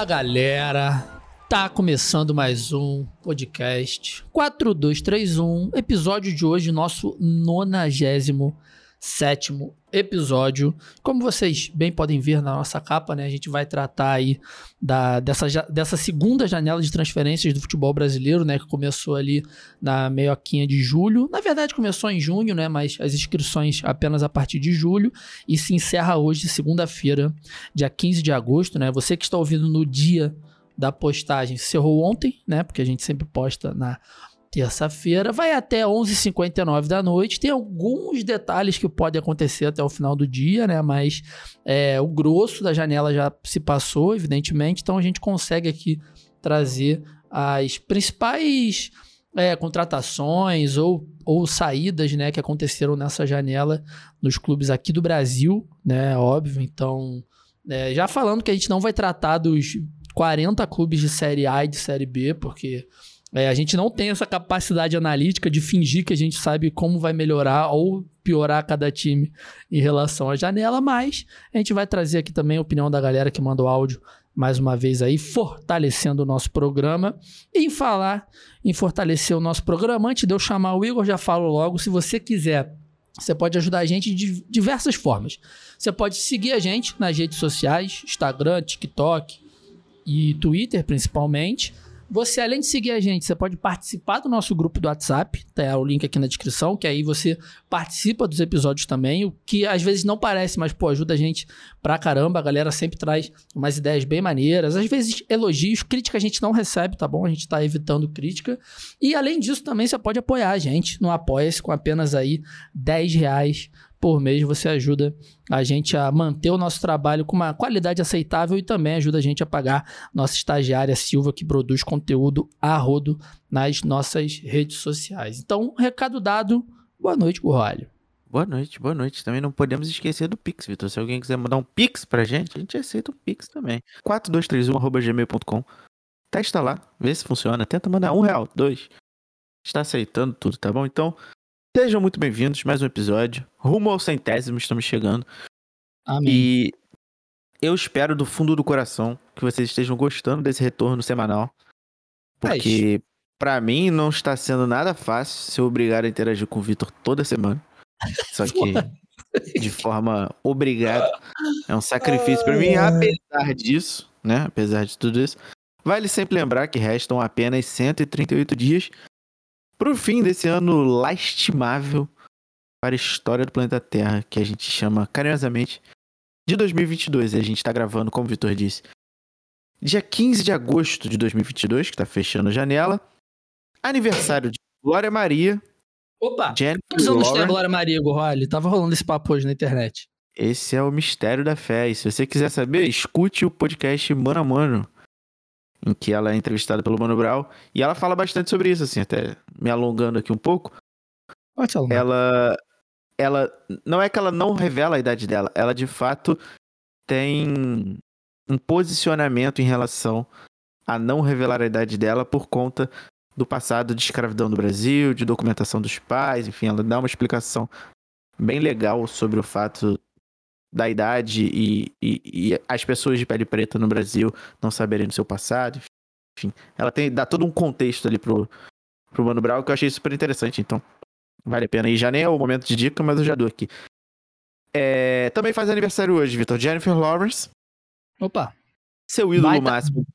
Fala galera, tá começando mais um podcast 4231, episódio de hoje, nosso 97 sétimo episódio. Como vocês bem podem ver na nossa capa, né, a gente vai tratar aí da, dessa, dessa segunda janela de transferências do futebol brasileiro, né, que começou ali na meioquinha de julho. Na verdade, começou em junho, né, mas as inscrições apenas a partir de julho e se encerra hoje, segunda-feira, dia 15 de agosto, né? Você que está ouvindo no dia da postagem, encerrou ontem, né? Porque a gente sempre posta na terça-feira, vai até 11h59 da noite. Tem alguns detalhes que podem acontecer até o final do dia, né? Mas é, o grosso da janela já se passou, evidentemente. Então a gente consegue aqui trazer as principais é, contratações ou, ou saídas né, que aconteceram nessa janela nos clubes aqui do Brasil, né? Óbvio. Então, é, já falando que a gente não vai tratar dos 40 clubes de Série A e de Série B, porque é, a gente não tem essa capacidade analítica de fingir que a gente sabe como vai melhorar ou piorar cada time em relação à janela, mas a gente vai trazer aqui também a opinião da galera que mandou áudio mais uma vez aí, fortalecendo o nosso programa. E em falar em fortalecer o nosso programa, antes de eu chamar o Igor, já falo logo, se você quiser você pode ajudar a gente de diversas formas. Você pode seguir a gente nas redes sociais, Instagram, TikTok e Twitter principalmente. Você, além de seguir a gente, você pode participar do nosso grupo do WhatsApp, tá o link aqui na descrição, que aí você participa dos episódios também, o que às vezes não parece, mas pô, ajuda a gente pra caramba. A galera sempre traz umas ideias bem maneiras, às vezes elogios, crítica a gente não recebe, tá bom? A gente tá evitando crítica. E além disso, também você pode apoiar a gente no Apoia-se com apenas aí 10 reais por mês você ajuda a gente a manter o nosso trabalho com uma qualidade aceitável e também ajuda a gente a pagar nossa estagiária Silva, que produz conteúdo a rodo nas nossas redes sociais. Então, recado dado, boa noite, Gurralho. Boa noite, boa noite. Também não podemos esquecer do Pix, Vitor. Se alguém quiser mandar um Pix pra gente, a gente aceita um Pix também. 4231.gmail.com Testa lá, vê se funciona. Tenta mandar um real, dois. Está aceitando tudo, tá bom? Então, Sejam muito bem-vindos, mais um episódio. Rumo ao centésimo, estamos chegando. Amém. E eu espero do fundo do coração que vocês estejam gostando desse retorno semanal. Porque, para mim, não está sendo nada fácil ser obrigado a interagir com o Vitor toda semana. Só que de forma obrigada. É um sacrifício para mim, apesar disso, né? Apesar de tudo isso. Vale sempre lembrar que restam apenas 138 dias para o fim desse ano lastimável para a história do planeta Terra, que a gente chama carinhosamente de 2022. E a gente está gravando, como o Vitor disse, dia 15 de agosto de 2022, que está fechando a janela. Aniversário de Glória Maria. Opa! Quantos anos tem a Glória Maria, Gorrali? Tava rolando esse papo hoje na internet. Esse é o mistério da fé. E se você quiser saber, escute o podcast Mano a Mano em que ela é entrevistada pelo Mano Brown, e ela fala bastante sobre isso, assim, até me alongando aqui um pouco. Ela, ela, não é que ela não revela a idade dela, ela de fato tem um posicionamento em relação a não revelar a idade dela por conta do passado de escravidão do Brasil, de documentação dos pais, enfim, ela dá uma explicação bem legal sobre o fato da idade e, e, e, as pessoas de pele preta no Brasil não saberem do seu passado. Enfim, ela tem, dá todo um contexto ali pro, pro Mano Brown que eu achei super interessante, então vale a pena. E já nem é o momento de dica, mas eu já dou aqui. É, também faz aniversário hoje, Vitor. Jennifer Lawrence. Opa. Seu ídolo baita, máximo.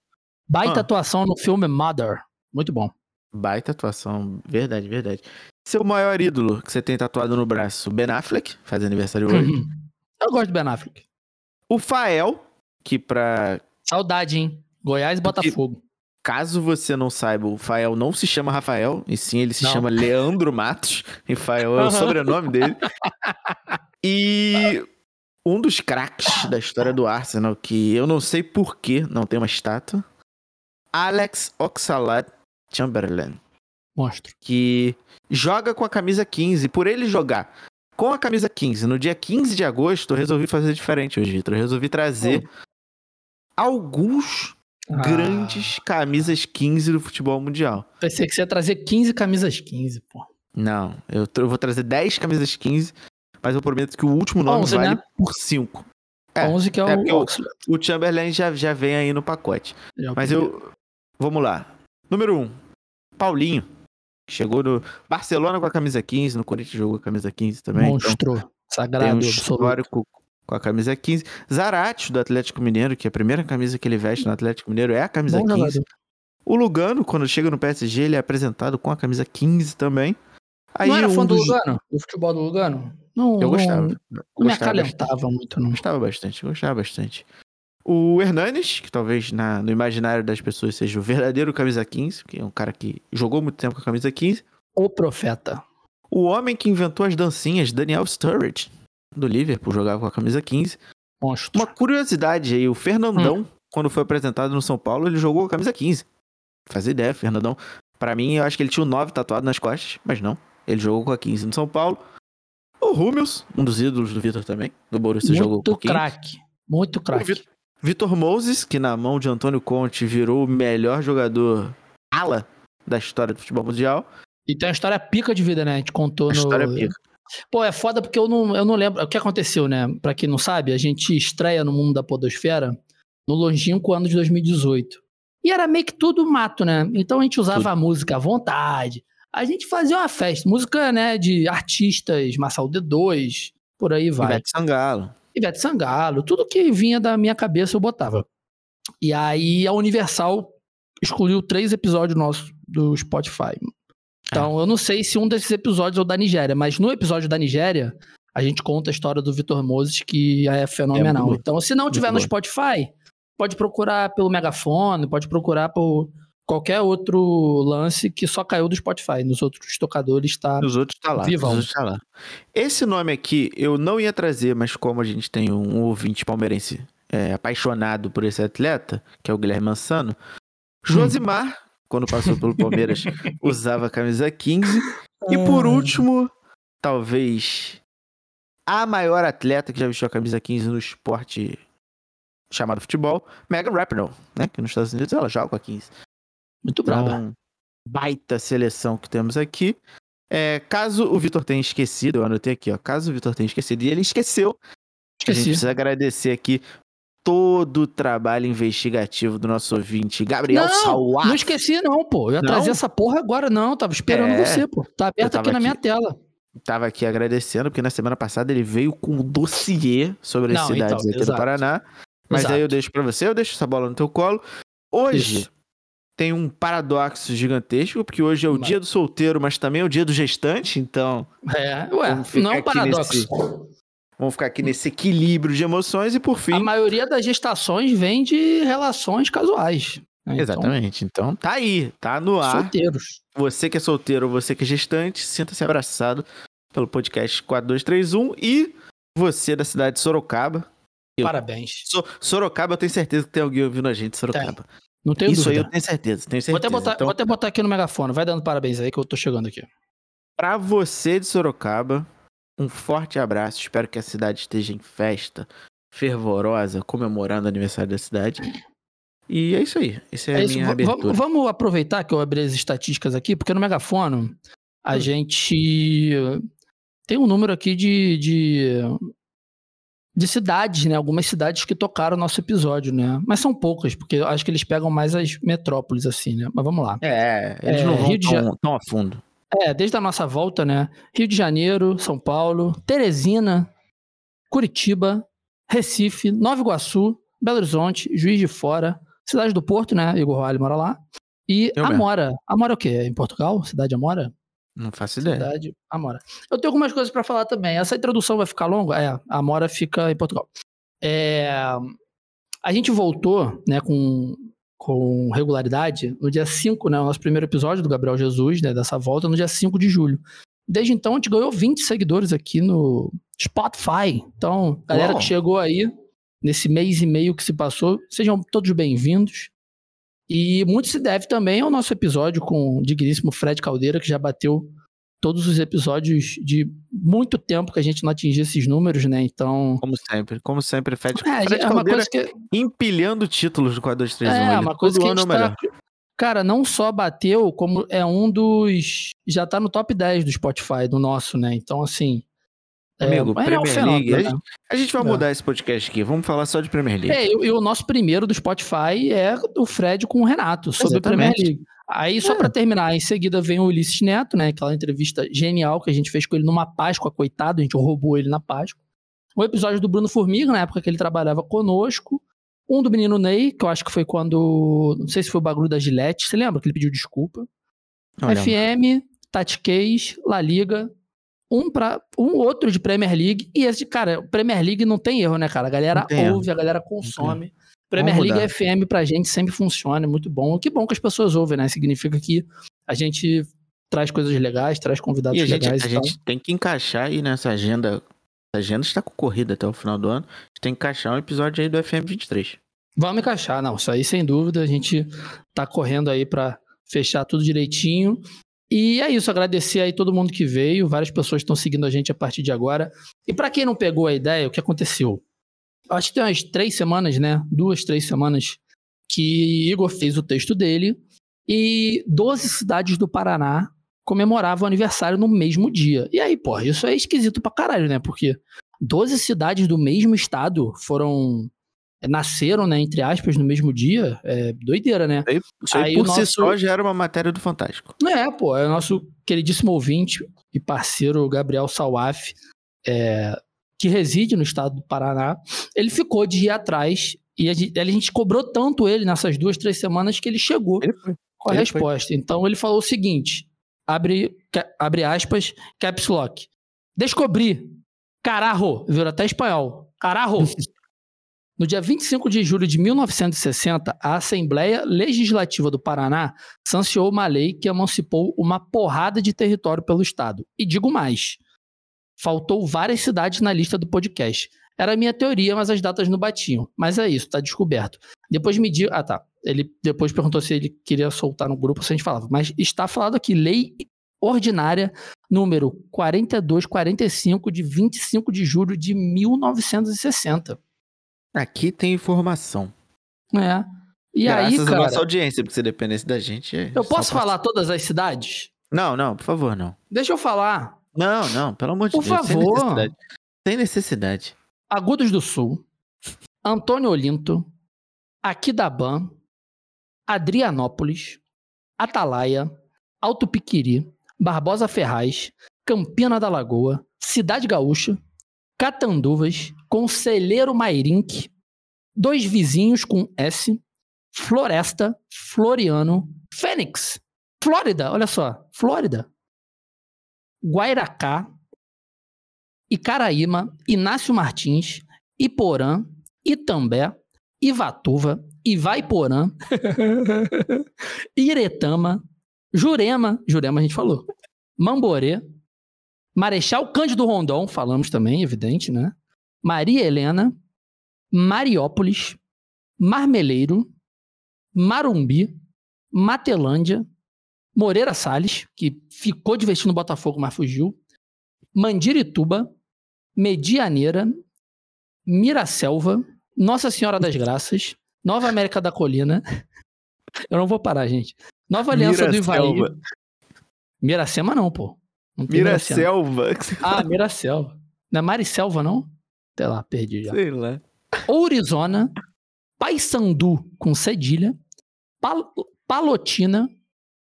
Baita ah. atuação no filme Mother. Muito bom. Baita atuação, verdade, verdade. Seu maior ídolo que você tem tatuado no braço, Ben Affleck, faz aniversário hoje. Eu gosto do Ben Affleck. O Fael, que pra. Saudade, hein? Goiás e Botafogo. Caso você não saiba, o Fael não se chama Rafael, e sim ele se não. chama Leandro Matos. E Fael é o sobrenome dele. E um dos craques da história do Arsenal, que eu não sei por que não tem uma estátua, Alex Oxalate Chamberlain. Monstro. Que joga com a camisa 15. Por ele jogar com a camisa 15. No dia 15 de agosto, eu resolvi fazer diferente hoje, Vitor. Eu resolvi trazer oh. alguns ah. grandes camisas 15 do futebol mundial. Pensei que você ia trazer 15 camisas 15, pô. Não, eu, eu vou trazer 10 camisas 15, mas eu prometo que o último nome 11, vale né? por 5. É, 11 que é, é o o-. O Chamberlain já, já vem aí no pacote. Ele é Mas eu. Vamos lá. Número 1. Um, Paulinho. Chegou no Barcelona com a camisa 15, no Corinthians jogou a camisa 15 também. então Monstro. tem Sagrado, um absoluto. histórico com a camisa 15. Zarate, do Atlético Mineiro, que a primeira camisa que ele veste no Atlético Mineiro é a camisa Bom 15. jogador. O Lugano, quando chega no PSG, ele é apresentado com a camisa 15 também. Aí não era um fã do Lugano? Do futebol do Lugano? Não, Eu não- gostava. Não, Eu me gostava bastante. acalentava muito, não. Gostava bastante, gostava bastante. O Hernanes, que talvez na- no imaginário das pessoas seja o verdadeiro camisa 15, que é um cara que jogou muito tempo com a camisa 15. O profeta. O homem que inventou as dancinhas, Daniel Sturridge, do Liverpool, jogava com a camisa 15. Monstro. Uma curiosidade aí, o Fernandão, Hum. quando foi apresentado no São Paulo, ele jogou com a camisa 15. Fazia ideia, Fernandão. Pra mim, eu acho que ele tinha o 9 tatuado nas costas, mas não. Ele jogou com a 15 no São Paulo. O Rúmeus, um dos ídolos do Vitor também, do Borussia, jogou com Muito a 15. craque. Muito craque. Vitor- Moses, que na mão de Antônio Conte virou o melhor jogador ala da história do futebol mundial. E tem uma história pica de vida, né? A gente contou A no. história é pica. Pô, é foda porque eu não, eu não lembro. O que aconteceu, né? Pra quem não sabe, a gente estreia no mundo da Podosfera no longínquo ano de 2018. E era meio que tudo mato, né? Então a gente usava Tudo. a música à vontade. A gente fazia uma festa. Música, né, de artistas, Marçal D2, por aí vai. Ivete Sangalo. Ivete Sangalo, tudo que vinha da minha cabeça eu botava. E aí a Universal escolheu três episódios nossos do Spotify. Então eu não sei se um desses episódios é o da Nigéria, mas no episódio da Nigéria a gente conta a história do Vitor Moses, que é fenomenal. boa. então se não tiver no. Spotify, pode procurar pelo Megafone, pode procurar por qualquer outro lance que só caiu do Spotify. Nos outros tocadores tá. Os outros tá lá. Vivão. Tá lá. Esse nome aqui eu não ia trazer, mas como a gente tem um ouvinte palmeirense é, apaixonado por esse atleta, que é o Guilherme Mansano, Josimar, quando passou pelo Palmeiras, usava a camisa 15. E por Ah. último, talvez a maior atleta que já vestiu a camisa 15 no esporte chamado futebol, Megan Rapinoe, né? Que nos Estados Unidos ela joga com a 15. Muito braba. Então, baita seleção que temos aqui. É, caso o Vitor tenha esquecido, eu anotei aqui, ó. Caso o Vitor tenha esquecido, e ele esqueceu, a gente Esqueci. precisa agradecer aqui todo o trabalho investigativo do nosso ouvinte, Gabriel Sauá. Não esqueci, não, pô. Eu ia Não? trazer essa porra agora, não. Tava esperando É. você, pô. Tá aberto aqui na minha aqui. tela. Tava aqui agradecendo, porque na semana passada ele veio com um dossiê sobre as Não, cidades então, aqui do exato. Paraná. Mas Exato. aí eu deixo pra você, eu deixo essa bola no teu colo. Hoje Isso. Tem um paradoxo gigantesco, porque hoje é o Vai. dia do solteiro, mas também é o dia do gestante, então É, ué, não é um paradoxo. nesse- vamos ficar aqui nesse equilíbrio de emoções e por fim. A maioria das gestações vem de relações casuais. né? Então, Exatamente. Então tá aí, tá no ar. solteiros. Você que é solteiro ou você que é gestante, sinta-se abraçado pelo podcast 4231 e você da cidade de Sorocaba. Eu- Parabéns. So- Sorocaba, eu tenho certeza que tem alguém ouvindo a gente de Sorocaba. Não tenho Isso aí dúvida. eu tenho certeza, tenho certeza. Vou até, botar, então, vou até botar aqui no megafone. Vai dando parabéns aí que eu tô chegando aqui. pra você de Sorocaba, um forte abraço. Espero que a cidade esteja em festa, fervorosa, comemorando o aniversário da cidade. E é isso aí. Essa é, É a minha abertura. Vamos, vamos aproveitar que eu abri as estatísticas aqui, porque no megafono a Hum. gente tem um número aqui de, de, de cidades, né? Algumas cidades que tocaram o nosso episódio, né? Mas são poucas, porque eu acho que eles pegam mais as metrópoles, assim, né? Mas vamos lá. É, eles É, não vão Rio de tão, tão a fundo. É, desde a nossa volta, né? Rio de Janeiro, São Paulo, Teresina, Curitiba, Recife, Nova Iguaçu, Belo Horizonte, Juiz de Fora, Cidade do Porto, né? Igor Vale mora lá. E Eu mesmo. Amora. Amora é o quê? É em Portugal? Cidade Amora? Não faço ideia. Cidade Amora. Eu tenho algumas coisas pra falar também. Essa introdução vai ficar longa? É, a Amora fica em Portugal. É, a gente voltou, né, com, com regularidade no dia 5, né, o nosso primeiro episódio do Gabriel Jesus, né, dessa volta, no dia 5 de julho. Desde então, a gente ganhou 20 seguidores aqui no Spotify. Então, galera Uau. que chegou aí nesse mês e meio que se passou, sejam todos bem-vindos. E muito se deve também ao nosso episódio com o digníssimo Fred Caldeira, que já bateu todos os episódios de muito tempo que a gente não atingia esses números, né? Então. Como sempre, como sempre, Fred, É, Fred é uma Caldeira coisa que. empilhando títulos do 4231. É, Ele uma coisa que a é gente tá. Cara, não só bateu, como é um dos. Já tá no top 10 do Spotify, do nosso, né? Então, assim. Amigo, mas é um Premier fenômeno, League. A né? gente, a gente vai É. mudar esse podcast aqui. Vamos falar só de Premier League. É, e, o nosso primeiro do Spotify é o Fred com o Renato, sobre a Premier Exatamente. League. Aí, só É. pra terminar, em seguida vem o Ulisses Neto, né? Aquela entrevista genial que a gente fez com ele numa Páscoa, coitado, a gente roubou ele na Páscoa. Um episódio do Bruno Formiga, na época que ele trabalhava conosco. Um do menino Ney, que eu acho que foi quando. Não sei se foi o bagulho da Gillette. Você lembra que ele pediu desculpa? Olha, FM, Tatiquês, La Liga, um para um outro de Premier League e esse, cara, Premier League não tem erro, né, cara? A galera erro. ouve, a galera consome. Premier Vamos League mudar. FM pra gente sempre funciona, é muito bom. Que bom que as pessoas ouvem, né? Significa que a gente traz coisas legais, traz convidados E a gente, legais a e gente tem que encaixar aí nessa agenda. A agenda está concorrida até o final do ano. A gente tem que encaixar um episódio aí do FM23. Vamos encaixar, não, isso aí sem dúvida, a gente tá correndo aí pra fechar tudo direitinho. E é isso, agradecer aí todo mundo que veio, várias pessoas estão seguindo a gente a partir de agora. E pra quem não pegou a ideia, o que aconteceu? Acho que tem umas três semanas, né? Duas, três semanas que Igor fez o texto dele e 12 cidades do Paraná comemoravam o aniversário no mesmo dia. E aí, porra, isso é esquisito pra caralho, né? Porque 12 cidades do mesmo estado foram nasceram, né, entre aspas, no mesmo dia, é doideira, né? Isso aí, Aí por si nosso- só já era uma matéria do Fantástico. É, pô, é o nosso queridíssimo ouvinte e parceiro Gabriel Salaf, é, que reside no estado do Paraná. Ele ficou de ir atrás e a gente, a gente cobrou tanto ele nessas duas, três semanas que ele chegou Ele foi. com a ele foi. resposta. Então ele falou o seguinte: abre, abre aspas, caps lock. Descobri. Carajo. Virou até espanhol. Carajo. No dia 25 de julho de 1960, a Assembleia Legislativa do Paraná sancionou uma lei que emancipou uma porrada de território pelo Estado. E digo mais: faltou várias cidades na lista do podcast. Era a minha teoria, mas as datas não batiam. Mas é isso, tá descoberto. Depois me diga. Ah, tá. Ele depois perguntou se ele queria soltar no grupo, se a gente falava. Mas está falado aqui, lei ordinária número 4245 de 25 de julho de 1960. Aqui tem informação. É. E Graças aí, cara, nossa audiência, porque se dependesse da gente. é eu posso falar todas as cidades? Não, não, por favor, não. Deixa eu falar. Não, não, pelo amor de Por Deus. Sem favor. necessidade. Sem necessidade. Agudos do Sul, Antônio Olinto, Aquidaban, Adrianópolis, Atalaia, Alto Piquiri, Barbosa Ferraz, Campina da Lagoa, Cidade Gaúcha, Catanduvas, Conselheiro Mairink, Dois Vizinhos com S, Floresta, Floriano, Fênix, Flórida, olha só, Flórida, Guairacá, Icaraíma, Inácio Martins, Iporã, Itambé, Ivatuva, Ivaiporã, Iretama, Jurema, Jurema a gente falou, Mamborê, Marechal Cândido Rondon, falamos também, evidente, né? Maria Helena, Mariópolis, Marmeleiro, Marumbi, Matelândia, Moreira Salles, que ficou de vestir no Botafogo, mas fugiu, Mandirituba, Medianeira, Miraselva, Nossa Senhora das Graças, Nova América da Colina. Eu não vou parar, gente. Nova Aliança do Ivaí. Miraselva. Miracema não, pô. Não. Miraselva. você Ah, Miraselva. Não é Mariselva, não? Sei lá, perdi já. Sei lá. Ourizona, Paysandu com cedilha, Pal- Palotina,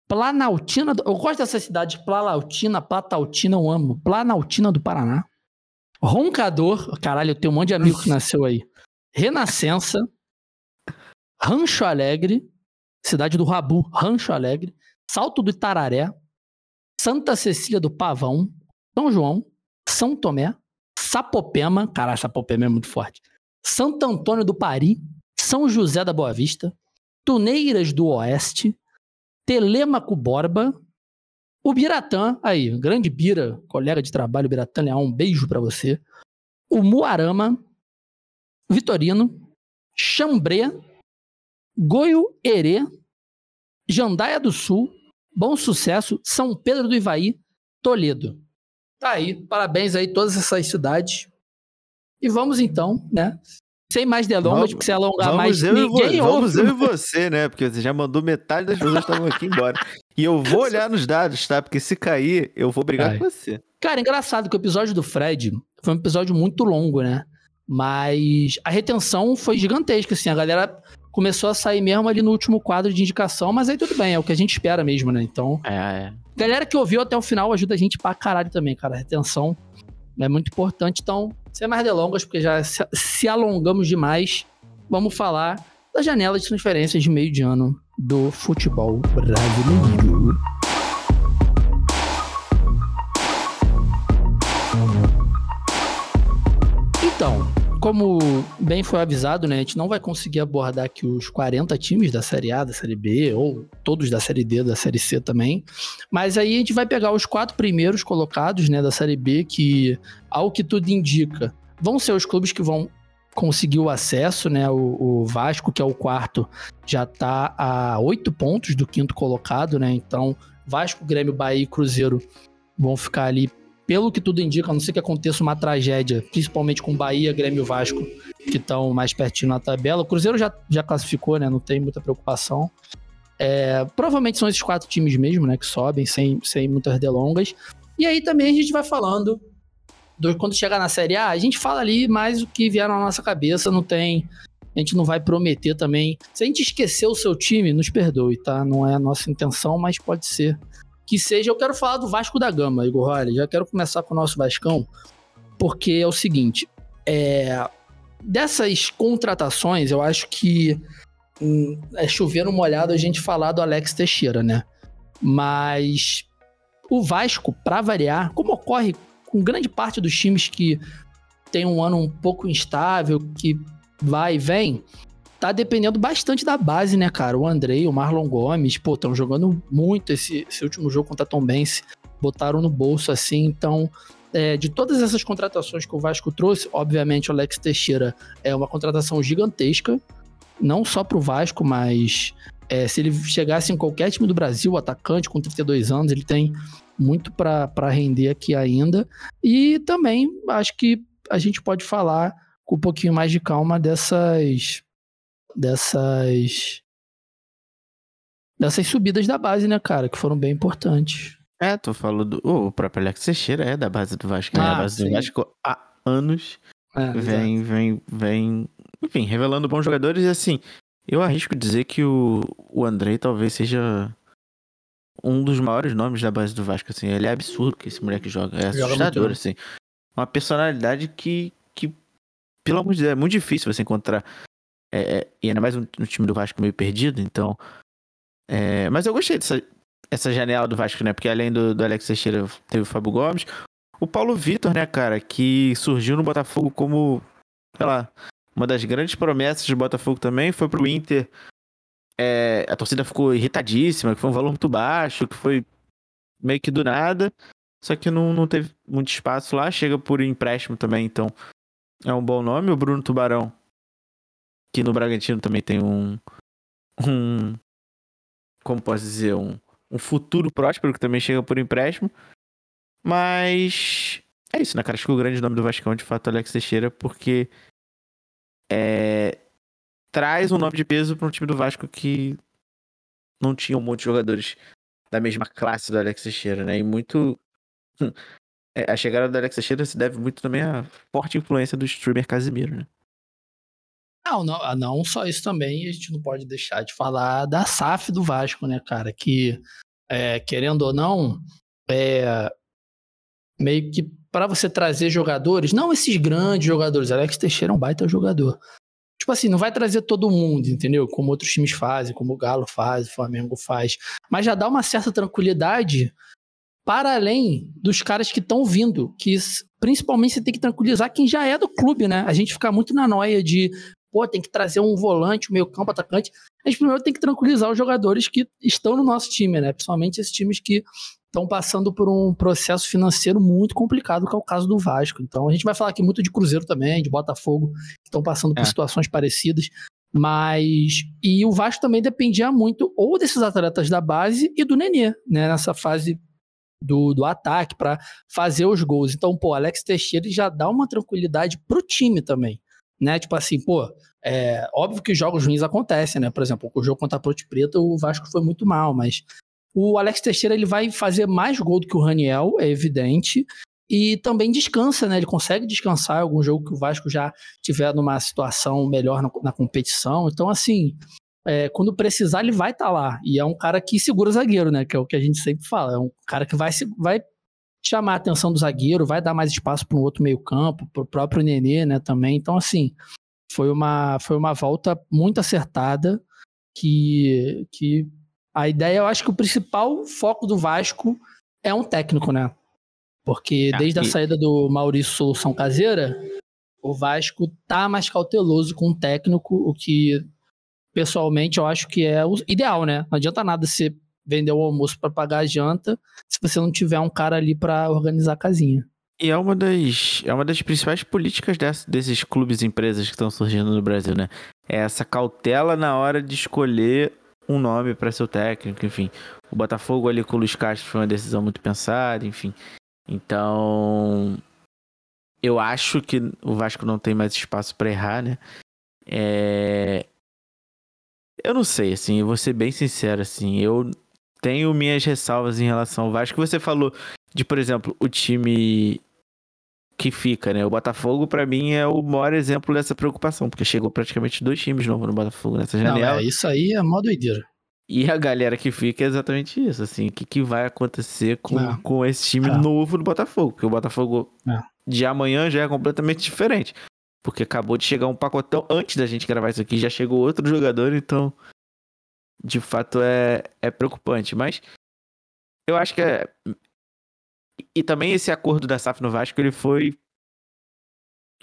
Planaltina. do- Eu gosto dessa cidade, Planaltina, Platautina, eu amo. Planaltina do Paraná. Roncador, caralho, eu tenho um monte de amigo que nasceu aí. Renascença, Rancho Alegre, cidade do Rabu, Rancho Alegre, Salto do Itararé, Santa Cecília do Pavão, São João, São Tomé, Sapopema, caralho, Sapopema é muito forte. Santo Antônio do Pari, São José da Boa Vista, Tuneiras do Oeste, Telêmaco Borba, o Biratã, aí, grande Bira, colega de trabalho, Biratã Leal, um beijo pra você. O Muarama, Vitorino, Xambré, Goio Herê, Jandaia do Sul, Bom Sucesso, São Pedro do Ivaí, Toledo. Tá aí, parabéns aí todas essas cidades. E vamos então, né? Sem mais delongas, Vamos- porque se alongar Vamos mais, eu, ninguém vamos ouve. eu e você, né? Porque você já mandou metade das pessoas que estavam aqui embora. E eu vou olhar nos dados, tá? Porque se cair, eu vou brigar Ai. com você. Cara, engraçado que o episódio do Fred foi um episódio muito longo, né? Mas a retenção foi gigantesca, assim. A galera começou a sair mesmo ali no último quadro de indicação, mas aí tudo bem, é o que a gente espera mesmo, né? Então. É, é. Galera que ouviu até o final ajuda a gente pra caralho também, cara. A retenção é muito importante. Então, sem mais delongas, porque já se, alongamos demais, vamos falar da janela de transferências de meio de ano do futebol brasileiro. Então, como bem foi avisado, né, a gente não vai conseguir abordar aqui os 40 times da Série A, da Série B, ou todos da Série D, da Série C também. Mas aí a gente vai pegar os quatro primeiros colocados, né, da Série B, que, ao que tudo indica, vão ser os clubes que vão conseguir o acesso, né? O, o Vasco, que é o quarto, já está a oito pontos do quinto colocado, né? Então, Vasco, Grêmio, Bahia e Cruzeiro vão ficar ali pelo que tudo indica, a não ser que aconteça uma tragédia, principalmente com Bahia, Grêmio e Vasco, que estão mais pertinho na tabela. O Cruzeiro já, já classificou, né? Não tem muita preocupação. É, provavelmente são esses quatro times mesmo, né? Que sobem sem, sem muitas delongas. E aí também a gente vai falando. Do, quando chegar na Série A, a gente fala ali mais o que vier na nossa cabeça, não tem. A gente não vai prometer também. Se a gente esquecer o seu time, nos perdoe, tá? Não é a nossa intenção, mas pode ser que seja. Eu quero falar do Vasco da Gama, Igor Rolle. Já quero começar com o nosso Vascão, porque é o seguinte: é, dessas contratações, eu acho que hum, é chover no molhado a gente falar do Alex Teixeira, né? Mas o Vasco, para variar, como ocorre com grande parte dos times que tem um ano um pouco instável, que vai e vem, tá dependendo bastante da base, né, cara? O Andrei, o Marlon Gomes, pô, estão jogando muito esse, esse último jogo contra Tom Bense. Botaram no bolso assim, então. É, de todas essas contratações que o Vasco trouxe, obviamente o Alex Teixeira é uma contratação gigantesca, não só para o Vasco, mas é, se ele chegasse em qualquer time do Brasil, atacante com 32 anos, ele tem muito para render aqui ainda. E também acho que a gente pode falar com um pouquinho mais de calma dessas dessas dessas subidas da base, né, cara, que foram bem importantes. É, tu falou do o próprio Alex Teixeira é da base do Vasco, né? Ah, a base sim. do Vasco há anos é, vem, vem, vem, enfim, revelando bons jogadores e assim, eu arrisco dizer que o, o Andrei talvez seja um dos maiores nomes da base do Vasco, assim, ele é absurdo que esse moleque joga, é assustador, assim. Uma personalidade que, que, pelo amor de Deus, é muito difícil você encontrar é, é, e ainda mais no, time do Vasco meio perdido, então. É, mas eu gostei dessa essa janela do Vasco, né? Porque além do, do Alex Teixeira, teve o Fábio Gomes. O Paulo Vitor, né, cara, que surgiu no Botafogo como, sei lá, uma das grandes promessas do Botafogo também, foi pro Inter. É, a torcida ficou irritadíssima, que foi um valor muito baixo, que foi meio que do nada. Só que não, não teve muito espaço lá, chega por empréstimo também, então é um bom nome. O Bruno Tubarão que no Bragantino também tem um. um como posso dizer? Um, um futuro próspero que também chega por empréstimo. Mas. É isso, né, cara? Acho que o grande nome do Vascão é de fato Alex Teixeira, porque. É, traz um nome de peso para um time do Vasco que não tinha um monte de jogadores da mesma classe do Alex Teixeira, né? E muito. É, a chegada do Alex Teixeira se deve muito também à forte influência do streamer Casimiro, né? Não, não, ah, não só isso também, a gente não pode deixar de falar da SAF do Vasco, né, cara? Que, é, querendo ou não, é, meio que para você trazer jogadores, não esses grandes jogadores, Alex Teixeira é um baita jogador. Tipo assim, não vai trazer todo mundo, entendeu? Como outros times fazem, como o Galo faz, o Flamengo faz. Mas já dá uma certa tranquilidade para além dos caras que estão vindo, que principalmente você tem que tranquilizar quem já é do clube, né? A gente fica muito na noia de pô, tem que trazer um volante, um meio campo, atacante. A gente primeiro tem que tranquilizar os jogadores que estão no nosso time, né? Principalmente esses times que estão passando por um processo financeiro muito complicado, que é o caso do Vasco. Então a gente vai falar aqui muito de Cruzeiro também, de Botafogo, que estão passando por é. situações parecidas. Mas. E o Vasco também dependia muito ou desses atletas da base e do Nenê, né? Nessa fase do, do ataque para fazer os gols. Então, pô, Alex Teixeira já dá uma tranquilidade pro time também né? Tipo assim, pô, é óbvio que jogos ruins acontecem, né? Por exemplo, o jogo contra a Ponte Preta, o Vasco foi muito mal, mas O Alex Teixeira ele vai fazer mais gol do que o Raniel, é evidente. E também descansa, né? Ele consegue descansar em algum jogo que o Vasco já tiver numa situação melhor na, na competição. Então, assim, é, quando precisar, ele vai estar tá lá. E é um cara que segura o zagueiro, né? Que é o que a gente sempre fala. É um cara que vai, vai chamar a atenção do zagueiro, vai dar mais espaço para um outro meio-campo, para o próprio Nenê, né? Também. Então, assim, foi uma, foi uma volta muito acertada. Que, que a ideia, eu acho que o principal foco do Vasco é um técnico, né? Porque ah, desde a saída do Maurício Solução Caseira, o Vasco tá mais cauteloso com o técnico, o que pessoalmente eu acho que é o ideal, né? Não adianta nada você vender o almoço para pagar a janta se você não tiver um cara ali para organizar a casinha. E é uma das, é uma das principais políticas desse, desses clubes e empresas que estão surgindo no Brasil, né? É essa cautela na hora de escolher um nome para seu técnico, enfim. O Botafogo ali com o Luiz Castro foi uma decisão muito pensada, enfim. Então, eu acho que o Vasco não tem mais espaço para errar, né? É... Eu não sei, assim, vou ser bem sincero, assim, eu tenho minhas ressalvas em relação ao Vasco. Você falou de, por exemplo, o time que fica, né? O Botafogo, para mim, é o maior exemplo dessa preocupação, porque chegou praticamente dois times novos no Botafogo nessa janela. Não, é, isso aí é mó doideira. E a galera que fica é exatamente isso, assim, o que, que vai acontecer com, é. com esse time é. novo do Botafogo, porque o Botafogo é. de amanhã já é completamente diferente, porque acabou de chegar um pacotão, antes da gente gravar isso aqui, já chegou outro jogador, então, de fato é, é preocupante, mas eu acho que é... E também esse acordo da SAF no Vasco, ele foi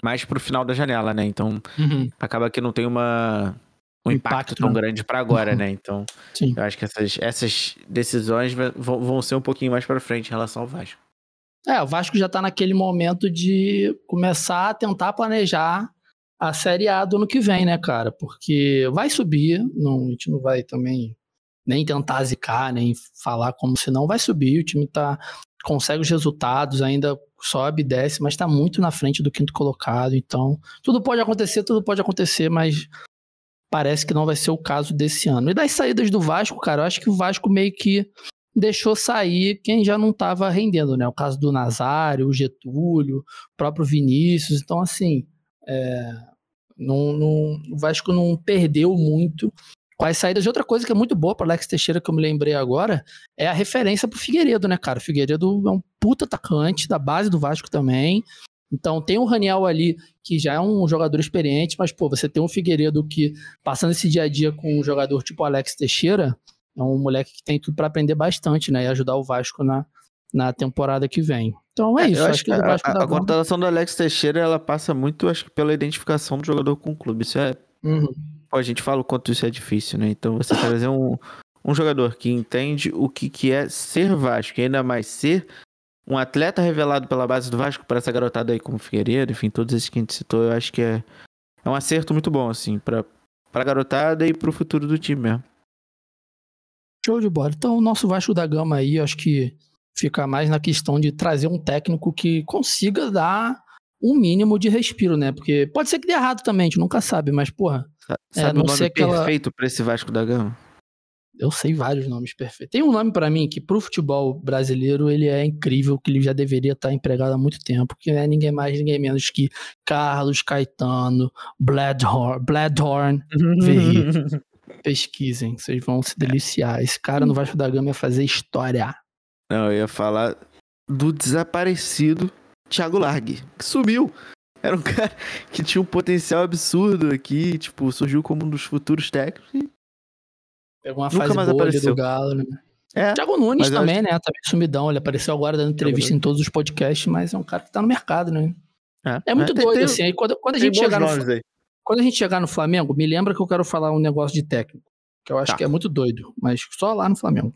mais pro final da janela, né, então uhum. acaba que não tem uma um impacto, impacto tão né? grande para agora, uhum. né? Então, Sim. eu acho que essas, essas decisões vão, vão ser um pouquinho mais para frente em relação ao Vasco. É, o Vasco já tá naquele momento de começar a tentar planejar a Série A do ano que vem, né, cara? Porque vai subir, não, a gente não vai também nem tentar zicar, nem falar como se não vai subir, o time tá consegue os resultados, ainda sobe, desce, mas está muito na frente do quinto colocado, então tudo pode acontecer, tudo pode acontecer, mas parece que não vai ser o caso desse ano. E das saídas do Vasco, cara, eu acho que o Vasco meio que deixou sair quem já não estava rendendo, né? O caso do Nazário, o Getúlio, o próprio Vinícius. Então, assim, é, não, não, o Vasco não perdeu muito com as saídas. E outra coisa que é muito boa para Alex Teixeira, que eu me lembrei agora, é a referência pro Figueiredo, né, cara? O Figueiredo é um puta atacante da base do Vasco também. Então tem o Raniel ali, que já é um jogador experiente, mas, pô, você tem um Figueiredo que, passando esse dia a dia com um jogador tipo Alex Teixeira, é um moleque que tem tudo para aprender bastante, né? E ajudar o Vasco na, na temporada que vem. Então é, é isso. Acho, acho que, a, a, a contratação do Alex Teixeira ela passa muito, acho que, pela identificação do jogador com o clube. Isso é. Uhum. Pô, a gente fala o quanto isso é difícil, né? Então você trazer um, um jogador que entende o que, que é ser Vasco, e ainda mais ser um atleta revelado pela base do Vasco para essa garotada aí como Figueiredo, enfim, todos esses que a gente citou, eu acho que é, é um acerto muito bom, assim, pra, pra garotada e pro futuro do time mesmo. Show de bola. Então, o nosso Vasco da Gama aí, acho que fica mais na questão de trazer um técnico que consiga dar um mínimo de respiro, né? Porque pode ser que dê errado também, a gente nunca sabe, mas, porra. Sabe é, o nome perfeito aquela... pra esse Vasco da Gama? Eu sei vários nomes perfeitos. Tem um nome para mim que pro futebol brasileiro ele é incrível, que ele já deveria estar empregado há muito tempo, que não é ninguém mais, ninguém menos que Carlos Caetano, Bladhorn, Bladhorn Pesquisem, vocês vão se deliciar. Esse cara no Vasco da Gama ia fazer história. Não, eu ia falar do desaparecido Thiago Largue, que sumiu. Era um cara que tinha um potencial absurdo aqui, tipo, surgiu como um dos futuros técnicos e Pegou uma Nunca fase mais boa apareceu. do Galo, né? É, Thiago Nunes também, acho... né? Também sumidão. Ele apareceu agora dando entrevista em todos os podcasts, mas é um cara que tá no mercado, né? É, é muito é, doido, tem, assim. Aí quando, quando a gente chegar no. Quando a gente chegar no Flamengo, me lembra que eu quero falar um negócio de técnico. Que eu acho tá. que é muito doido. Mas só lá no Flamengo.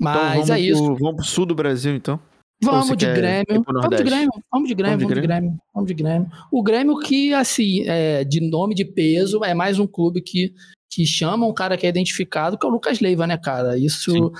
Então mas então é isso. Pro, vamos pro sul do Brasil, então? Vamos de Grêmio. Vamos de Grêmio. Vamos de Grêmio. Vamos de Grêmio. Vamos de Grêmio. O Grêmio que, assim, é, de nome de peso, é mais um clube que que chama um cara que é identificado, que é o Lucas Leiva, né, cara? Isso, Sim.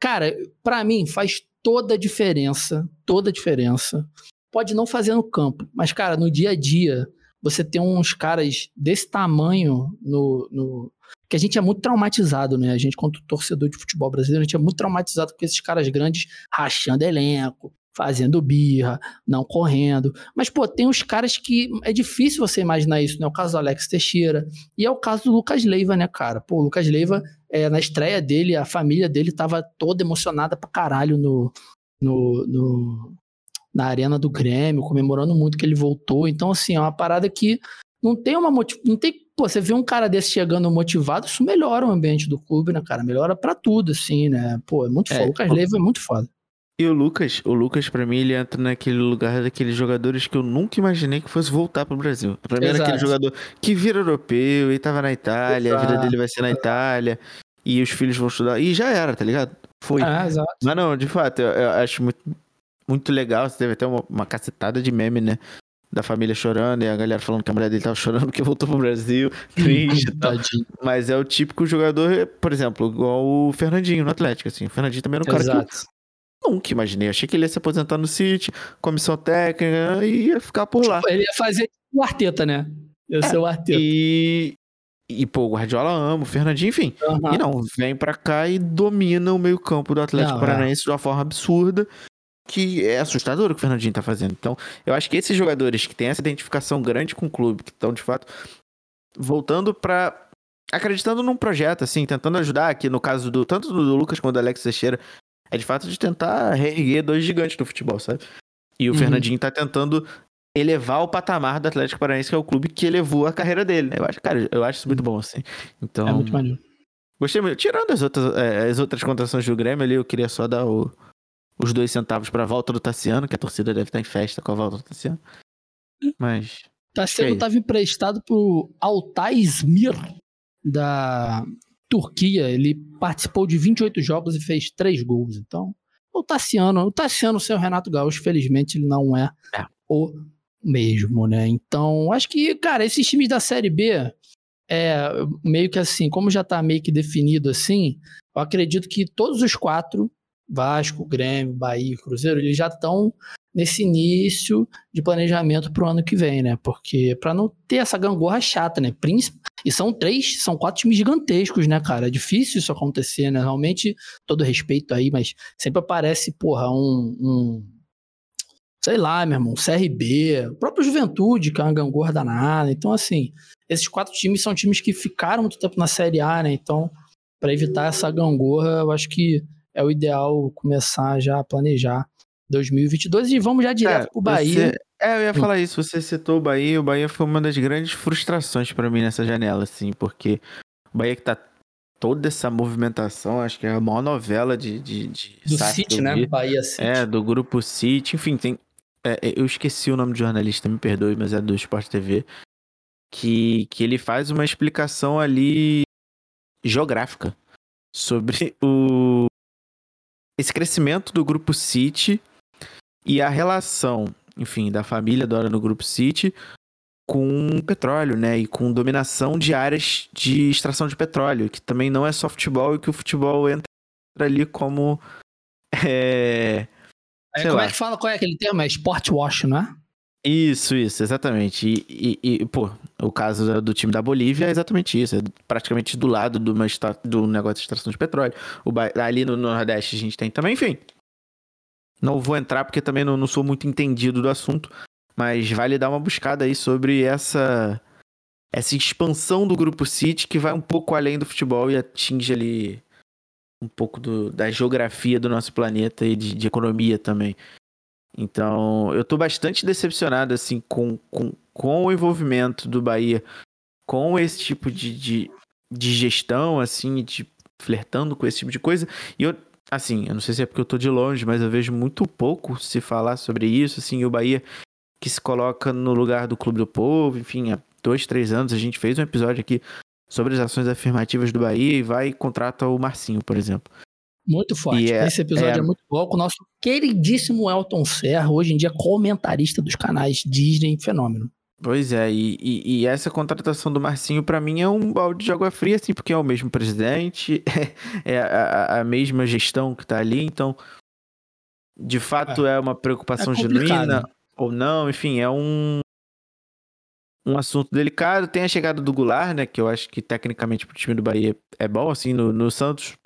cara, para mim faz toda a diferença, toda a diferença. Pode não fazer no campo, mas, cara, no dia a dia, você ter uns caras desse tamanho no, no. Que a gente é muito traumatizado, né? A gente, quanto torcedor de futebol brasileiro, a gente é muito traumatizado com esses caras grandes rachando elenco, fazendo birra, não correndo. Mas, pô, tem uns caras que é difícil você imaginar isso, né? O caso do Alex Teixeira e é o caso do Lucas Leiva, né, cara? Pô, o Lucas Leiva, é, na estreia dele, a família dele tava toda emocionada pra caralho no, no, no, na arena do Grêmio, comemorando muito que ele voltou. Então, assim, é uma parada que não tem uma motiv... não tem Pô, você vê um cara desse chegando motivado, isso melhora o ambiente do clube, né, cara? Melhora para tudo, assim, né? Pô, é muito é, foda. O Lucas Leiva é muito foda. E o Lucas, o Lucas, pra mim, ele entra naquele lugar daqueles jogadores que eu nunca imaginei que fosse voltar pro Brasil. Pra mim Exato. era aquele jogador que vira europeu e tava na Itália, Exato. a vida dele vai ser na Itália, e os filhos vão estudar. E já era, tá ligado? Foi. Ah, exato. Mas não, de fato, eu, eu acho muito, muito legal. Você teve até uma, uma cacetada de meme, né? Da família chorando e a galera falando que a mulher dele tava chorando porque voltou pro Brasil, triste e tal. Mas é o típico jogador, por exemplo, igual o Fernandinho no Atlético, assim. O Fernandinho também era um Exato. cara que nunca imaginei. Achei que ele ia se aposentar no City, comissão técnica e ia ficar por lá. Ele ia fazer o Arteta, né? Ia é, ser o Arteta. E, e, pô, o Guardiola ama, o Fernandinho, enfim. Uhum. E não, vem pra cá e domina o meio-campo do Atlético não, é. Paranaense é. de uma forma absurda que é assustador o que o Fernandinho tá fazendo. Então, eu acho que esses jogadores que têm essa identificação grande com o clube, que estão de fato voltando para acreditando num projeto, assim, tentando ajudar aqui, no caso do tanto do Lucas quanto do Alex Teixeira, é de fato de tentar reerguer dois gigantes do futebol, sabe? E o uhum. Fernandinho tá tentando elevar o patamar do Atlético Paranaense, que é o clube que elevou a carreira dele. Eu acho, cara, eu acho isso muito bom, assim. Então. É muito maneiro. Gostei muito. Tirando as outras, é, as outras contratações do Grêmio ali, eu queria só dar o, os dois centavos pra volta do Tassiano, que a torcida deve estar em festa com a volta do Tassiano. Mas. Tassiano estava emprestado pro Altaismir da Turquia. Ele participou de 28 jogos e fez 3 gols. Então, o Tassiano, o Tassiano sem o Renato Gaúcho, felizmente, ele não é, é. o mesmo, né? Então, acho que, cara, esses times da Série B, é meio que assim, como já tá meio que definido assim, eu acredito que todos os quatro Vasco, Grêmio, Bahia, Cruzeiro, eles já estão nesse início de planejamento para o ano que vem, né? Porque para não ter essa gangorra chata, né? E são três, são quatro times gigantescos, né, cara? É difícil isso acontecer, né? Realmente, todo respeito aí, mas sempre aparece, porra, um, um sei lá, meu irmão, CRB, o próprio Juventude, que é uma gangorra danada. Então, assim, esses quatro times são times que ficaram muito tempo na Série A, né? Então, para evitar essa gangorra, eu acho que é o ideal começar já a planejar 2022 e vamos já direto é, pro Bahia. Você... É, eu ia falar isso, você citou o Bahia, o Bahia foi uma das grandes frustrações para mim nessa janela, assim, porque o Bahia que tá toda essa movimentação, acho que é a maior novela de. de, de do City, né? Bahia City. É, do grupo City, enfim, tem. É, é, eu esqueci o nome do jornalista, me perdoe, mas é do Sport TV. Que, que ele faz uma explicação ali geográfica sobre o, esse crescimento do grupo City e a relação, enfim, da família Dora no grupo City com petróleo, né? E com dominação de áreas de extração de petróleo, que também não é só futebol e que o futebol entra ali como. É, é como lá. é que fala? Qual é aquele termo? É sport wash, não é? Isso, isso, exatamente. E, e, e, pô, o caso do time da Bolívia é exatamente isso. É praticamente do lado do, do negócio de extração de petróleo. O, ali no Nordeste a gente tem também, enfim. Não vou entrar porque também não, não sou muito entendido do assunto. Mas vale dar uma buscada aí sobre essa essa expansão do grupo City que vai um pouco além do futebol e atinge ali um pouco do, da geografia do nosso planeta e de, de economia também. Então, eu tô bastante decepcionado, assim, com, com, com o envolvimento do Bahia com esse tipo de, de, de gestão, assim, de flertando com esse tipo de coisa. E eu, assim, eu não sei se é porque eu tô de longe, mas eu vejo muito pouco se falar sobre isso, assim, o Bahia que se coloca no lugar do Clube do Povo, enfim, há dois, três anos a gente fez um episódio aqui sobre as ações afirmativas do Bahia e vai e contrata o Marcinho, por exemplo. Muito forte. É, Esse episódio é... é... muito bom com o nosso queridíssimo Elton Serra, hoje em dia comentarista dos canais Disney Fenômeno. Pois é, e, e, e essa contratação do Marcinho para mim é um balde de água fria, assim, porque é o mesmo presidente, é, é a, a, mesma gestão que tá ali, então de fato é, é uma preocupação é genuína ou não, enfim, é um um assunto delicado. Tem a chegada do Goulart, né? Que eu acho que tecnicamente pro time do Bahia é bom, assim, no, no Santos.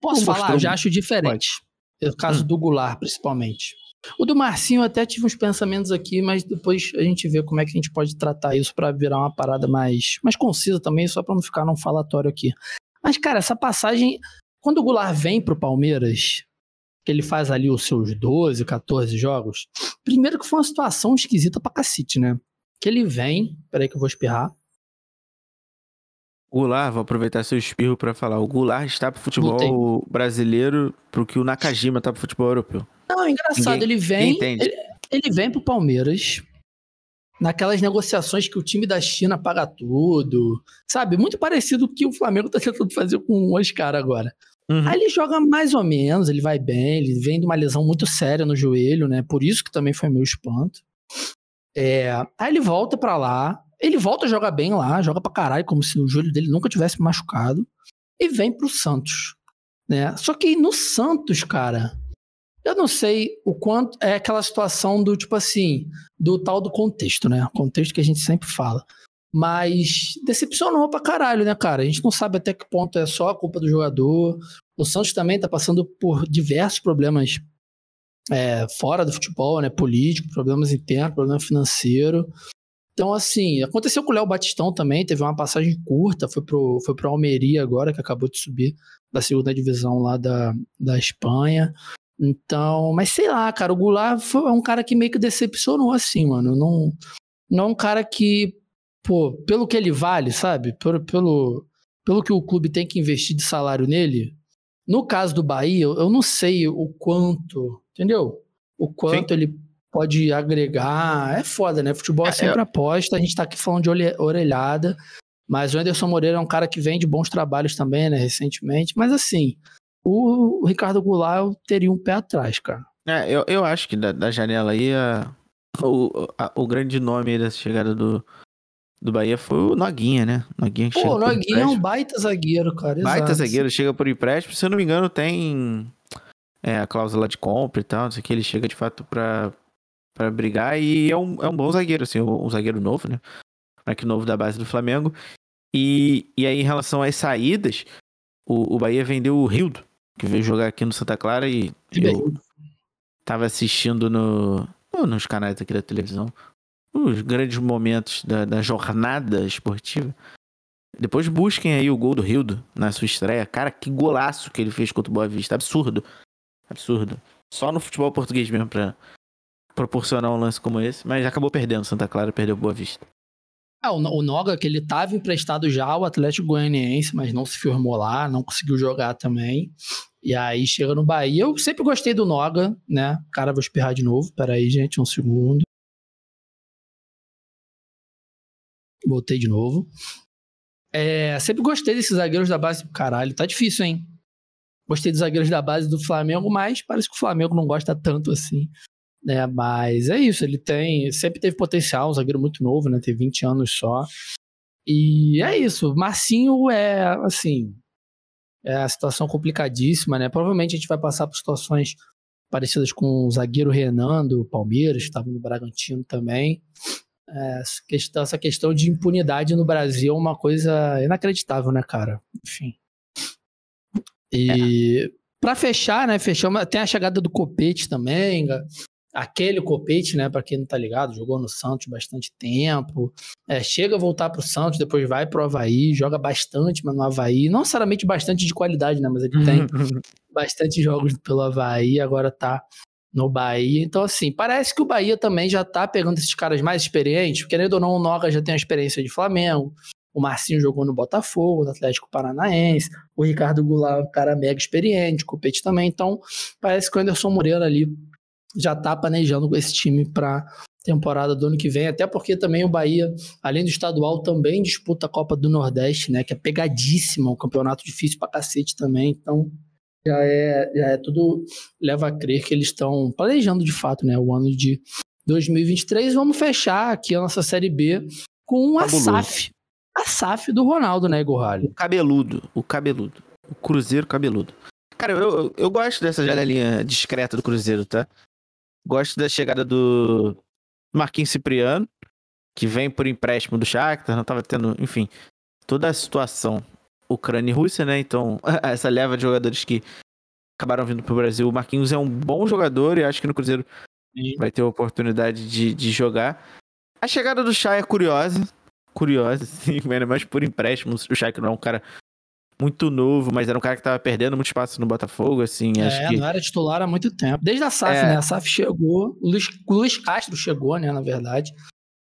Posso falar? Eu já acho diferente. Pode. O caso hum. do Goulart, principalmente. O do Marcinho eu até tive uns pensamentos aqui, mas depois a gente vê como é que a gente pode tratar isso para virar uma parada mais, mais concisa também, só para não ficar num falatório aqui. Mas, cara, essa passagem, quando o Goulart vem pro Palmeiras, que ele faz ali os seus 12, 14 jogos, primeiro que foi uma situação esquisita pra cacete, né? Que ele vem, peraí que eu vou espirrar. Goulart, vou aproveitar seu espirro para falar. O Goulart está pro futebol brasileiro pro que o Nakajima tá pro futebol europeu. Não, é engraçado, Ninguém, ele vem. Ele, ele vem pro Palmeiras naquelas negociações que o time da China paga tudo, sabe? Muito parecido com o que o Flamengo tá tentando fazer com o Oscar agora. Uhum. Aí ele joga mais ou menos, ele vai bem, ele vem de uma lesão muito séria no joelho, né? Por isso que também foi meu espanto. É, aí ele volta para lá, ele volta a jogar bem lá, joga pra caralho, como se o joelho dele nunca tivesse machucado, e vem pro Santos, né? Só que no Santos, cara, eu não sei o quanto é aquela situação do tipo assim, do tal do contexto, né? Contexto que a gente sempre fala. Mas decepcionou pra caralho, né, cara? A gente não sabe até que ponto é só a culpa do jogador. O Santos também tá passando por diversos problemas é, fora do futebol, né? Político, problemas internos, problema financeiro. Então, assim, aconteceu com o Léo Batistão também, teve uma passagem curta, foi pro, foi pro Almeria agora, que acabou de subir da segunda divisão lá da, da Espanha. Então, mas sei lá, cara, o Goulart foi, é um cara que meio que decepcionou, assim, mano. Não, não é um cara que, pô, pelo que ele vale, sabe? Pelo, pelo, pelo que o clube tem que investir de salário nele. No caso do Bahia, eu, eu não sei o quanto, entendeu? O quanto Sim. ele pode agregar. É foda, né? Futebol é, é sempre é... aposta. A gente tá aqui falando de orelhada. Mas o Anderson Moreira é um cara que vem de bons trabalhos também, né? Recentemente. Mas assim, o, Ricardo Goulart eu teria um pé atrás, cara. É, eu, eu acho que da, da janela aí, a, o, a, o grande nome dessa chegada do, do Bahia foi o Noguinha, né? Noguinha Pô, o Noguinha é um baita zagueiro, cara. Baita exato. zagueiro, chega por empréstimo. Se eu não me engano, tem é, a cláusula de compra e tal, não sei o que. Ele chega de fato pra, pra brigar e é um, é um bom zagueiro, assim, um, zagueiro novo, né? Moleque novo da base do Flamengo. E, e aí, em relação às saídas, o, o Bahia vendeu o Rildo, que veio jogar aqui no Santa Clara e eu tava assistindo no, nos canais aqui da televisão os grandes momentos da, da jornada esportiva. Depois busquem aí o gol do Rildo na sua estreia. Cara, que golaço que ele fez contra o Boa Vista. Absurdo. Absurdo. Só no futebol português mesmo pra proporcionar um lance como esse. Mas acabou perdendo. Santa Clara perdeu Boa Vista. Ah, o, Noga, que ele estava emprestado já ao Atlético Goianiense, mas não se firmou lá, não conseguiu jogar também. E aí chega no Bahia. Eu sempre gostei do Noga, né? Cara, vou espirrar de novo. Peraí, gente, um segundo. Voltei de novo. É, sempre gostei desses zagueiros da base. Caralho, tá difícil, hein? Gostei dos zagueiros da base do Flamengo, mas parece que o Flamengo não gosta tanto assim né? Mas é isso, ele tem, sempre teve potencial, um zagueiro muito novo, né? Tem 20 anos só. E é isso, Marcinho é, assim, é a situação complicadíssima, né? Provavelmente a gente vai passar por situações parecidas com o zagueiro Renan do Palmeiras, que estava no Bragantino também. É, essa, questão, de impunidade no Brasil é uma coisa inacreditável, né, cara? Enfim. E é. para fechar, né, fechamos, tem a chegada do Copete também, aquele Copete, né, para quem não tá ligado, jogou no Santos bastante tempo, é, chega a voltar pro Santos, depois vai pro Havaí, joga bastante, mas no Havaí, não necessariamente bastante de qualidade, né, mas ele tem bastante jogos pelo Havaí, agora tá no Bahia, então assim, parece que o Bahia também já tá pegando esses caras mais experientes, querendo ou não, o Noga já tem a experiência de Flamengo, o Marcinho jogou no Botafogo, no Atlético Paranaense, o Ricardo Goulart, um cara mega experiente, o Copete também, então parece que o Anderson Moreira ali já está planejando esse time para temporada do ano que vem, até porque também o Bahia, além do estadual, também disputa a Copa do Nordeste, né, que é pegadíssima, um campeonato difícil pra cacete também, então já é, já é tudo leva a crer que eles estão planejando de fato, né, o ano de 2023. Vamos fechar aqui a nossa Série B com a SAF, a SAF do Ronaldo, né, Igor O cabeludo, o cabeludo, o Cruzeiro cabeludo. Cara, eu, eu, eu gosto dessa janelinha discreta do Cruzeiro, tá? Gosto da chegada do Marquinhos Cipriano. que vem por empréstimo do Shakhtar, não tava tendo, enfim, toda a situação Ucrânia e Rússia, né? Então, essa leva de jogadores que acabaram vindo pro Brasil. O Marquinhos é um bom jogador e acho que no Cruzeiro Sim. vai ter a oportunidade de, de jogar. A chegada do Chay é curiosa. Curiosa, sim, mas por empréstimo. O Chay que não é um cara muito novo, mas era um cara que tava perdendo muito espaço no Botafogo, assim. É, acho que... não era titular há muito tempo. Desde a SAF, é... né? A SAF chegou, o Luiz, Luiz Castro chegou, né, na verdade.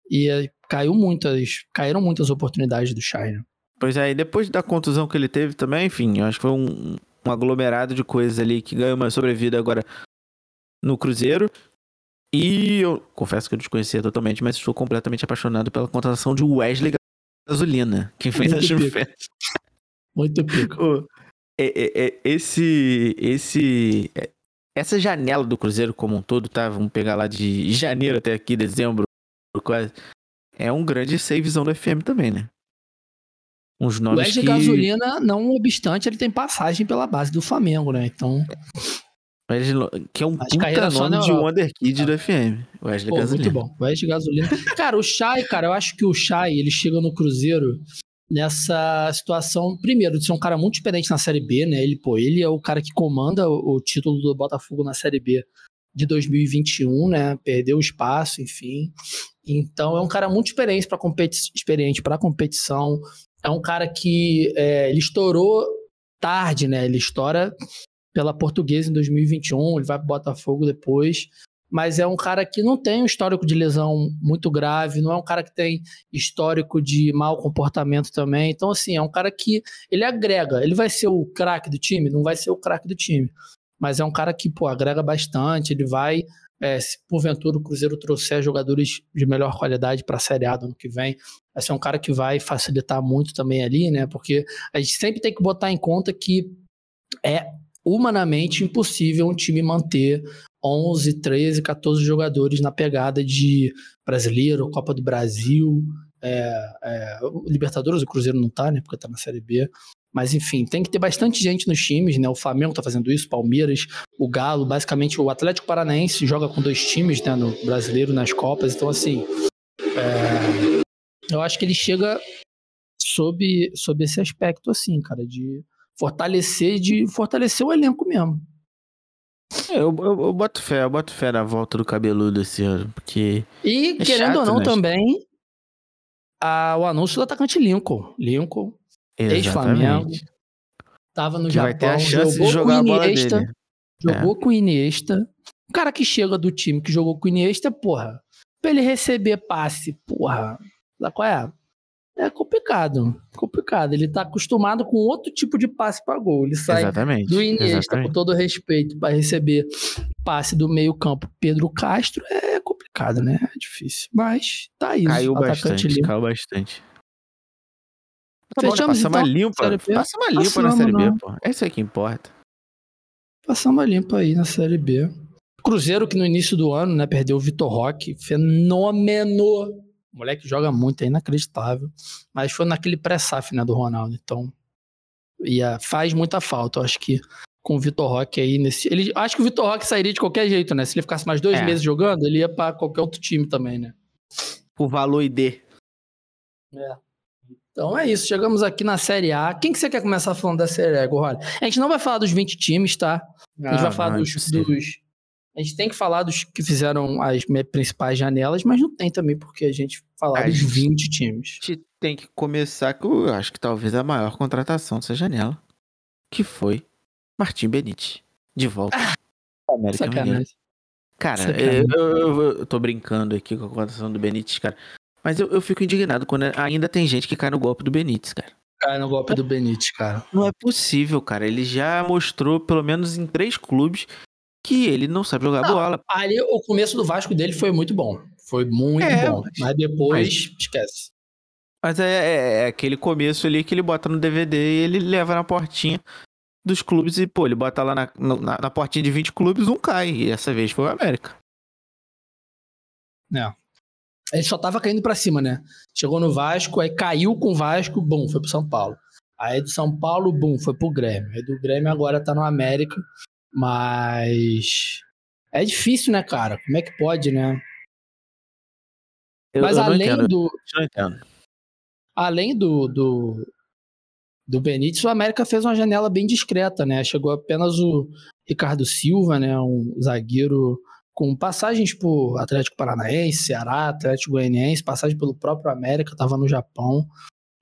E caiu muitas, caíram muitas oportunidades do Chay, né? Pois é, e depois da contusão que ele teve também, enfim, acho que foi um, um aglomerado de coisas ali que ganhou uma sobrevida agora no Cruzeiro. E eu confesso que eu desconhecia totalmente, mas estou completamente apaixonado pela contratação de Wesley Gasolina, que fez a Chimfest. Muito pico. É, é, esse, esse, é, essa janela do Cruzeiro como um todo, tá? Vamos pegar lá de janeiro até aqui, dezembro, quase. É um grande savezão do FM também, né? Uns nomes o Wesley que... Gasolina, não obstante, ele tem passagem pela base do Flamengo, né? Então. Que é um puta nome de Wonderkid do FM. Wesley Pô, Gasolina. Muito bom. Wesley Gasolina. cara, o Chay, cara, eu acho que o Chay, ele chega no Cruzeiro nessa situação, primeiro, de ser um cara muito experiente na Série B, né? Ele, pô, ele é o cara que comanda o, o título do Botafogo na Série B de 2021, né? Perdeu o espaço, enfim. Então é um cara muito experiente para competi para competição, é um cara que é, ele estourou tarde, né? Ele estoura pela Portuguesa em 2021, ele vai pro Botafogo depois, mas é um cara que não tem um histórico de lesão muito grave, não é um cara que tem histórico de mau comportamento também. Então, assim, é um cara que ele agrega. Ele vai ser o craque do time? Não vai ser o craque do time. Mas é um cara que, pô, agrega bastante, ele vai é, se porventura o Cruzeiro trouxer jogadores de melhor qualidade para a Série A do ano que vem, vai ser um cara que vai facilitar muito também ali, né? Porque a gente sempre tem que botar em conta que é humanamente impossível um time manter 11, 13, 14 jogadores na pegada de brasileiro, Copa do Brasil, é, é, Libertadores, o Cruzeiro não tá, né? Porque tá na Série B. Mas enfim, tem que ter bastante gente nos times, né? O Flamengo tá fazendo isso, Palmeiras, o Galo, basicamente o Atlético Paranaense joga com dois times, né? No brasileiro, nas Copas. Então, assim, é... eu acho que ele chega sob, sob esse aspecto, assim, cara, de fortalecer, de fortalecer o elenco mesmo. É, eu, eu, eu, boto fé, eu boto fé na volta do cabeludo esse ano, porque. E, é querendo chato, ou não, né? também, a, o anúncio do atacante Lincoln. Lincoln ex-Flamengo. Tava no que Japão, vai ter a chance de jogar com o Iniesta, Jogou é. com o Iniesta. O cara que chega do time que jogou com o Iniesta, porra, pra ele receber passe, porra, lá qual é? É complicado, complicado. Ele tá acostumado com outro tipo de passe para gol. Ele sai exatamente, do Iniesta, exatamente. com todo respeito, para receber passe do meio-campo Pedro Castro. É complicado, né? É difícil. Mas tá isso. Caiu bastante, caiu bastante. Tá bom, né? Passar uma então, limpa. Passa uma limpa Passamos, na Série B, pô. É isso aí que importa. Passar uma limpa aí na Série B. Cruzeiro que no início do ano, né, perdeu o Vitor Roque. Fenômeno. O moleque joga muito, é inacreditável. Mas foi naquele pré-saf, né, do Ronaldo. Então, ia, faz muita falta. Eu acho que com o Vitor Roque aí nesse. Ele, acho que o Vitor Roque sairia de qualquer jeito, né? Se ele ficasse mais dois é. meses jogando, ele ia para qualquer outro time também, né? Por valor ID. É. Então é isso, chegamos aqui na Série A. Quem que você quer começar falando da Série A, Gorralho? A gente não vai falar dos 20 times, tá? A gente ah, vai falar não, dos, dos, A gente tem que falar dos que fizeram as principais janelas, mas não tem também porque a gente falar a dos gente 20 times. A gente tem que começar com, eu acho que talvez a maior contratação dessa janela, que foi Martim Benite. De volta. Ah, América sacanagem. Cara, sacanagem. Eu, eu, eu, tô brincando aqui com a contratação do Benítez, cara. Mas eu, eu fico indignado quando ainda tem gente que cai no golpe do Benítez, cara. Cai no golpe do Benítez, cara. Não é possível, cara. Ele já mostrou, pelo menos em três clubes, que ele não sabe jogar não, bola. Ali, o começo do Vasco dele foi muito bom. Foi muito é, bom. Mas, depois, mas, esquece. Mas é, é, é, aquele começo ali que ele bota no DVD e ele leva na portinha dos clubes e, pô, ele bota lá na, na, na portinha de 20 clubes, um cai. E essa vez foi o América. É. Ele só tava caindo para cima, né? Chegou no Vasco, aí caiu com o Vasco, bum, foi pro São Paulo. Aí do São Paulo, bum, foi pro Grêmio. Aí do Grêmio agora tá no América, mas é difícil, né, cara? Como é que pode, né? Eu, Mas eu além entendo. do. Além do, do, do Benítez, o América fez uma janela bem discreta, né? Chegou apenas o Ricardo Silva, né? Um zagueiro com passagens por Atlético Paranaense, Ceará, Atlético Goianiense, passagem pelo próprio América, tava no Japão.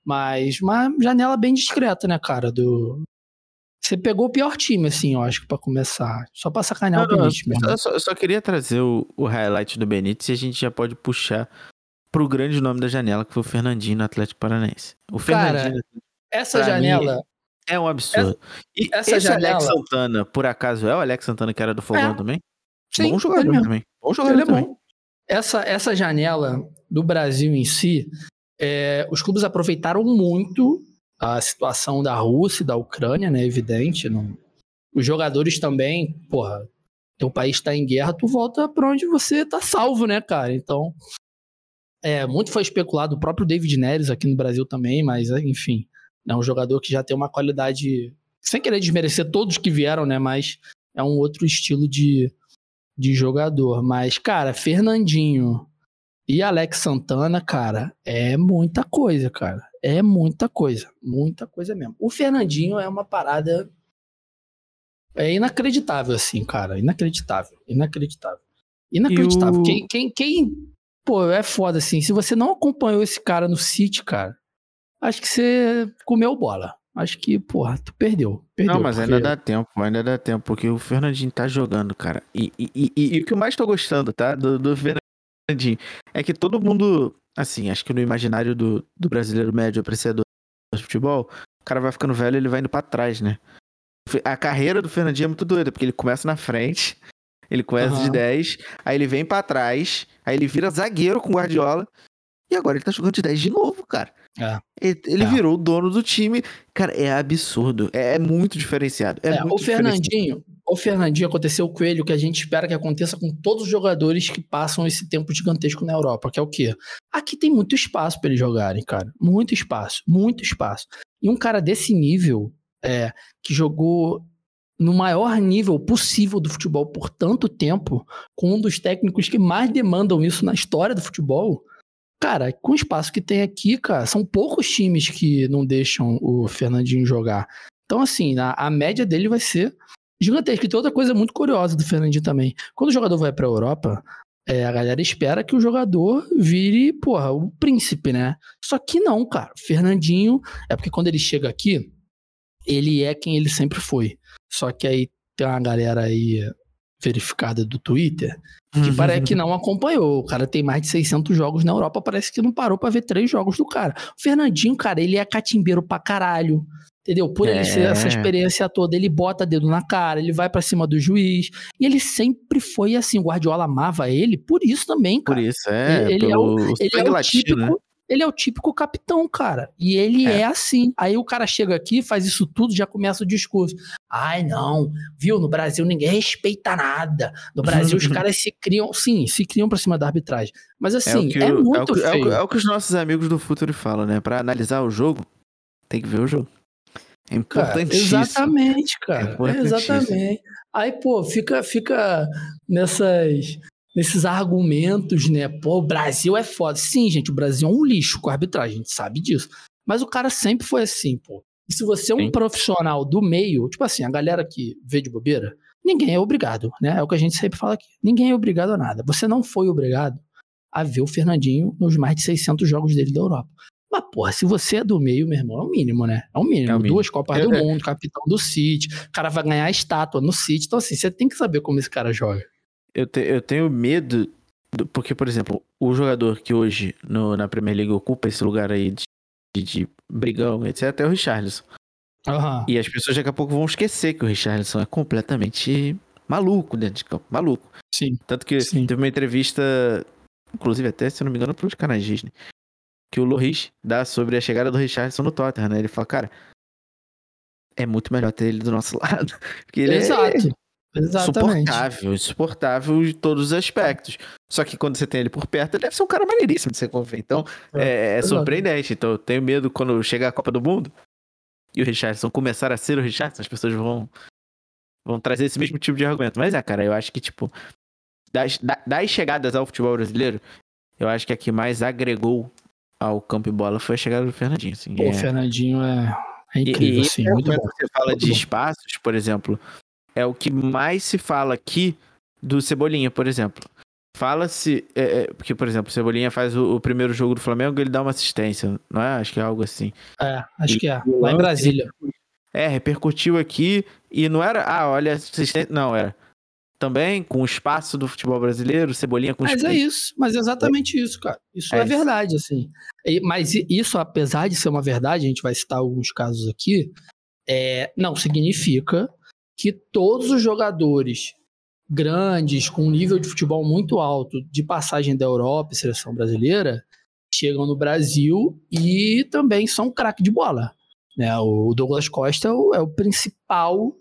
Mas uma janela bem discreta, né, cara? Do... Você pegou o pior time, assim, eu acho, pra começar. Só pra sacanear Não, o Benítez mesmo. eu, só, eu só queria trazer o, o highlight do Benítez e a gente já pode puxar pro grande nome da janela, que foi o Fernandinho no Atlético Paranaense. O Cara, Fernandinho Essa pra mim, janela. é um absurdo. e essa esse Alex janela- Santana, por acaso, é o Alex Santana que era do Fogão É. também? Sim, bom jogador mesmo. também. Bom jogador Ele é também. bom. Essa, essa janela do Brasil em si, é, os clubes aproveitaram muito a situação da Rússia e da Ucrânia, né? Evidente. Não... Os jogadores também, porra, teu país tá em guerra, tu volta pra onde você tá salvo, né, cara? Então. É, muito foi especulado, o próprio David Neres aqui no Brasil também, mas enfim, é um jogador que já tem uma qualidade, sem querer desmerecer todos que vieram, né, mas é um outro estilo de, de jogador. Mas, cara, Fernandinho e Alex Santana, cara, é muita coisa, cara. É muita coisa. Muita coisa mesmo. O Fernandinho é uma parada. É inacreditável, assim, cara. Inacreditável. Inacreditável. Inacreditável. O- Quem, quem, quem. Pô, é foda, assim. Se você não acompanhou esse cara no City, cara, acho que você comeu bola. Acho que, porra, tu perdeu. perdeu Não, mas porque- ainda dá tempo, ainda dá tempo, porque o Fernandinho tá jogando, cara. E, e, e- e o que eu mais tô gostando, tá? Do, do Fernandinho, é que todo mundo, assim, acho que no imaginário do, do brasileiro médio apreciador de futebol, o cara vai ficando velho e ele vai indo pra trás, né? A carreira do Fernandinho é muito doida, porque ele começa na frente, ele começa de Aham. 10, aí ele vem pra trás, aí ele vira zagueiro com Guardiola, e agora ele tá jogando de 10 de novo, cara. É. Ele, ele É. virou o dono do time. Cara, é absurdo. É, é muito diferenciado. É É, muito o Fernandinho, o Fernandinho aconteceu com ele o que a gente espera que aconteça com todos os jogadores que passam esse tempo gigantesco na Europa, que é o quê? Aqui tem muito espaço para eles jogarem, cara. Muito espaço, muito espaço. E um cara desse nível, é, que jogou no maior nível possível do futebol por tanto tempo, com um dos técnicos que mais demandam isso na história do futebol, cara, com o espaço que tem aqui, cara, são poucos times que não deixam o Fernandinho jogar. Então, assim, a, a média dele vai ser gigantesca. E tem outra coisa muito curiosa do Fernandinho também. Quando o jogador vai pra Europa, é, a galera espera que o jogador vire, porra, o príncipe, né? Só que não, cara. O Fernandinho, é porque quando ele chega aqui, ele é quem ele sempre foi. Só que aí tem uma galera aí verificada do Twitter que parece que não acompanhou. O cara tem mais de 600 jogos na Europa, parece que não parou pra ver três jogos do cara. O Fernandinho, cara, ele é catimbeiro pra caralho. Entendeu? Por ele ser É. essa experiência toda, ele bota dedo na cara, ele vai pra cima do juiz. E ele sempre foi assim. O Guardiola amava ele por isso também, Por cara. isso, é. Ele é pelo Ele é o típico. né? Ele é o típico capitão, cara. E ele é. É. assim. Aí o cara chega aqui, faz isso tudo, já começa o discurso. Ai, não, viu? No Brasil ninguém respeita nada. No Brasil os caras se criam, sim, se criam pra cima da arbitragem. Mas É, assim, o que, é, o- muito é, o, que- é, o, é o que os nossos amigos do futuro falam, né? Pra analisar o jogo, tem que ver o jogo. É importantíssimo. exatamente, cara. É exatamente. Aí, pô, fica, fica nessas, nesses argumentos, né? Pô, o Brasil é foda. Sim, gente, o Brasil é um lixo com a arbitragem, a gente sabe disso. Mas o cara sempre foi assim, pô. E se você é um Sim. profissional do meio, tipo assim, a galera que vê de bobeira, ninguém é obrigado, né? É o que a gente sempre fala aqui. Ninguém é obrigado a nada. Você não foi obrigado a ver o Fernandinho nos mais de 600 jogos dele da Europa. Mas, porra, se você é do meio, meu irmão, é o mínimo, né? É o mínimo. É o mínimo. Duas Copas É, do é. Mundo, capitão do City, o cara vai ganhar a estátua no City. Então, assim, você tem que saber como esse cara joga. Eu, te- eu tenho medo, do- porque, por exemplo, o jogador que hoje no- na Premier League ocupa esse lugar aí de, de, de brigão, etc., é o Richarlison. Aham. E as pessoas daqui a pouco vão esquecer que o Richarlison é completamente maluco dentro de campo. Maluco. Sim. Tanto que Sim. teve uma entrevista, inclusive até, se eu não me engano, pro de canais Disney, que o Loris dá sobre a chegada do Richardson no Tottenham, né? Ele fala, cara, é muito melhor ter ele do nosso lado. Porque ele é Exato. Exatamente. insuportável, insuportável de todos os aspectos. Só que quando você tem ele por perto, ele deve ser um cara maneiríssimo de você conviver. Então, é, é exato. surpreendente. Então, eu tenho medo quando chegar a Copa do Mundo e o Richardson começar a ser o Richardson, as pessoas vão, vão trazer esse mesmo tipo de argumento. Mas é, cara, eu acho que, tipo, das, da- das chegadas ao futebol brasileiro, eu acho que a que mais agregou ao campo e bola foi a chegada do Fernandinho. Assim, Pô, é... o Fernandinho é, é incrível, e, assim, é, muito quando bom. você fala Muito de bom. espaços, por exemplo, é o que mais se fala aqui do Cebolinha, por exemplo. Fala-se, é, é, porque, por exemplo, o Cebolinha faz o, o primeiro jogo do Flamengo, ele dá uma assistência, não é? Acho que é algo assim. É, acho E- que é. e Lá em Brasília. É, repercutiu aqui e não era, ah, olha, assistência, não, era também com o espaço do futebol brasileiro, Cebolinha com Mas é espaço. isso, mas é exatamente isso, cara. Isso É é, isso. verdade, assim. Mas isso, apesar de ser uma verdade, a gente vai citar alguns casos aqui, é, não significa que todos os jogadores grandes, com um nível de futebol muito alto, de passagem da Europa e seleção brasileira, chegam no Brasil e também são craque de bola. Né? O Douglas Costa é o, é o principal.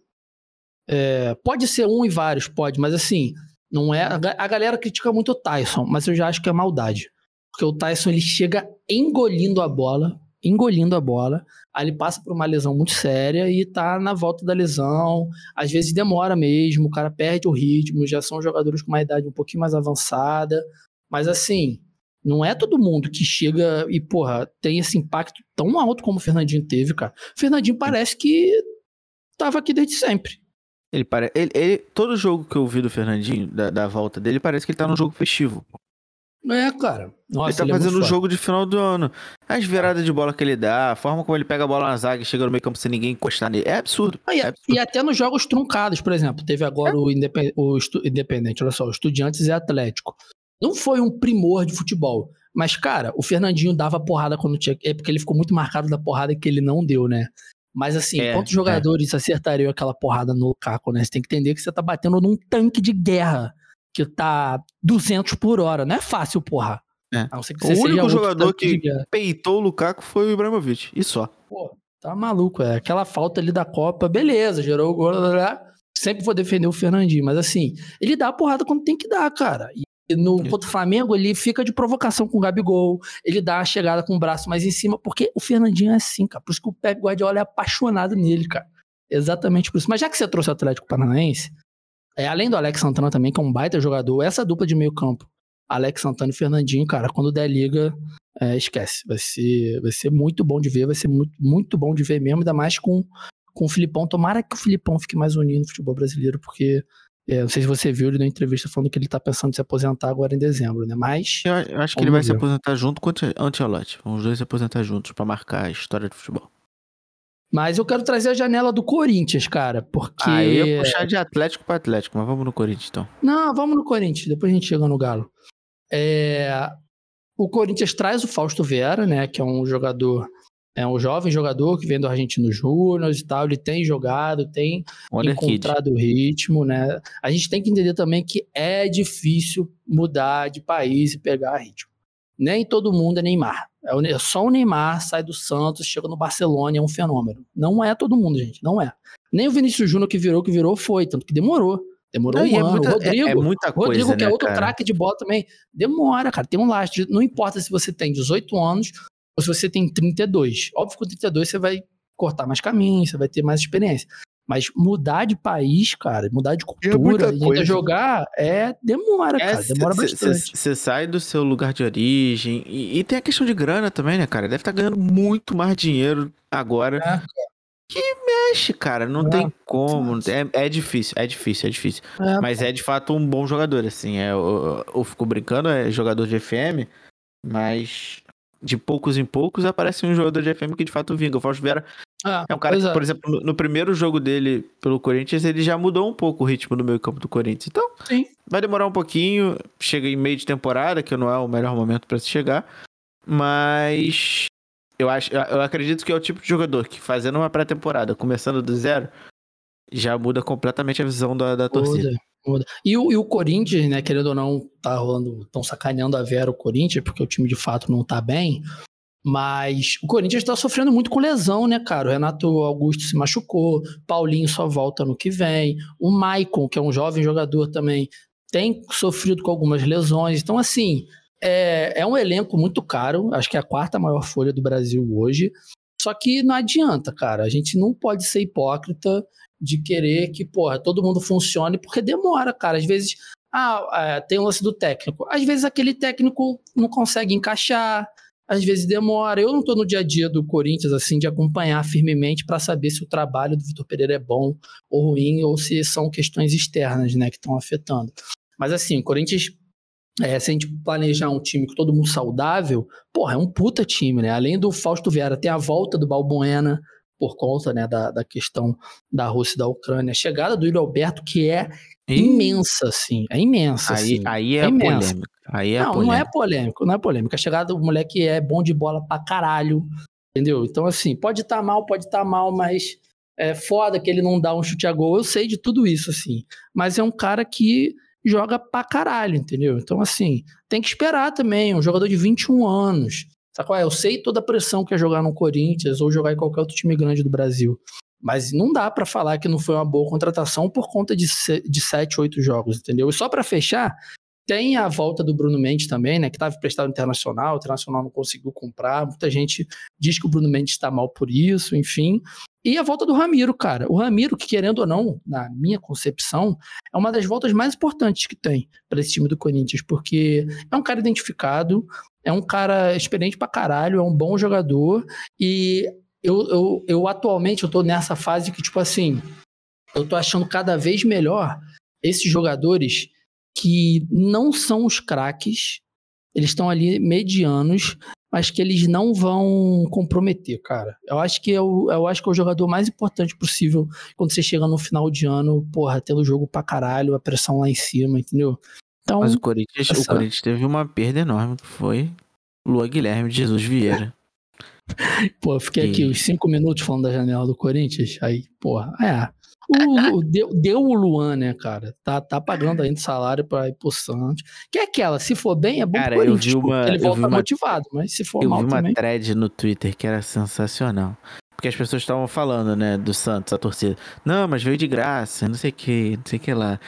É, pode ser um e vários, pode, mas assim, não é. A, ga- a galera critica muito o Tyson, mas eu já acho que é maldade. Porque o Tyson ele chega engolindo a bola, engolindo a bola, aí ele passa por uma lesão muito séria e tá na volta da lesão. Às vezes demora mesmo, o cara perde o ritmo, já são jogadores com uma idade um pouquinho mais avançada. Mas assim, não é todo mundo que chega e, porra, tem esse impacto tão alto como o Fernandinho teve, cara. O Fernandinho parece que tava aqui desde sempre. Ele, pare... ele, ele- todo jogo que eu vi do Fernandinho, da, da volta dele, parece que ele tá num jogo festivo. É, cara. Nossa, ele tá ele é fazendo o foda. jogo de final do ano. As viradas de bola que ele dá, a forma como ele pega a bola na zaga e chega no meio campo sem ninguém encostar nele. É absurdo. Ah, e, É absurdo. e até nos jogos truncados, por exemplo, teve agora o, Indepen- o Estu- Independente, olha só, o Estudiantes e Atlético. Não foi um primor de futebol, mas, cara, o Fernandinho dava porrada quando tinha. É porque ele ficou muito marcado da porrada que ele não deu, né? Mas assim, É, quantos jogadores acertariam aquela porrada no Lukaku, né? Você tem que entender que você tá batendo num tanque de guerra que tá 200 por hora. Não é fácil, porra. É. A não ser que O único jogador que peitou o Lukaku foi o Ibrahimovic. E só. Pô, tá maluco, é. Aquela falta ali da Copa, beleza, gerou o gol, blá, blá, blá. sempre vou defender o Fernandinho, mas assim, ele dá a porrada quando tem que dar, cara. E no contra o Flamengo, ele fica de provocação com o Gabigol, ele dá a chegada com o braço mais em cima, porque o Fernandinho é assim, cara. Por isso que o Pep Guardiola é apaixonado nele, cara. Exatamente por isso. Mas já que você trouxe o Atlético Paranaense, é, além do Alex Santana também, que é um baita jogador, essa dupla de meio campo, Alex Santana e Fernandinho, cara, quando der liga, é, esquece. Vai ser, vai ser muito bom de ver, vai ser muito, muito bom de ver mesmo, ainda mais com, com o Filipão. Tomara que o Filipão fique mais unido no futebol brasileiro, porque é, não sei se você viu ele na entrevista falando que ele tá pensando em se aposentar agora em dezembro, né? Mas. Eu, eu acho que Vamos ele vai se ver. aposentar junto com o Ante- Ancelotti. Vão os dois se aposentar juntos pra marcar a história do futebol. Mas eu quero trazer a janela do Corinthians, cara, porque. Ah, eu ia puxar de Atlético pra Atlético, mas vamos no Corinthians então. Não, vamos no Corinthians, depois a gente chega no Galo. É, O Corinthians traz o Fausto Vera, né? Que é um jogador, é um jovem jogador que vem do Argentino Júnior e tal. Ele tem jogado, tem Wonder encontrado o ritmo, né? A gente tem que entender também que é difícil mudar de país e pegar ritmo. Nem todo mundo é Neymar. É só o Neymar sai do Santos, chega no Barcelona é um fenômeno. Não é todo mundo, gente. Não é. Nem o Vinícius Júnior que virou, que virou foi, tanto que demorou. Demorou Não, um é ano. muita- o é- Rodrigo, é muita Rodrigo, coisa, que é né, outro cara? craque de bola também, demora, cara. Tem um lastro. Não importa se você tem 18 anos ou se você tem 32. Óbvio que com 32 você vai cortar mais caminho, você vai ter mais experiência. Mas mudar de país, cara, mudar de É cultura e ainda coisa. jogar, é demora, cara. Demora bastante. Você sai do seu lugar de origem. E, e tem a questão de grana também, né, cara? Deve estar ganhando muito mais dinheiro agora. É. Que mexe, cara. Não É. tem como. É, é difícil, é difícil, é difícil. É, Mas é de fato um bom jogador, assim. É, eu, eu fico brincando, é jogador de FM, mas de poucos em poucos aparece um jogador de FM que de fato vinga. O Fausto Vera é um cara que, é. por exemplo, no, no primeiro jogo dele pelo Corinthians, ele já mudou um pouco o ritmo do meio campo do Corinthians. Então, Sim. vai demorar um pouquinho. Chega em meio de temporada, que não é o melhor momento pra se chegar. Mas eu acho, eu acredito que é o tipo de jogador que fazendo uma pré-temporada, começando do zero, já muda completamente a visão da, da torcida. Muda. E, o, e o Corinthians, né, querendo ou não, tá rolando, tão sacaneando a Vera o Corinthians, porque o time de fato não tá bem. Mas o Corinthians tá sofrendo muito com lesão, né, cara? O Renato Augusto se machucou, Paulinho só volta no que vem, o Maicon, que é um jovem jogador também, tem sofrido com algumas lesões. Então, assim, é, é um elenco muito caro, acho que é a quarta maior folha do Brasil hoje. Só que não adianta, cara. A gente não pode ser hipócrita de querer que, porra, todo mundo funcione, porque demora, cara. Às vezes, Ah, é, tem o lance do técnico. Às vezes aquele técnico não consegue encaixar, às vezes demora. Eu não estou no dia a dia do Corinthians, assim, de acompanhar firmemente para saber se o trabalho do Vitor Pereira é bom ou ruim, ou se são questões externas, né, que estão afetando. Mas assim, o Corinthians, é, se a gente planejar um time com todo mundo saudável, porra, é um puta time, né? Além do Fausto Vieira, tem a volta do Balbuena, por conta né, da, da questão da Rússia e da Ucrânia. A chegada do Yuri Alberto, que é imensa, assim. É imensa, aí, assim. Aí é, é polêmico. Aí é não, polêmico. não é polêmico, não é polêmico. A chegada do moleque é bom de bola pra caralho, entendeu? Então, assim, pode estar tá mal, pode estar tá mal, mas é foda que ele não dá um chute a gol. Eu sei de tudo isso, assim. Mas é um cara que joga pra caralho, entendeu? Então, assim, tem que esperar também. Um jogador de 21 anos. Sabe qual é? Eu sei toda a pressão que é jogar no Corinthians ou jogar em qualquer outro time grande do Brasil. Mas não dá para falar que não foi uma boa contratação por conta de, de 7, 8 jogos, entendeu? E só para fechar, tem a volta do Bruno Mendes também, né? Que estava emprestado internacional, o internacional não conseguiu comprar. Muita gente diz que o Bruno Mendes está mal por isso, enfim. E a volta do Ramiro, cara. O Ramiro, que querendo ou não, na minha concepção, é uma das voltas mais importantes que tem para esse time do Corinthians, porque é um cara identificado, é um cara experiente pra caralho, é um bom jogador. E eu, eu, eu atualmente eu tô nessa fase que, tipo assim, eu tô achando cada vez melhor esses jogadores que não são os craques, eles estão ali medianos, mas que eles não vão comprometer, cara. Eu acho que é o, eu acho que é o jogador mais importante possível quando você chega no final de ano, porra, tendo jogo pra caralho, a pressão lá em cima, entendeu? Então, Mas o Corinthians, essa... o Corinthians teve uma perda enorme, que foi Lua Guilherme de Jesus Vieira. Pô, fiquei e... aqui uns cinco minutos falando da janela do Corinthians, aí, porra, é. O, deu, deu o Luan, né, cara? Tá, tá pagando ainda salário pra ir pro Santos. Que é aquela, se for bem, é bom cara, pro. Eu vi uma, ele volta uma, motivado, mas se for eu mal vi uma também... thread no Twitter que era sensacional. Porque as pessoas estavam falando, né, do Santos, a torcida. Não, mas veio de graça, não sei o que, não sei o que lá.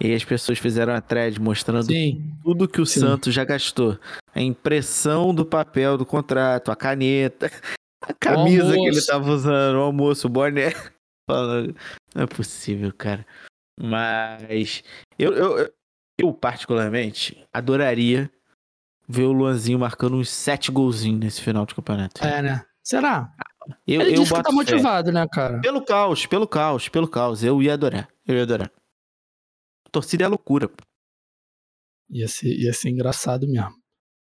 E as pessoas fizeram a thread mostrando Sim. tudo que o Sim. Santos já gastou. A impressão do papel do contrato, a caneta, a camisa que ele tava usando, o almoço, o boné. Não é possível, cara. Mas eu, eu, eu particularmente adoraria ver o Luanzinho marcando uns sete golzinhos nesse final de campeonato. É, né? Será? Eu, Ele eu disse que tá motivado, fé. né, cara? Pelo caos, pelo caos, pelo caos. Eu ia adorar. Eu ia adorar. torcida é loucura. Ia ser, ia ser engraçado mesmo.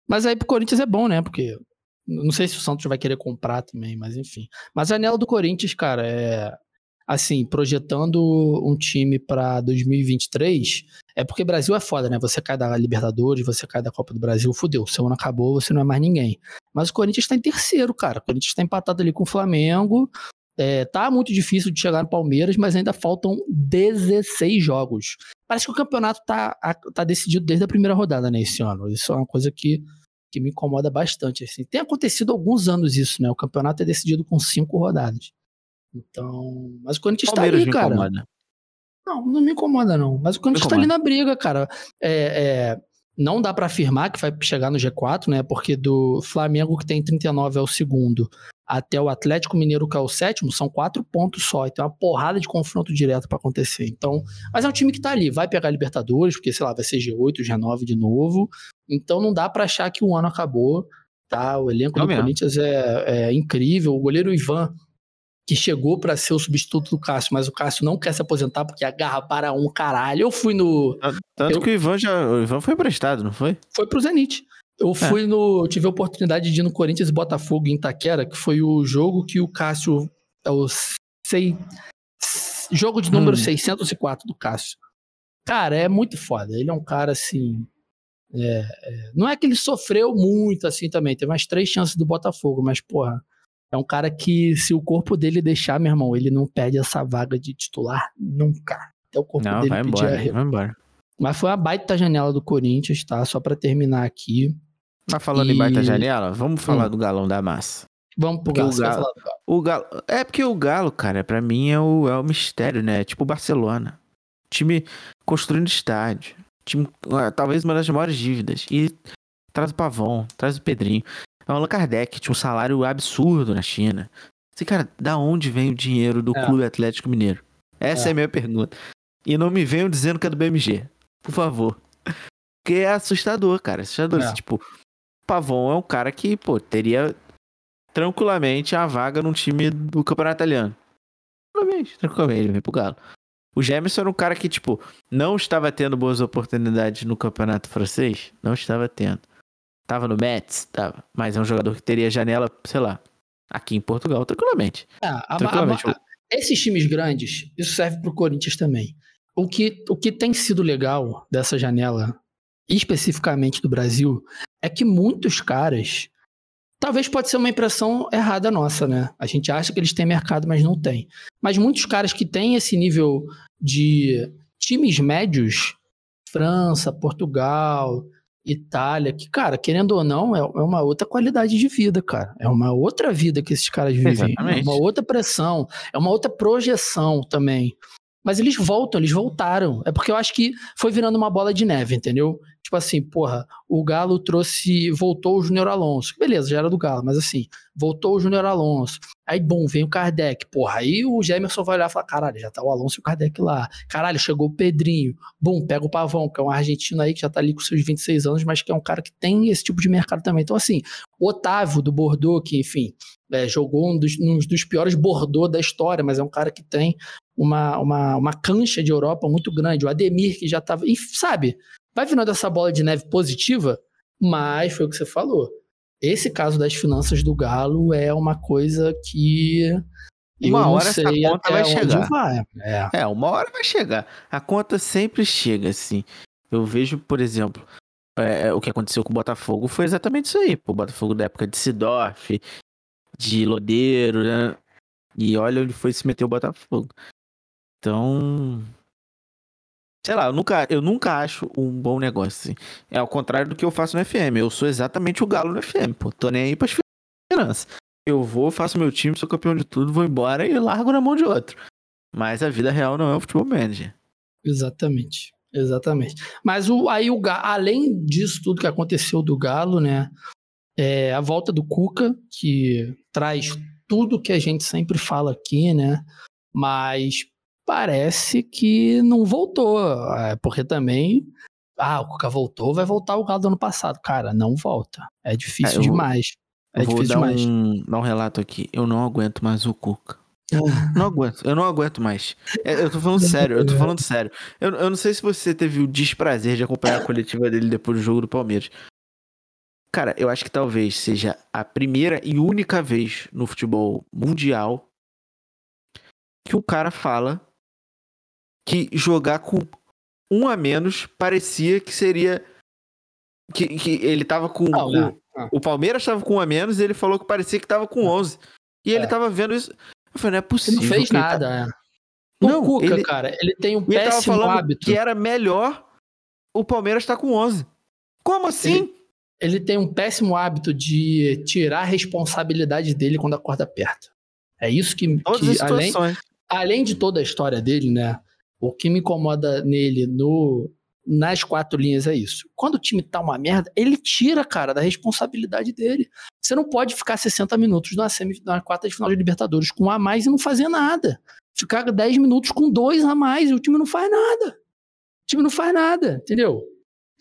Mas aí pro Corinthians é bom, né? Porque não sei se o Santos vai querer comprar também, mas enfim. Mas a anel do Corinthians, cara, é assim, projetando um time para 2023, é porque Brasil é foda, né? Você cai da Libertadores, você cai da Copa do Brasil, fudeu. Seu ano acabou, você não é mais ninguém. Mas o Corinthians tá em terceiro, cara. O Corinthians tá empatado ali com o Flamengo. É, tá muito difícil de chegar no Palmeiras, mas ainda faltam 16 jogos. Parece que o campeonato tá, tá decidido desde a primeira rodada, né, esse ano. Isso é uma coisa que, que me incomoda bastante. Assim. Tem acontecido alguns anos isso, né? O campeonato é decidido com cinco rodadas. Então. Mas o Corinthians tá ali, cara. Incomoda. Não, não me incomoda, não. Mas o Corinthians tá ali na briga, cara. É, é, não dá para afirmar que vai chegar no G4, né? Porque do Flamengo, que tem 39, é o segundo, até o Atlético Mineiro, que é o sétimo, são quatro pontos só. Então é uma porrada de confronto direto para acontecer. Então, mas é um time que tá ali, vai pegar Libertadores, porque, sei lá, vai ser G8, G9 de novo. Então não dá para achar que o ano acabou. Tá? O elenco não do mesmo. Corinthians é, é incrível. O goleiro Ivan que chegou para ser o substituto do Cássio, mas o Cássio não quer se aposentar porque agarra para um caralho. Eu fui no. Tanto eu... que o Ivan já. O Ivan foi emprestado, não foi? Foi pro Zenit. Eu é. fui no. Tive a oportunidade de ir no Corinthians e Botafogo em Itaquera, que foi o jogo que o Cássio. É o sei, jogo de número hum. 604 do Cássio. Cara, é muito foda. Ele é um cara assim. É, é, não é que ele sofreu muito assim também. Teve umas três chances do Botafogo, mas, porra é um cara que, se o corpo dele deixar, meu irmão, ele não perde essa vaga de titular nunca. Até o corpo não, dele vai embora, a... vai embora. Mas foi uma baita janela do Corinthians, tá? Só para terminar aqui. Tá falando e... em baita janela? Vamos falar hum. do galão da massa. Vamos pro Galo, o Galo, o Galo. É porque o Galo, cara, para mim é o, é o mistério, né? É tipo o Barcelona. Time construindo estádio. Time, talvez uma das maiores dívidas. E traz o Pavão, traz o Pedrinho. É o Allan Kardec tinha um salário absurdo na China. Esse cara, da onde vem o dinheiro do é. Clube Atlético Mineiro? Essa é. é a minha pergunta. E não me venham dizendo que é do BMG. por favor. Porque é assustador, cara. Assustador. É. Tipo, Pavon é um cara que, pô, teria tranquilamente a vaga num time do campeonato italiano. Tranquilamente, tranquilamente, ele vem pro Galo. O Gemerson era um cara que, tipo, não estava tendo boas oportunidades no campeonato francês. Não estava tendo. Tava no Mets, tava. Mas é um jogador que teria janela, sei lá, aqui em Portugal, tranquilamente. É, a, tranquilamente. A, a, esses times grandes, isso serve pro Corinthians também. O que, o que tem sido legal dessa janela, especificamente do Brasil, é que muitos caras Talvez pode ser uma impressão errada nossa, né? A gente acha que eles têm mercado, mas não tem. Mas muitos caras que têm esse nível de times médios, França, Portugal, Itália, que, cara, querendo ou não, é, é uma outra qualidade de vida, cara. É uma outra vida que esses caras vivem. Exatamente. É uma outra pressão, é uma outra projeção também. Mas eles voltam, eles voltaram. É porque eu acho que foi virando uma bola de neve, entendeu? Tipo assim, porra, o Galo trouxe, voltou o Júnior Alonso. Beleza, já era do Galo, mas assim, voltou o Júnior Alonso. Aí, bom, vem o Kardec. Porra, aí o Gemerson vai olhar e falar: caralho, já tá o Alonso e o Kardec lá. Caralho, chegou o Pedrinho. Bom, pega o Pavão, que é um argentino aí que já tá ali com seus 26 anos, mas que é um cara que tem esse tipo de mercado também. Então, assim, o Otávio do Bordeaux, que, enfim, é, jogou um dos, um dos piores Bordeaux da história, mas é um cara que tem uma, uma, uma cancha de Europa muito grande. O Ademir, que já estava. Sabe? Vai virando essa bola de neve positiva, mas foi o que você falou. Esse caso das finanças do Galo é uma coisa que. Uma hora essa conta vai chegar. Vai. É. é, uma hora vai chegar. A conta sempre chega, assim. Eu vejo, por exemplo, é, é o que aconteceu com o Botafogo foi exatamente isso aí. Pô, o Botafogo da época de Sidorf, de Lodeiro, né? E olha onde foi se meter o Botafogo. Então, sei lá, eu nunca, eu nunca acho um bom negócio. Assim. É ao contrário do que eu faço no FM. Eu sou exatamente o galo no FM, pô. Tô nem aí pras finanças. Eu vou, faço meu time, sou campeão de tudo, vou embora e largo na mão de outro. Mas a vida real não é o futebol manager. Exatamente. Exatamente. Mas o, aí o além disso tudo que aconteceu do Galo, né? É a volta do Cuca, que traz tudo que a gente sempre fala aqui, né? Mas parece que não voltou. É, porque também. Ah, o Cuca voltou, vai voltar o Galo do ano passado. Cara, não volta. É difícil é, demais. É vou difícil dar demais. Um, dar um relato aqui. Eu não aguento mais o Cuca. Não aguento, eu não aguento mais. É, eu tô falando sério, eu tô falando sério. Eu, eu não sei se você teve o desprazer de acompanhar a coletiva dele depois do jogo do Palmeiras. Cara, eu acho que talvez seja a primeira e única vez no futebol mundial que o cara fala que jogar com um a menos parecia que seria. Que, que ele tava com. com ah. O Palmeiras tava com um a menos e ele falou que parecia que tava com 11. E é. ele tava vendo isso. Eu falei, não é possível. Ele não fez nada, tá... é. O não, Cuca, ele... cara, ele tem um ele péssimo hábito. Que era melhor o Palmeiras estar tá com 11. Como assim? Ele, ele, tem um péssimo hábito de tirar a responsabilidade dele quando a corda aperta. É isso que, que além, além de toda a história dele, né? O que me incomoda nele no nas quatro linhas é isso. Quando o time tá uma merda, ele tira, cara, da responsabilidade dele. Você não pode ficar 60 minutos na, quarta de final de Libertadores com um a mais e não fazer nada. Ficar 10 minutos com dois a mais e o time não faz nada. O time não faz nada, entendeu?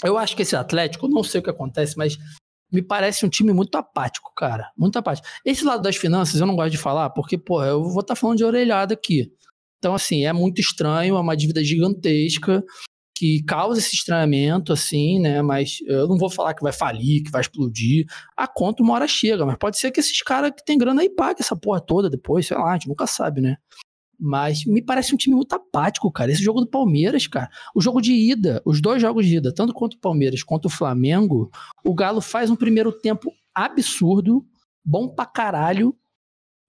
Eu acho que esse Atlético, não sei o que acontece, mas me parece um time muito apático, cara. Muito apático. Esse lado das finanças eu não gosto de falar, porque, porra, eu vou estar tá falando de orelhada aqui. Então, assim, é muito estranho, é uma dívida gigantesca que causa esse estranhamento, assim, né? Mas eu não vou falar que vai falir, que vai explodir. A conta uma hora chega, mas pode ser que esses caras que tem grana aí paguem essa porra toda depois, sei lá, a gente nunca sabe, né? Mas me parece um time muito apático, cara. Esse jogo do Palmeiras, cara. O jogo de ida, os dois jogos de ida, tanto contra o Palmeiras quanto o Flamengo, o Galo faz um primeiro tempo absurdo, bom pra caralho.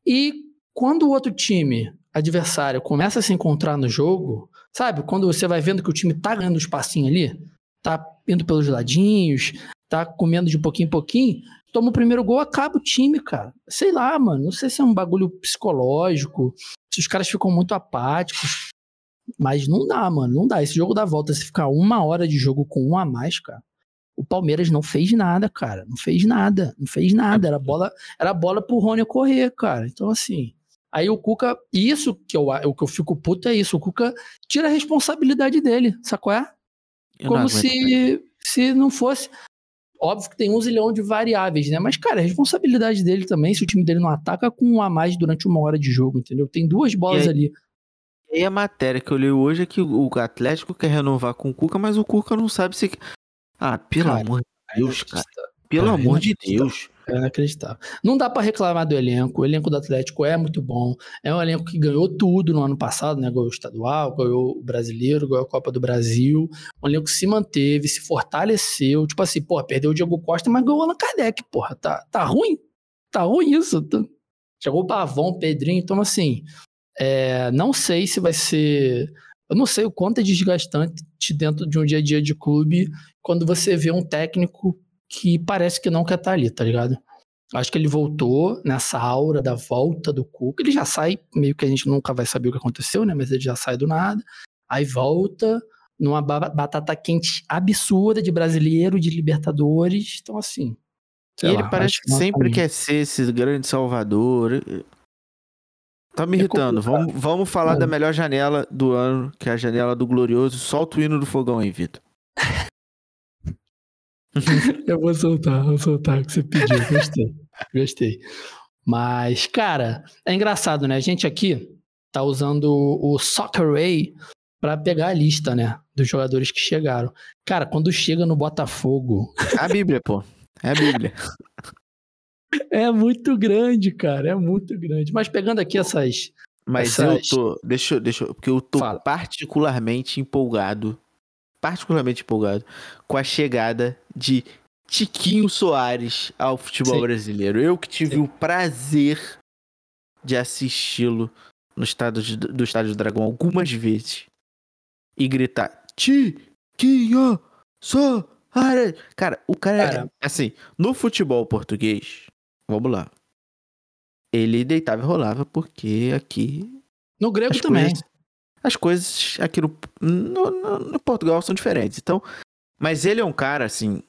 E quando o outro time adversário começa a se encontrar no jogo, sabe? Quando você vai vendo que o time tá ganhando um espacinho ali, tá indo pelos ladinhos, tá comendo de pouquinho em pouquinho, toma o primeiro gol, acaba o time, cara. Sei lá, mano. Não sei se é um bagulho psicológico, se os caras ficam muito apáticos. Mas não dá, mano. Não dá. Esse jogo dá volta. Se ficar uma hora de jogo com um a mais, cara. O Palmeiras não fez nada, cara. Não fez nada. Não fez nada. Era bola, era bola pro Rony correr, cara. Então, assim. Aí o Cuca, isso que eu, o que eu fico puto é isso, o Cuca tira a responsabilidade dele, sacou é? Como se, se não fosse. Óbvio que tem um zilhão de variáveis, né? Mas, cara, é responsabilidade dele também, se o time dele não ataca com um a mais durante uma hora de jogo, entendeu? Tem duas bolas aí, ali. E a matéria que eu li hoje é que o Atlético quer renovar com o Cuca, mas o Cuca não sabe se. Ah, pelo cara, amor de Deus, cara. Pelo cara, amor de Deus. É inacreditável. Não dá para reclamar do elenco. O elenco do Atlético é muito bom. É um elenco que ganhou tudo no ano passado, né? Ganhou o estadual, ganhou o brasileiro, ganhou a Copa do Brasil. Um elenco que se manteve, se fortaleceu. Tipo assim, pô, perdeu o Diego Costa, mas ganhou o Allan Kardec, porra. Tá, tá ruim? Tá ruim isso? Chegou o Pavão, o Pedrinho. Então, assim, é, não sei se vai ser. Eu não sei o quanto é desgastante dentro de um dia a dia de clube quando você vê um técnico que parece que não quer estar tá ali, tá ligado? Acho que ele voltou nessa aura da volta do Cuca. Ele já sai, meio que a gente nunca vai saber o que aconteceu, né? Mas ele já sai do nada. Aí volta numa batata quente absurda de brasileiro, de Libertadores. Então, assim. E ele lá, parece que sempre quer ser esse grande salvador. Tá me é irritando. Vamos, vamos falar é. da melhor janela do ano, que é a janela do Glorioso. Solta o hino do fogão aí, Vitor. Eu vou soltar, vou soltar o que você pediu. Gostei, gostei. Mas, cara, é engraçado, né? A gente aqui tá usando o Soccer Ray para pegar a lista, né? Dos jogadores que chegaram. Cara, quando chega no Botafogo. É a Bíblia, pô. É a Bíblia. é muito grande, cara. É muito grande. Mas pegando aqui essas. Mas essas... eu tô. Deixa, deixa Porque eu tô Fala. particularmente empolgado particularmente empolgado com a chegada de Tiquinho Soares ao futebol Sim. brasileiro. Eu que tive Sim. o prazer de assisti-lo no estádio do Estádio do Dragão algumas vezes e gritar Tiquinho Soares. Cara, o cara, cara. É, assim, no futebol português, vamos lá. Ele deitava e rolava porque aqui no grego também. Coisas, as coisas aqui no, no, no, Portugal são diferentes. Então, mas ele é um cara, assim,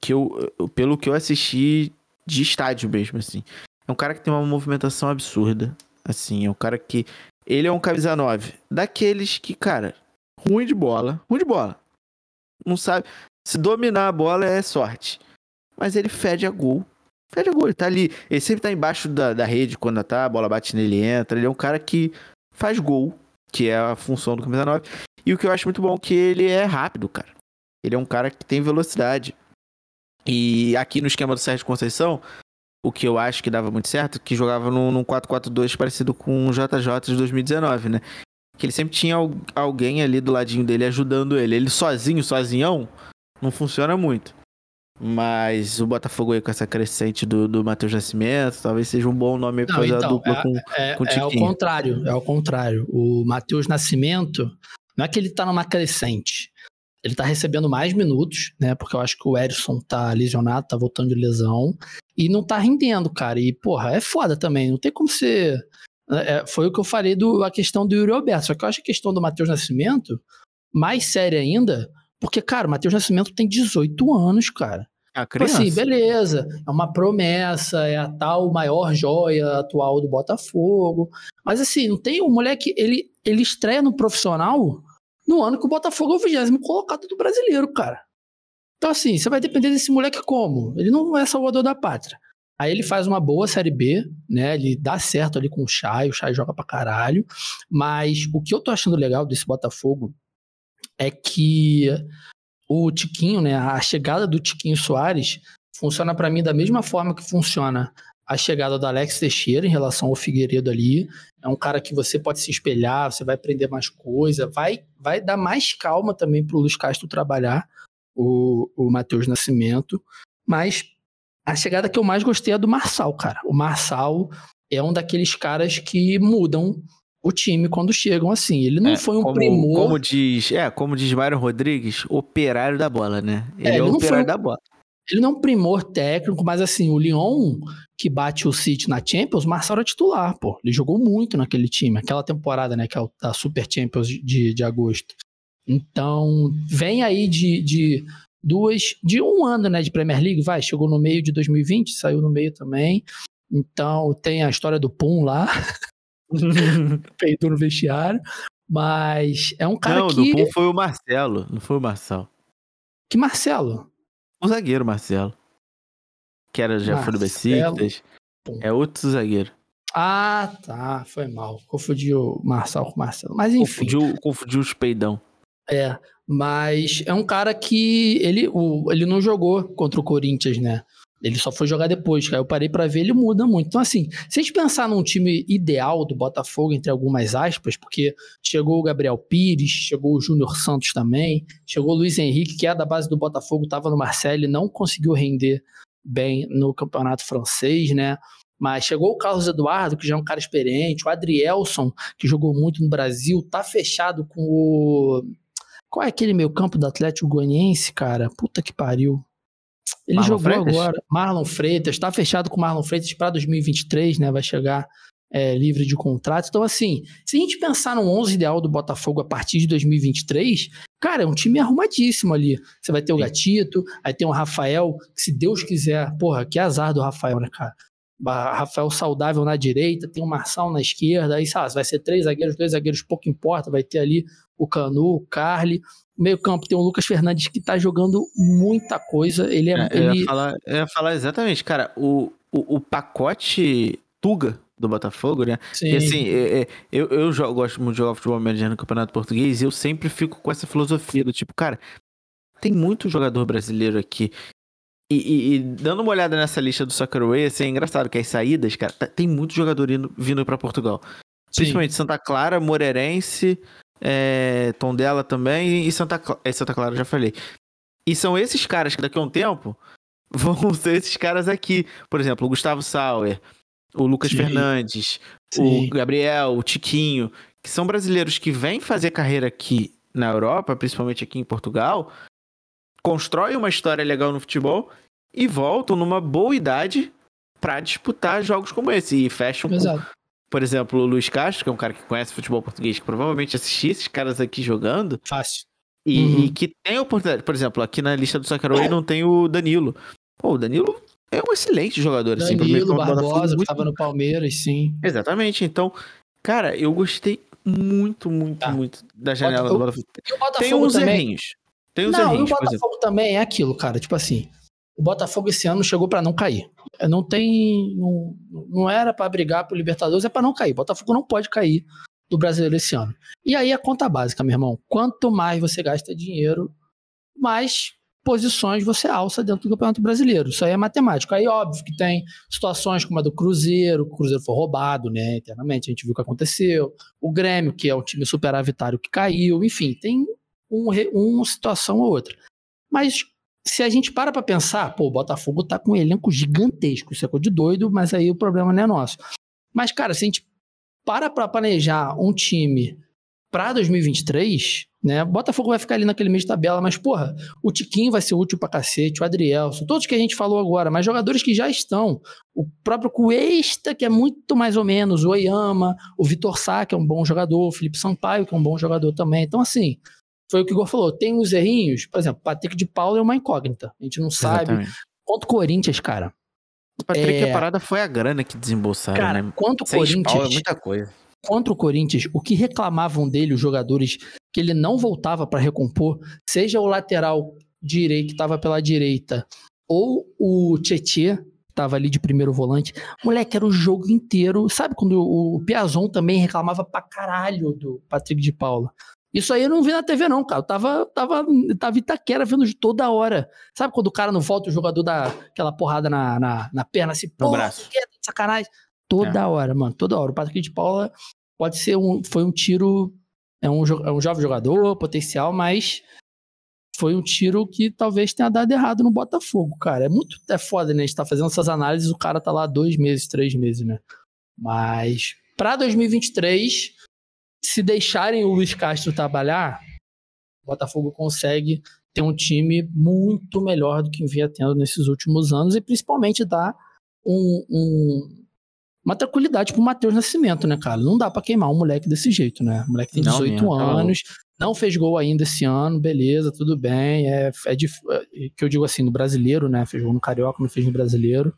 que eu, pelo que eu assisti de estádio mesmo, assim, é um cara que tem uma movimentação absurda. Assim, é um cara que. Ele é um camisa 9. Daqueles que, cara, ruim de bola. Ruim de bola. Não sabe. Se dominar a bola é sorte. Mas ele fede a gol. Fede a gol. Ele tá ali. Ele sempre tá embaixo da, da rede quando tá, a bola bate nele entra. Ele é um cara que faz gol que é a função do camisa 9. E o que eu acho muito bom é que ele é rápido, cara. Ele é um cara que tem velocidade. E aqui no esquema do Sérgio Conceição, o que eu acho que dava muito certo, que jogava num, num 4-4-2 parecido com o JJ de 2019, né? Que ele sempre tinha alguém ali do ladinho dele ajudando ele. Ele sozinho, sozinhão, não funciona muito. Mas o Botafogo aí com essa crescente do, do Matheus Nascimento, talvez seja um bom nome para fazer então, a dupla é, com, é, com o Tiquinho. É o contrário, é o contrário. O Matheus Nascimento, não é que ele tá numa crescente. Ele tá recebendo mais minutos, né? Porque eu acho que o Erisson tá lesionado, tá voltando de lesão. E não tá rendendo, cara. E, porra, é foda também. Não tem como ser. É, foi o que eu falei do a questão do Yuri Alberto. Só que eu acho a questão do Matheus Nascimento mais séria ainda, porque, cara, o Matheus Nascimento tem 18 anos, cara. A tipo criança. Assim, beleza, é uma promessa, é a tal maior joia atual do Botafogo. Mas assim, não tem o um moleque, ele, ele estreia no profissional no ano que o Botafogo é o vigésimo colocado do brasileiro, cara. Então assim, você vai depender desse moleque como? Ele não é salvador da pátria. Aí ele faz uma boa Série B, né? Ele dá certo ali com o Chay, o Chay joga pra caralho. Mas o que eu tô achando legal desse Botafogo é que o Tiquinho, né, a chegada do Tiquinho Soares funciona para mim da mesma forma que funciona a chegada do Alex Teixeira em relação ao Figueiredo ali. É um cara que você pode se espelhar, você vai aprender mais coisa, vai, vai dar mais calma também para o Luiz Castro trabalhar, o, o Matheus Nascimento. Mas a chegada que eu mais gostei é do Marçal, cara. O Marçal é um daqueles caras que mudam o time quando chegam assim. Ele não é, foi um como, primor. Como diz, é, como diz Mário Rodrigues, operário da bola, né? Ele é, é ele operário da bola. Ele não é um primor técnico, mas assim, o Lyon, que bate o City na Champions, Marcelo era titular, pô. Ele jogou muito naquele time, aquela temporada, né, que é a Super Champions de, de agosto. Então, vem aí de, de duas, de um ano, né, de Premier League, vai, chegou no meio de 2020, saiu no meio também. Então, tem a história do Pum lá, peidou no vestiário. Mas é um cara não, que. Não, foi o Marcelo, não foi o Marcelo. Que Marcelo? O zagueiro Marcelo. Que era, já foi do Besiktas. É outro zagueiro. Ah, tá. Foi mal. Confundiu o Marcelo com o Marcelo. Mas enfim. Confundiu, confundiu os peidão. É. Mas é um cara que ele, o, ele não jogou contra o Corinthians, né? Ele só foi jogar depois, cara. Eu parei para ver, ele muda muito. Então, assim, se a gente pensar num time ideal do Botafogo, entre algumas aspas, porque chegou o Gabriel Pires, chegou o Júnior Santos também, chegou o Luiz Henrique, que é da base do Botafogo, estava no Marseille, não conseguiu render bem no campeonato francês, né? Mas chegou o Carlos Eduardo, que já é um cara experiente, o Adrielson, que jogou muito no Brasil, tá fechado com o. Qual é aquele meio campo do Atlético Goianiense, cara? Puta que pariu. Ele Marlon jogou Freitas? agora. Marlon Freitas, tá fechado com o Marlon Freitas para 2023, né? Vai chegar é, livre de contrato. Então, assim, se a gente pensar no 11 ideal do Botafogo a partir de 2023, cara, é um time arrumadíssimo ali. Você vai ter o Gatito, aí tem o Rafael, que se Deus quiser, porra, que azar do Rafael, né, cara? Rafael saudável na direita, tem o Marçal na esquerda, aí sabe, vai ser três zagueiros, dois zagueiros, pouco importa, vai ter ali o Canu, o Carly, meio campo tem o Lucas Fernandes que tá jogando muita coisa, ele é... é ele... Eu, ia falar, eu ia falar exatamente, cara, o, o, o pacote Tuga do Botafogo, né? Sim. E assim, é, é, eu, eu jogo, gosto muito de jogar futebol americano no Campeonato Português e eu sempre fico com essa filosofia do tipo, cara, tem muito jogador brasileiro aqui. E, e, e dando uma olhada nessa lista do Soccerway, assim, é engraçado que as saídas, cara, tá, tem muito jogador indo, vindo para Portugal. Sim. Principalmente Santa Clara, Moreirense, é, Tondela também e Santa, é, Santa Clara, já falei. E são esses caras que daqui a um tempo vão ser esses caras aqui. Por exemplo, o Gustavo Sauer, o Lucas Sim. Fernandes, Sim. o Gabriel, o Tiquinho, que são brasileiros que vêm fazer carreira aqui na Europa, principalmente aqui em Portugal, constroem uma história legal no futebol e voltam numa boa idade para disputar jogos como esse e fecham com, por exemplo, o Luiz Castro, que é um cara que conhece futebol português, que provavelmente assistiu esses caras aqui jogando. Fácil. E, uhum. que tem oportunidade. Por exemplo, aqui na lista do é. não tem o Danilo. Pô, o Danilo é um excelente jogador. Danilo, assim, Danilo, Barbosa, que estava no Palmeiras, sim. Exatamente. Então, cara, eu gostei muito, muito, ah. muito da janela do Botafogo. Botafogo tem uns também... errinhos. Tem uns não, errinhos, e o Botafogo também é aquilo, cara. Tipo assim, o Botafogo esse ano chegou para não cair. Não tem. Não, não era para brigar pro Libertadores, é para não cair. O Botafogo não pode cair do brasileiro esse ano. E aí a conta básica, meu irmão. Quanto mais você gasta dinheiro, mais posições você alça dentro do Campeonato Brasileiro. Isso aí é matemático. Aí, óbvio que tem situações como a do Cruzeiro, o Cruzeiro foi roubado, né, internamente, a gente viu o que aconteceu. O Grêmio, que é um time superavitário que caiu, enfim, tem um, uma situação ou outra. Mas se a gente para para pensar, pô, o Botafogo tá com um elenco gigantesco, isso é coisa de doido, mas aí o problema não é nosso. Mas, cara, se a gente para para planejar um time para 2023, né? Botafogo vai ficar ali naquele meio de tabela, mas, porra, o Tiquinho vai ser útil pra cacete, o Adrielson, todos que a gente falou agora, mas jogadores que já estão. O próprio Cuesta, que é muito mais ou menos, o Oyama, o Vitor Sá, que é um bom jogador, o Felipe Sampaio, que é um bom jogador também. Então, assim, foi o que o Igor falou. Tem os errinhos, por exemplo, Patrick de Paulo é uma incógnita. A gente não sabe. Exatamente. Quanto Corinthians, cara. O Patrick, é... a parada foi a grana que desembolsaram, cara, né? Quanto Corinthians. Pau é muita coisa. Contra o Corinthians, o que reclamavam dele os jogadores que ele não voltava para recompor, seja o lateral direito que estava pela direita, ou o Tietê, estava ali de primeiro volante. Moleque, era o jogo inteiro. Sabe quando o Piazon também reclamava pra caralho do Patrick de Paula? Isso aí eu não vi na TV, não, cara. Eu tava, tava, tava Itaquera vendo de toda hora. Sabe quando o cara não volta, o jogador dá aquela porrada na, na, na perna, assim, no braço. Que sacanagem. Toda é. hora, mano, toda hora. O Patrick de Paula pode ser um. Foi um tiro. É um, é um jovem jogador, potencial, mas foi um tiro que talvez tenha dado errado no Botafogo, cara. É muito é foda, né? A gente tá fazendo essas análises, o cara tá lá dois meses, três meses, né? Mas para 2023 se deixarem o Luiz Castro trabalhar, o Botafogo consegue ter um time muito melhor do que vinha tendo nesses últimos anos e principalmente dar um, um, uma tranquilidade pro Matheus Nascimento, né, cara? Não dá para queimar um moleque desse jeito, né? O moleque tem 18 não, anos, não fez gol ainda esse ano, beleza, tudo bem. É, é, é que eu digo assim, no brasileiro, né? Fez gol no Carioca, não fez no brasileiro.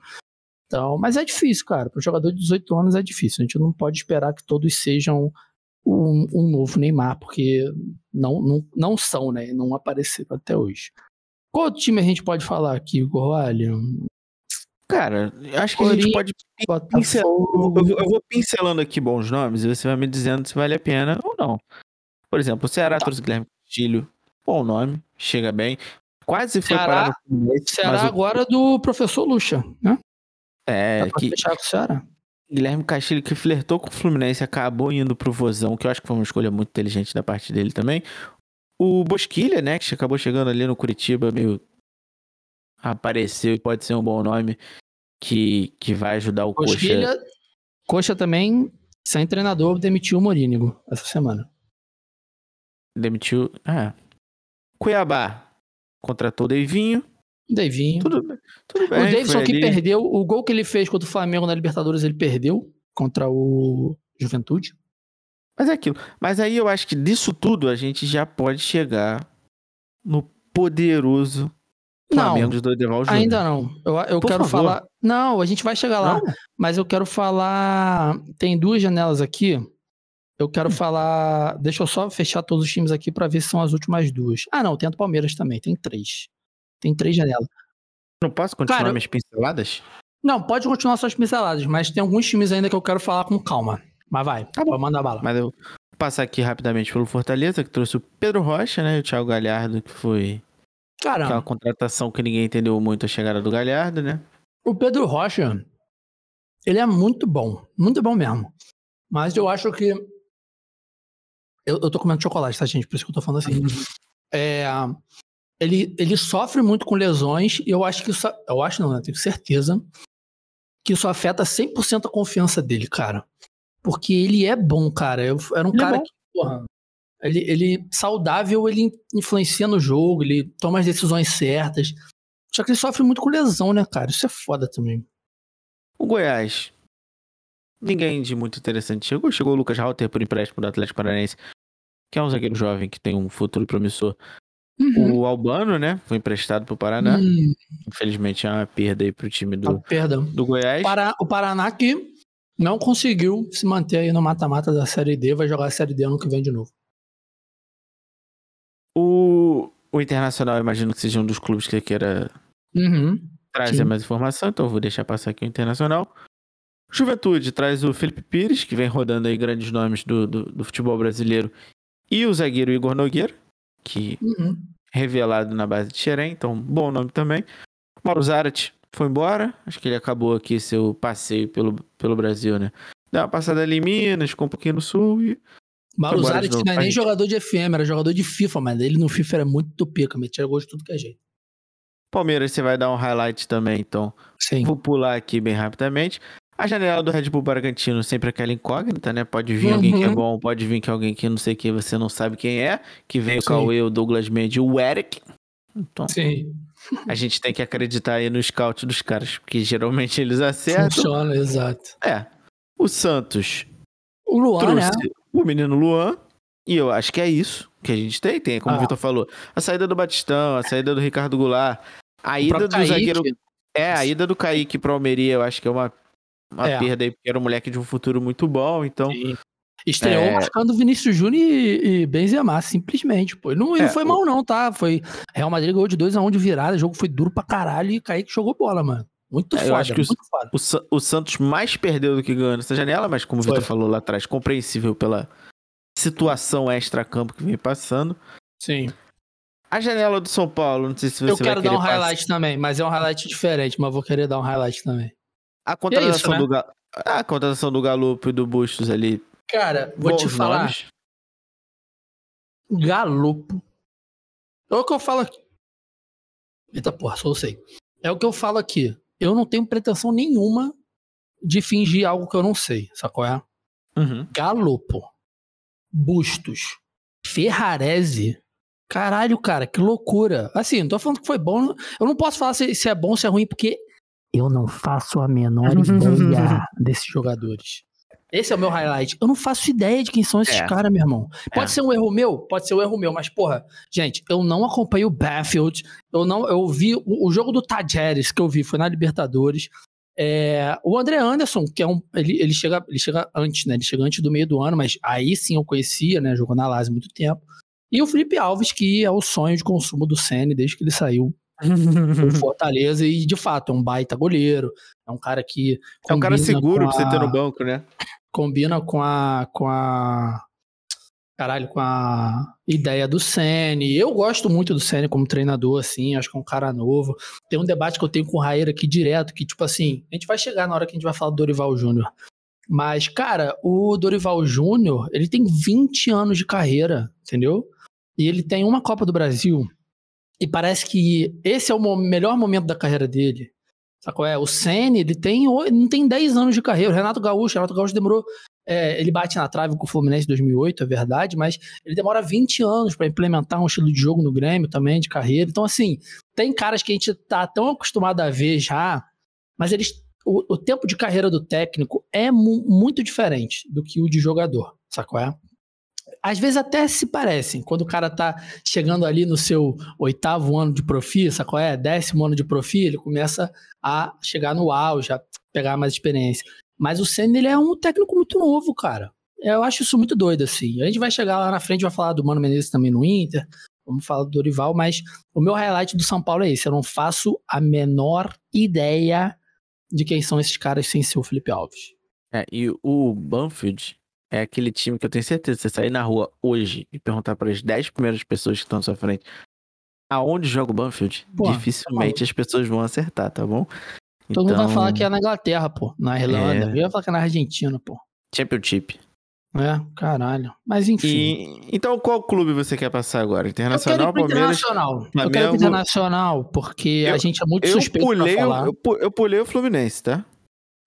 Então, mas é difícil, cara. Para um jogador de 18 anos é difícil. A gente não pode esperar que todos sejam um, um novo Neymar, porque não, não, não são, né? Não apareceram até hoje. Qual time a gente pode falar aqui, Gorvalho? Cara, acho que a gente pode pincelar. Eu, vou pincelando aqui bons nomes e você vai me dizendo se vale a pena ou não. Por exemplo, o Ceará tá. trouxe Guilherme Castilho. Bom nome, chega bem. Quase foi Ceará, parado. Ceará agora do professor Lucha, né? É, Dá que. Fechar com o Ceará. Guilherme Castilho, que flertou com o Fluminense, acabou indo pro Vozão, que eu acho que foi uma escolha muito inteligente da parte dele também. O Bosquilha, né, que acabou chegando ali no Curitiba, meio apareceu e pode ser um bom nome que, que vai ajudar o Bosquilha, Coxa. Coxa também, sem treinador, demitiu o Morínigo essa semana. Demitiu. Ah. Cuiabá contratou o Deivinho. Davinho. Tudo, tudo bem. O Davidson que perdeu, o gol que ele fez contra o Flamengo na Libertadores, ele perdeu contra o Juventude. Mas é aquilo. Mas aí eu acho que disso tudo a gente já pode chegar no poderoso Flamengo não, de Ainda não. Eu, eu quero favor. falar. Não, a gente vai chegar lá. Não. Mas eu quero falar. Tem duas janelas aqui. Eu quero falar. Deixa eu só fechar todos os times aqui para ver se são as últimas duas. Ah, não, tem a do Palmeiras também. Tem três. Tem três janelas. Não posso continuar Cara, minhas pinceladas? Não, pode continuar suas pinceladas, mas tem alguns times ainda que eu quero falar com calma. Mas vai, tá bom. manda bala. Mas eu vou passar aqui rapidamente pelo Fortaleza, que trouxe o Pedro Rocha, né? E o Thiago Galhardo, que foi Caramba. aquela contratação que ninguém entendeu muito a chegada do Galhardo, né? O Pedro Rocha, ele é muito bom. Muito bom mesmo. Mas eu acho que. Eu, eu tô comendo chocolate, tá, gente? Por isso que eu tô falando assim. é, ele, ele sofre muito com lesões e eu acho que isso. Eu acho não, né? Tenho certeza que isso afeta 100% a confiança dele, cara. Porque ele é bom, cara. Eu, era um ele é cara é que, porra, ele, ele saudável, ele influencia no jogo, ele toma as decisões certas. Só que ele sofre muito com lesão, né, cara? Isso é foda também. O Goiás. Ninguém de muito interessante chegou. Chegou o Lucas Halter por empréstimo do Atlético Paranaense, que é um zagueiro jovem que tem um futuro promissor. Uhum. O Albano, né? Foi emprestado pro Paraná. Uhum. Infelizmente é uma perda aí pro time do, do Goiás. Para, o Paraná que não conseguiu se manter aí no mata-mata da Série D, vai jogar a Série D ano que vem de novo. O, o Internacional, imagino que seja um dos clubes que queira uhum. trazer Sim. mais informação, então vou deixar passar aqui o Internacional. Juventude traz o Felipe Pires, que vem rodando aí grandes nomes do, do, do futebol brasileiro, e o zagueiro Igor Nogueira, que uhum. revelado na base de Xerém, então bom nome também. Mauro Zarat foi embora, acho que ele acabou aqui seu passeio pelo, pelo Brasil, né? Deu uma passada ali em Minas, ficou um pouquinho no sul e. Mauro Zarat não é nem jogador de FM, era jogador de FIFA, mas ele no FIFA era muito pica, metia gol de tudo que é jeito. Palmeiras, você vai dar um highlight também, então. Sim. Vou pular aqui bem rapidamente. A janela do Red Bull Bragantino sempre aquela incógnita, né? Pode vir uhum. alguém que é uhum. bom, pode vir que alguém que não sei que você não sabe quem é, que veio com o eu, Douglas Mendes e o Eric. Então, Sim. a gente tem que acreditar aí no scout dos caras, porque geralmente eles acertam. Funciona, exato. É. O Santos. O Luan, né? O menino Luan. E eu acho que é isso que a gente tem. Tem, como ah. o Vitor falou, a saída do Batistão, a saída do Ricardo Goulart, a ida do zagueiro. É, a ida do Kaique pro Almeria, eu acho que é uma uma é. perda aí, porque era um moleque de um futuro muito bom, então. Sim. Estreou é... marcando Vinícius Júnior e, e Benzema, simplesmente, pô. Não, é, não foi o... mal, não, tá? Foi. Real Madrid ganhou de 2x1 um de virada, o jogo foi duro pra caralho e Kaique jogou bola, mano. Muito é, foda, eu acho que o, o, o, Santos mais perdeu do que ganhou nessa janela, mas como foi. o Vitor falou lá atrás, compreensível pela situação extra-campo que vem passando. Sim. A janela do São Paulo, não sei se você Eu quero dar um highlight também, mas é um highlight diferente, mas vou querer dar um highlight também. A contratação, é isso, né? do, a contratação do Galopo e do Bustos ali. Cara, vou te falar. Nomes. Galopo. É o que eu falo aqui. Eita porra, só eu sei. É o que eu falo aqui. Eu não tenho pretensão nenhuma de fingir algo que eu não sei, sacou? É? Uhum. Galopo. Bustos. Ferrarese. Caralho, cara, que loucura. Assim, não tô falando que foi bom. Eu não posso falar se, se é bom ou se é ruim, porque eu não faço a menor ideia desses jogadores. Esse é o meu highlight. Eu não faço ideia de quem são esses é. caras, meu irmão. Pode é. ser um erro meu? Pode ser um erro meu, mas, porra, gente, eu não acompanho o Battlefield. Eu não, eu vi o, o jogo do Tajeres que eu vi foi na Libertadores. É, o André Anderson, que é um. Ele, ele, chega, ele chega antes, né? Ele chega antes do meio do ano, mas aí sim eu conhecia, né? Jogou na Lazio há muito tempo. E o Felipe Alves, que é o sonho de consumo do Senna desde que ele saiu do Fortaleza. E de fato, é um baita goleiro. É um cara que. É um cara seguro pra você ter no banco, né? Combina com a. Com a caralho, com a ideia do Sene. Eu gosto muito do Sene como treinador, assim, acho que é um cara novo. Tem um debate que eu tenho com o Raíra aqui direto, que, tipo assim, a gente vai chegar na hora que a gente vai falar do Dorival Júnior. Mas, cara, o Dorival Júnior, ele tem 20 anos de carreira, entendeu? E ele tem uma Copa do Brasil. E parece que esse é o melhor momento da carreira dele. Sabe qual é? O Sene, ele tem, não tem 10 anos de carreira. O Renato Gaúcho, Renato Gaúcho demorou é, ele bate na trave com o Fluminense em 2008, é verdade, mas ele demora 20 anos para implementar um estilo de jogo no Grêmio também, de carreira. Então, assim, tem caras que a gente tá tão acostumado a ver já, mas eles. O, o tempo de carreira do técnico é mu muito diferente do que o de jogador, sacou? É? Às vezes até se parecem. Quando o cara tá chegando ali no seu oitavo ano de profi, sacou? É? Décimo ano de profi, ele começa a chegar no auge, a pegar mais experiência. Mas o Senna, ele é um técnico muito novo, cara. Eu acho isso muito doido, assim. A gente vai chegar lá na frente, vai falar do Mano Menezes também no Inter, vamos falar do Dorival, mas o meu highlight do São Paulo é esse. Eu não faço a menor ideia de quem são esses caras sem ser o Felipe Alves. É, e o Banfield é aquele time que eu tenho certeza, você sair na rua hoje e perguntar para as 10 primeiras pessoas que estão à sua frente aonde joga o Banfield, Pô, dificilmente tá as pessoas vão acertar, tá bom? Todo então... mundo vai falar que é na Inglaterra, pô. Na Irlanda. É... Eu ia falar que é na Argentina, pô. Championship. É, caralho. Mas enfim. E, então, qual clube você quer passar agora? Internacional, eu quero Internacional. Flamengo... Eu quero Internacional, porque eu, a gente é muito suspeito pulei, pra falar. Eu, eu, pulei o Fluminense, tá?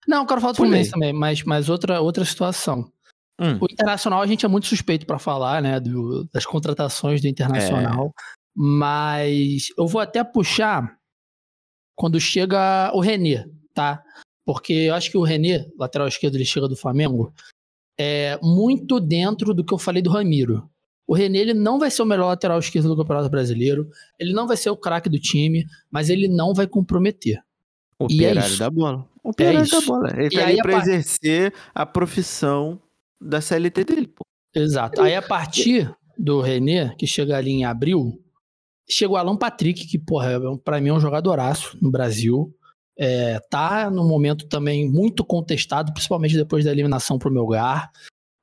Não, eu quero falar do pulei. Fluminense também, mas, mas outra, outra situação. Hum. O Internacional a gente é muito suspeito para falar, né? Do, das contratações do Internacional. É. Mas eu vou até puxar quando chega o Renê, tá? Porque eu acho que o Renê, lateral esquerdo, ele chega do Flamengo, é muito dentro do que eu falei do Ramiro. O Renê ele não vai ser o melhor lateral esquerdo do Campeonato Brasileiro, ele não vai ser o craque do time, mas ele não vai comprometer. O e operário é da bola. O operário é da bola. Ele tá ali pra exercer a profissão da CLT dele, pô. Exato. Aí a partir do Renê, que chega ali em abril, chega o Alan Patrick, que, porra, é pra mim é um jogadoraço no Brasil. É, tá no momento também muito contestado, principalmente depois da eliminação pro Melgar.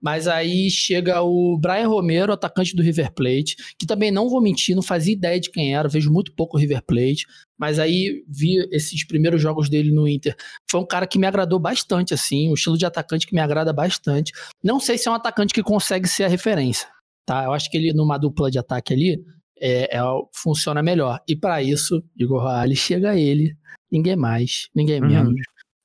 Mas aí chega o Brian Romero, atacante do River Plate, que também não vou mentir, não fazia ideia de quem era, vejo muito pouco o River Plate, mas aí vi esses primeiros jogos dele no Inter. Foi um cara que me agradou bastante, assim, um estilo de atacante que me agrada bastante. Não sei se é um atacante que consegue ser a referência, tá? Eu acho que ele, numa dupla de ataque ali, é, é, funciona melhor. E para isso, Igor Reale, chega ele, ninguém mais, ninguém uhum.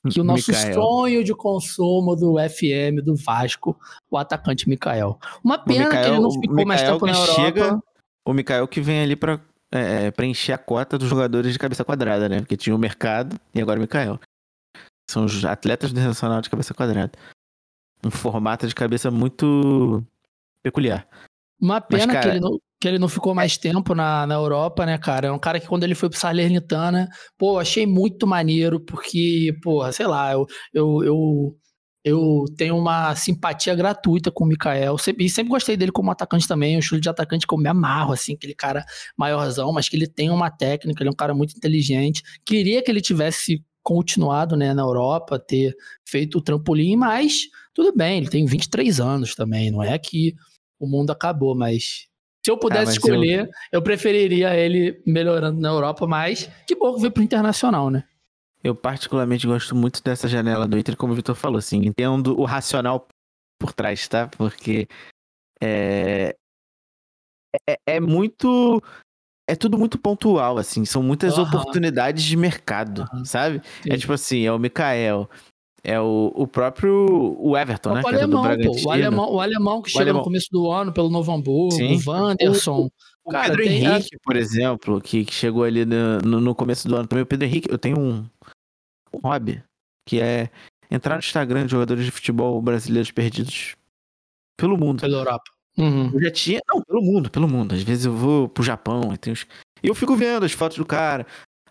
Menos, que o nosso Mikael. sonho de consumo do FM do Vasco, o atacante Mikael. Uma pena que ele não ficou mais tempo na Europa. Chega, o Mikael que vem ali para é, é, preencher a cota dos jogadores de cabeça quadrada, né? Porque tinha o mercado e agora o Mikael. São os atletas do Nacional de cabeça quadrada. Um formato de cabeça muito peculiar. Uma pena Mas, cara, que ele não que ele não ficou mais tempo na, na Europa, né, cara? É um cara que quando ele foi pro Salernitana, pô, achei muito maneiro, porque, pô, sei lá, eu, eu, eu, eu tenho uma simpatia gratuita com o Mikael. E sempre gostei dele como atacante também, um estilo de atacante que eu me amarro, assim, aquele cara maiorzão, mas que ele tem uma técnica, ele é um cara muito inteligente. Queria que ele tivesse continuado, né, na Europa, ter feito o trampolim, mas tudo bem, ele tem 23 anos também, não é que o mundo acabou, mas se eu pudesse ah, escolher, eu... eu... preferiria ele melhorando na Europa, mas que bom que veio pro internacional, né? Eu particularmente gosto muito dessa janela do Inter, como o Vitor falou, assim, entendo o racional por trás, tá? Porque é, é, é muito é tudo muito pontual, assim. São muitas uhum. oportunidades de mercado, uhum. sabe? É Sim. É tipo assim, é o Mikael, é o, o próprio o Everton, né? O é alemão, pô, o alemão, o alemão que chega alemão. no começo do ano pelo Novo Hamburgo, Sim. o Wanderson. O, o cara, Pedro Henrique, por exemplo, que, que chegou ali no, no, começo do ano também. O Pedro Henrique, eu tenho um, um hobby, que é entrar no Instagram de jogadores de futebol brasileiros perdidos pelo mundo. Pela Europa. Uhum. Eu já tinha. Não, pelo mundo, pelo mundo. Às vezes eu vou pro Japão e, tem os... e eu fico vendo as fotos do cara.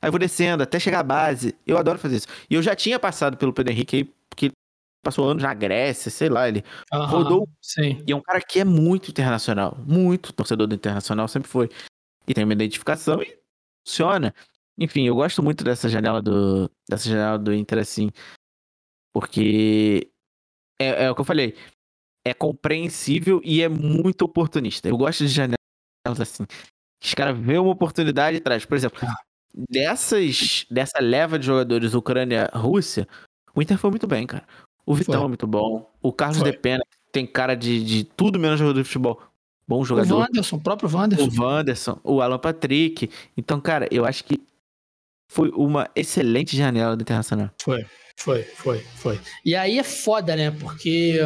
Aí eu vou descendo até chegar à base. Eu adoro fazer isso. E eu já tinha passado pelo Pedro Henrique aí, porque ele passou anos na Grécia, sei lá, ele Aham, rodou Sim. e é um cara que é muito internacional, muito torcedor do internacional, sempre foi. E tem uma identificação e funciona. Enfim, eu gosto muito dessa janela do, dessa janela do Inter, assim, porque é, é o que eu falei, é compreensível e é muito oportunista. Eu gosto de janelas assim. Os caras vêem uma oportunidade e traz. Por exemplo, dessas, dessa leva de jogadores Ucrânia-Rússia, o Inter foi muito bem, cara. O Vitão Foi. é muito bom. O Carlos Foi. De Pena tem cara de, de tudo menos jogador de futebol. Bom O jogador. Wanderson, o próprio Wanderson. O Wanderson, o Alan Patrick. Então, cara, eu acho que foi uma excelente janela do Internacional. Foi, foi, foi, foi. E aí é foda, né? Porque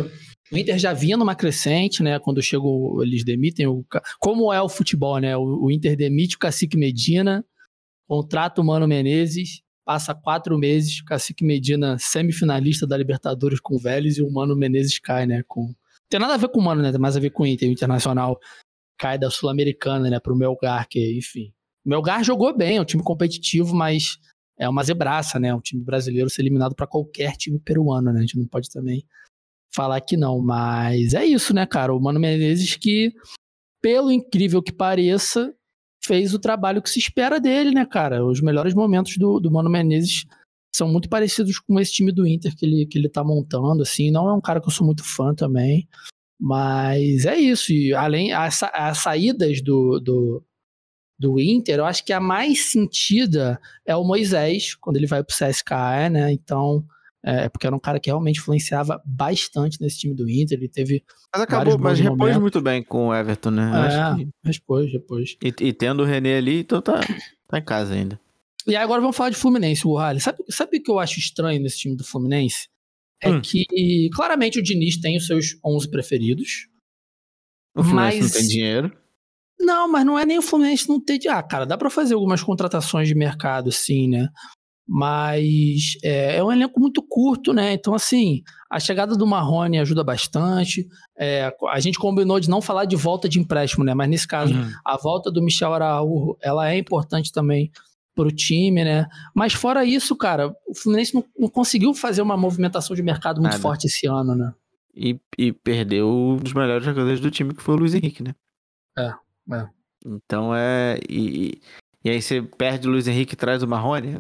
o Inter já vinha numa crescente, né? Quando chegou, eles demitem o. Como é o futebol, né? O, o Inter demite o Cacique Medina, contrata o Mano Menezes, passa quatro meses, Cacique Medina semifinalista da Libertadores com o Vélez e o Mano Menezes cai, né? Com... Tem nada a ver com o Mano, né? Tem mais a ver com o Inter. O Internacional cai da Sul-Americana, né? Pro Melgar, que, enfim. O Melgar jogou bem, é um time competitivo, mas é uma zebraça, né? Um time brasileiro ser eliminado para qualquer time peruano, né? A gente não pode também falar que não, mas é isso, né, cara? O Mano Menezes que, pelo incrível que pareça, fez o trabalho que se espera dele, né, cara? Os melhores momentos do, do Mano Menezes são muito parecidos com esse time do Inter que ele, que ele tá montando, assim. Não é um cara que eu sou muito fã também, mas é isso. E além, as, as saídas do, do, do Inter, eu acho que a mais sentida é o Moisés, quando ele vai pro CSKA, né? Então, é porque era um cara que realmente influenciava bastante nesse time do Inter. Ele teve. Mas acabou, mas repôs momentos. muito bem com o Everton, né? É, que- depois, depois. E, e tendo o René ali, então tá, tá em casa ainda. E agora vamos falar de Fluminense, o Rally. Sabe, sabe o que eu acho estranho nesse time do Fluminense? É Hum. que, claramente, o Diniz tem os seus 11 preferidos. O Fluminense Mas- não tem dinheiro. Não, mas não é nem o Fluminense não ter. Ah, cara, dá pra fazer algumas contratações de mercado, sim, né? Mas é, é um elenco muito curto, né? Então, assim, a chegada do Marrone ajuda bastante. É, a gente combinou de não falar de volta de empréstimo, né? Mas nesse caso, Uhum. a volta do Michel Araújo, ela é importante também pro time, né? Mas fora isso, cara, o Fluminense não, não conseguiu fazer uma movimentação de mercado muito Nada. forte esse ano, né? E, e perdeu um dos melhores jogadores do time, que foi o Luiz Henrique, né? É, é. Então é. E, e aí você perde o Luiz Henrique e traz o Marrone.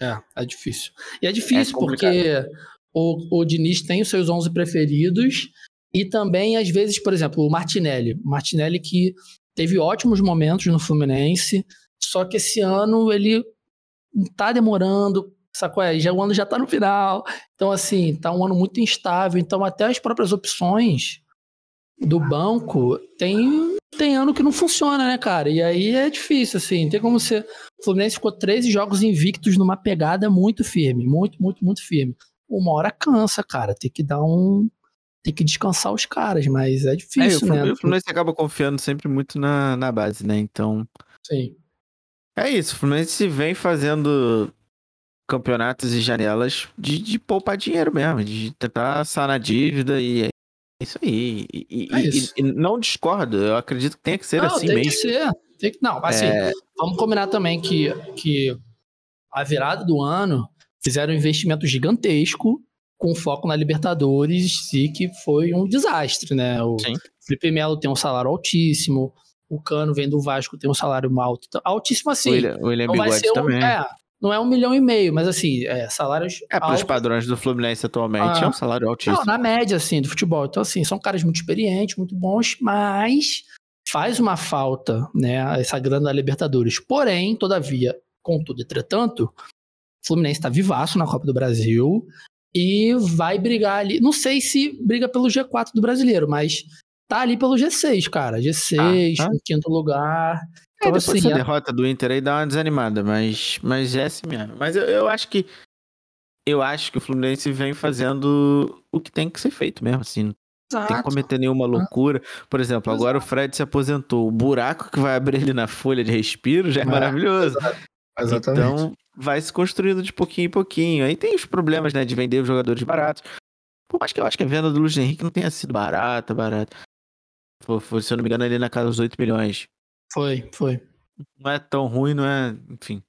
É, é difícil. E é difícil É porque o, o Diniz tem os seus 11 preferidos e também, às vezes, por exemplo, o Martinelli. O Martinelli que teve ótimos momentos no Fluminense, só que esse ano ele tá demorando, sacou? É, já, o ano já tá no final. Então, assim, tá um ano muito instável. Então, até as próprias opções do banco tem, tem ano que não funciona, né, cara? E aí é difícil, assim. Tem como você. O Fluminense ficou 13 jogos invictos numa pegada muito firme. Muito, muito, muito firme. Uma hora cansa, cara. Tem que dar um. Tem que descansar os caras, mas é É, o difícil, Fluminense, né? o Fluminense acaba confiando sempre muito na, na base, né? Então. Sim. É isso, o Fluminense vem fazendo campeonatos e janelas de, de poupar dinheiro mesmo, de tentar sanar dívida e é isso aí. E, É e- isso. e não discordo, eu acredito que tenha que ser não, assim tem mesmo. que ser. Tem que, não, assim, É, vamos combinar também que, que a virada do ano fizeram um investimento gigantesco com foco na Libertadores e que foi um desastre, né? O Sim. Felipe Melo tem um salário altíssimo, o Cano vem do Vasco tem um salário alto, altíssimo assim. o William, o William não vai Bigode ser um, também. é, não é um milhão e meio, mas assim, é, salários É, para os padrões do Fluminense atualmente, Ah. é um salário altíssimo. Não, na média, assim, do futebol. Então, assim, são caras muito experientes, muito bons, mas faz uma falta, né, essa grana da Libertadores. Porém, todavia, contudo, entretanto, o Fluminense está vivaço na Copa do Brasil e vai brigar ali. Não sei se briga pelo G4 do brasileiro, mas tá ali pelo G6, cara. G6, Ah, tá. em quinto lugar. É, Então, depois assim, derrota do Inter aí dá uma desanimada, mas, mas é assim mesmo. Mas eu, eu acho que eu acho que o Fluminense vem fazendo o que tem que ser feito mesmo, assim. Não tem que Exato. cometer nenhuma loucura. Por exemplo, agora o Fred se aposentou. O buraco que vai abrir ali na folha de respiro já é É, maravilhoso. Exatamente. Então vai se construindo de pouquinho em pouquinho. Aí tem os problemas, né, de vender os jogadores baratos. Por mais que eu acho que a venda do Luiz Henrique não tenha sido barata, barata. Foi, foi, se eu não me engano, ali na casa dos 8 milhões. Foi, foi. Não é tão ruim, não é. Enfim.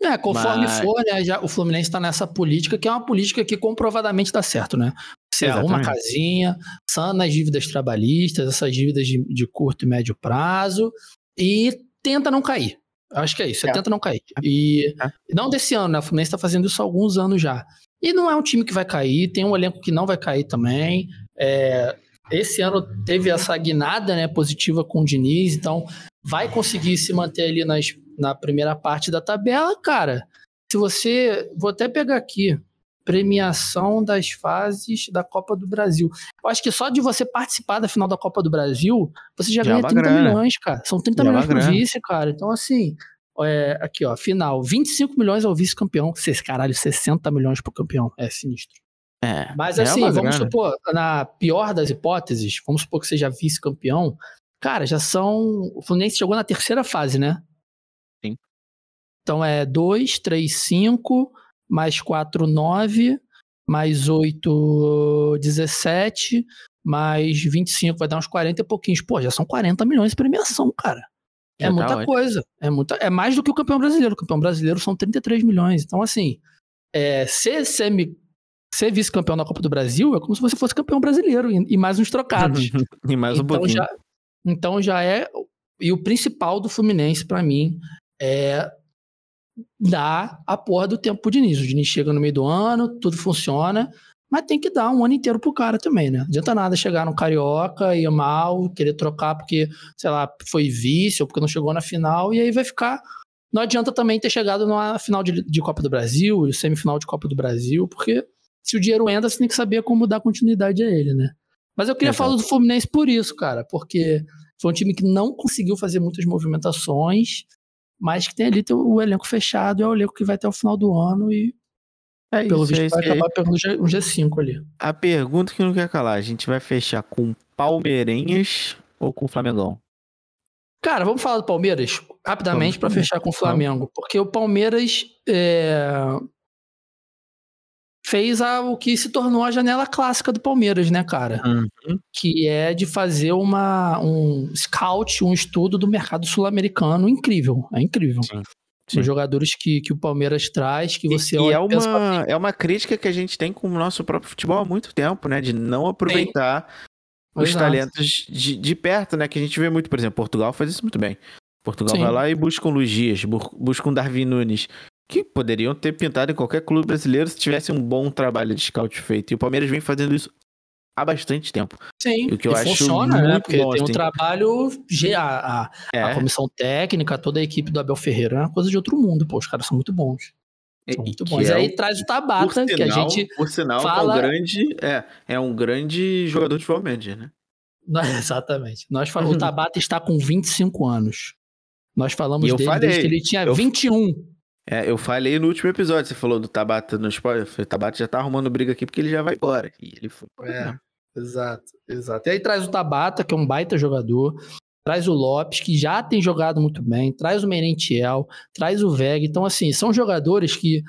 É, conforme Mas... for, né, já, o Fluminense está nessa política, que é uma política que comprovadamente dá certo, né? Você Exatamente. arruma casinha, sana as dívidas trabalhistas, essas dívidas de, de, curto e médio prazo, e tenta não cair. Acho que é isso, é. tenta não cair. E é. não desse ano, né? O Fluminense está fazendo isso há alguns anos já. E não é um time que vai cair, tem um elenco que não vai cair também. É, esse ano teve essa guinada né, positiva com o Diniz, então vai conseguir se manter ali nas, na primeira parte da tabela, cara. Se você. Vou até pegar aqui. Premiação das fases da Copa do Brasil. Eu acho que só de você participar da final da Copa do Brasil, você já, já ganha 30 grana. milhões, cara. São 30 já milhões pro vice, cara. Então, assim, é, aqui, ó, final. 25 milhões ao vice-campeão. Caralho, 60 milhões pro campeão. É sinistro. É, Mas assim, vamos grana. supor, na pior das hipóteses, vamos supor que seja vice-campeão, cara, já são. O Fluminense chegou na terceira fase, né? Sim. Então é 2, 3, 5, mais 4, 9, mais 8, 17, mais 25, vai dar uns 40 e pouquinhos. Pô, já são 40 milhões de premiação, cara. É já muita tá coisa. É, muita, é mais do que o campeão brasileiro. O campeão brasileiro são 33 milhões. Então, assim, é, ser semi ser vice-campeão da Copa do Brasil é como se você fosse campeão brasileiro e, mais uns trocados. e mais um então, pouquinho. Já, então já é. E o principal do Fluminense, para mim, é dar a porra do tempo pro Diniz. O Diniz chega no meio do ano, tudo funciona, mas tem que dar um ano inteiro pro cara também, né? Não adianta nada chegar no Carioca, ir mal, querer trocar porque, sei lá, foi vice ou porque não chegou na final, e aí vai ficar. Não adianta também ter chegado na final de, de Copa do Brasil, semifinal de Copa do Brasil, porque se o dinheiro entra, você tem que saber como dar continuidade a ele, né? Mas eu queria falar do Fluminense por isso, cara, porque foi um time que não conseguiu fazer muitas movimentações, mas que tem ali o elenco fechado, é o elenco que vai até o final do ano e é pelo isso, visto é vai acabar pegando um G5 ali. A pergunta que não quer calar, a gente vai fechar com Palmeirenhas ou com Flamengão? Cara, vamos falar do Palmeiras rapidamente para fechar com o Flamengo, porque o Palmeiras é, fez a, o que se tornou a janela clássica do Palmeiras, né, cara? Uhum. Que é de fazer uma, um scout, um estudo do mercado sul-americano incrível. É incrível. Sim. Sim. Os jogadores que, que o Palmeiras traz, que você e, olha. E é uma, é uma crítica que a gente tem com o nosso próprio futebol há muito tempo, né? De não aproveitar Sim. os Exato. talentos de, de perto, né? Que a gente vê muito, por exemplo, Portugal faz isso muito bem. Portugal Sim. vai lá e busca um Luiz Dias, busca um Darwin Nunes, que poderiam ter pintado em qualquer clube brasileiro se tivesse um bom trabalho de scout feito. E o Palmeiras vem fazendo isso há bastante tempo. Sim, o que eu acho funciona, né? Porque bom, tem assim. um trabalho, a, a, é. a, comissão técnica, toda a equipe do Abel Ferreira é uma coisa de outro mundo, pô, os caras são muito bons. São muito bons. E é aí traz o Tabata, sinal, que a gente Por sinal, fala... é um grande, é, é um grande jogador de futebol médio, né? exatamente. Nós falamos, o Tabata está com 25 anos. Nós falamos dele falei, desde que ele tinha eu... 21. É, eu falei no último episódio, você falou do Tabata no spoiler. O Tabata já tá arrumando briga aqui porque ele já vai embora. E ele foi. É, exato, exato. E aí traz o Tabata, que é um baita jogador. Traz o Lopes, que já tem jogado muito bem. Traz o Merentiel. Traz o Veg. Então, assim, são jogadores que,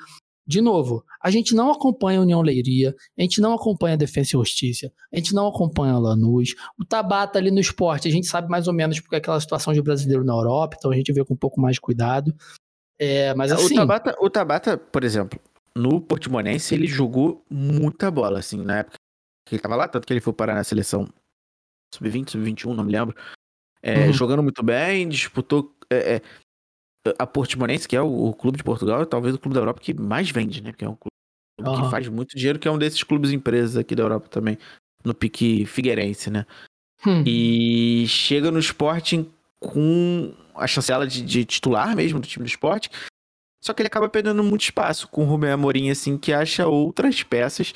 de novo, a gente não acompanha a União Leiria. A gente não acompanha a Defensa e Justiça. A gente não acompanha a Lanús. O Tabata ali no esporte, a gente sabe mais ou menos porque é aquela situação de brasileiro na Europa. Então a gente vê com um pouco mais de cuidado. É, mas assim... O Tabata, o Tabata, por exemplo, no Portimonense, ele jogou muita bola, assim, na época que ele tava lá, tanto que ele foi parar na seleção sub-20, sub-21, não me lembro. É, uhum. Jogando muito bem, disputou... É, é, a Portimonense, que é o, o, clube de Portugal, é talvez o clube da Europa que mais vende, né? Porque é um clube uhum. que faz muito dinheiro, que é um desses clubes empresas aqui da Europa também, no pique figueirense, né? Hum. E chega no Sporting com a chancela de, de, titular mesmo do time do esporte. Só que ele acaba perdendo muito espaço com o Rubem Amorim, assim, que acha outras peças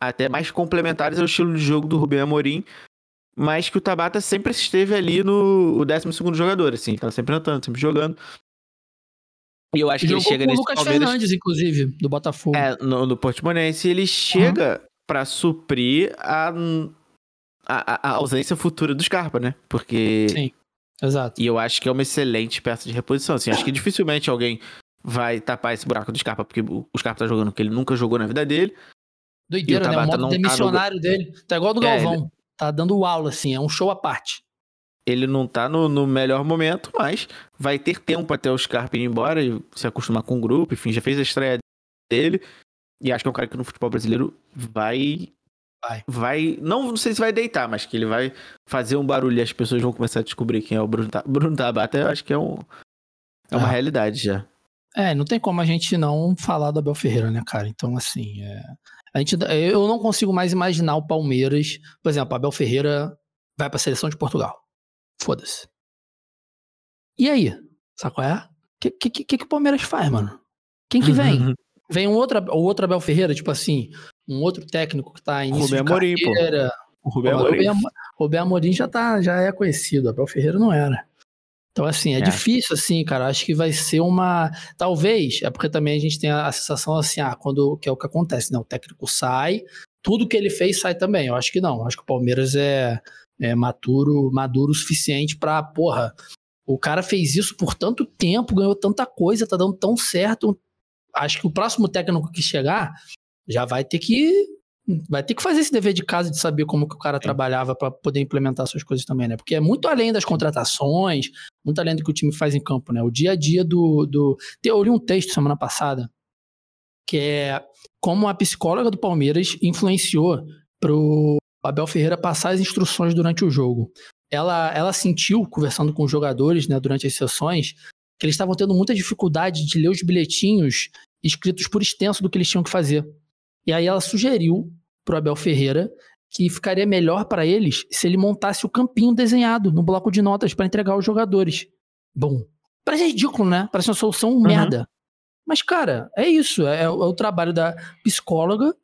até mais complementares ao estilo de jogo do Rubem Amorim, mas que o Tabata sempre esteve ali no 12 jogador, assim, tá sempre entrando, sempre jogando. E eu acho que ele chega nesse Lucas Palmeiras... Fernandes, inclusive, do Botafogo. É, no, no Portimonense, ele chega uhum. para suprir a, a, a, ausência futura do Scarpa, né? Porque Sim. Exato. E eu acho que é uma excelente peça de reposição. Assim, acho que dificilmente alguém vai tapar esse buraco do Scarpa, porque o Scarpa tá jogando o que ele nunca jogou na vida dele. Doideira, né? O modo demissionário tá no... dele. Tá igual do é, Galvão. Ele... Tá dando aula, assim, é um show à parte. ele não tá no, no, melhor momento, mas vai ter tempo até o Scarpa ir embora e se acostumar com o grupo. Enfim, já fez a estreia dele. E acho que é um cara que no futebol brasileiro vai. Vai. vai não, não sei se vai deitar, mas que ele vai fazer um barulho e as pessoas vão começar a descobrir quem é o Bruno, Bruno Tabata. Eu acho que é, um, é uma ah. realidade já. É, não tem como a gente não falar do Abel Ferreira, né, cara? Então, assim, é... a gente, eu não consigo mais imaginar o Palmeiras. Por exemplo, Abel Ferreira vai pra seleção de Portugal. Foda-se. E aí? Sabe qual é? O que, que, que, que o Palmeiras faz, mano? Quem que vem? vem um outro, o outro Abel Ferreira, tipo assim, um outro técnico que tá início Rubem de Amorim, carreira. Pô. O Rubem Amorim. Rubem Amorim já, tá, já é conhecido, Abel Ferreira não era. Então, assim, é, é, difícil, assim, cara. Acho que vai ser uma. Talvez, é porque também a gente tem a, sensação assim, ah, quando. Que é o que acontece, né? O técnico sai, tudo que ele fez sai também. Eu acho que não. Eu acho que o Palmeiras é, é maduro, maduro o suficiente pra, porra. O cara fez isso por tanto tempo, ganhou tanta coisa, tá dando tão certo. Acho que o próximo técnico que chegar já vai ter que vai ter que fazer esse dever de casa de saber como que o cara trabalhava para poder implementar suas coisas também, né? Porque é muito além das contratações, muito além do que o time faz em campo, né? O dia a dia do. do... Eu li um texto semana passada que é como a psicóloga do Palmeiras influenciou pro Abel Ferreira passar as instruções durante o jogo. Ela, ela sentiu, conversando com os jogadores né, durante as sessões, que eles estavam tendo muita dificuldade de ler os bilhetinhos escritos por extenso do que eles tinham que fazer. E aí ela sugeriu pro Abel Ferreira que ficaria melhor para eles se ele montasse o campinho desenhado no bloco de notas para entregar aos jogadores. Bom, parece ridículo, né? Parece uma solução uhum. merda. Mas, cara, é isso. É, é, o trabalho da psicóloga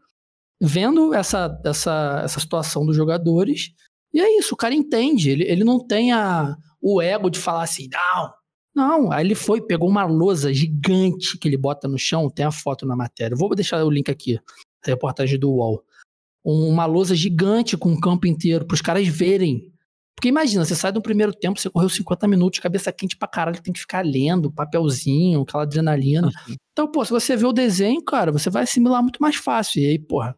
vendo essa, essa, essa situação dos jogadores. E é isso, o cara entende. Ele, ele não tem a, o ego de falar assim, não. Não, aí ele foi, pegou uma lousa gigante que ele bota no chão, tem a foto na matéria. Vou deixar o link aqui, reportagem do UOL uma lousa gigante com o campo inteiro, para os caras verem. Porque imagina, você sai do primeiro tempo, você correu 50 minutos, cabeça quente pra caralho, tem que ficar lendo, papelzinho, aquela adrenalina. Uhum. Então, pô, se você vê o desenho, cara, você vai assimilar muito mais fácil. E aí, porra,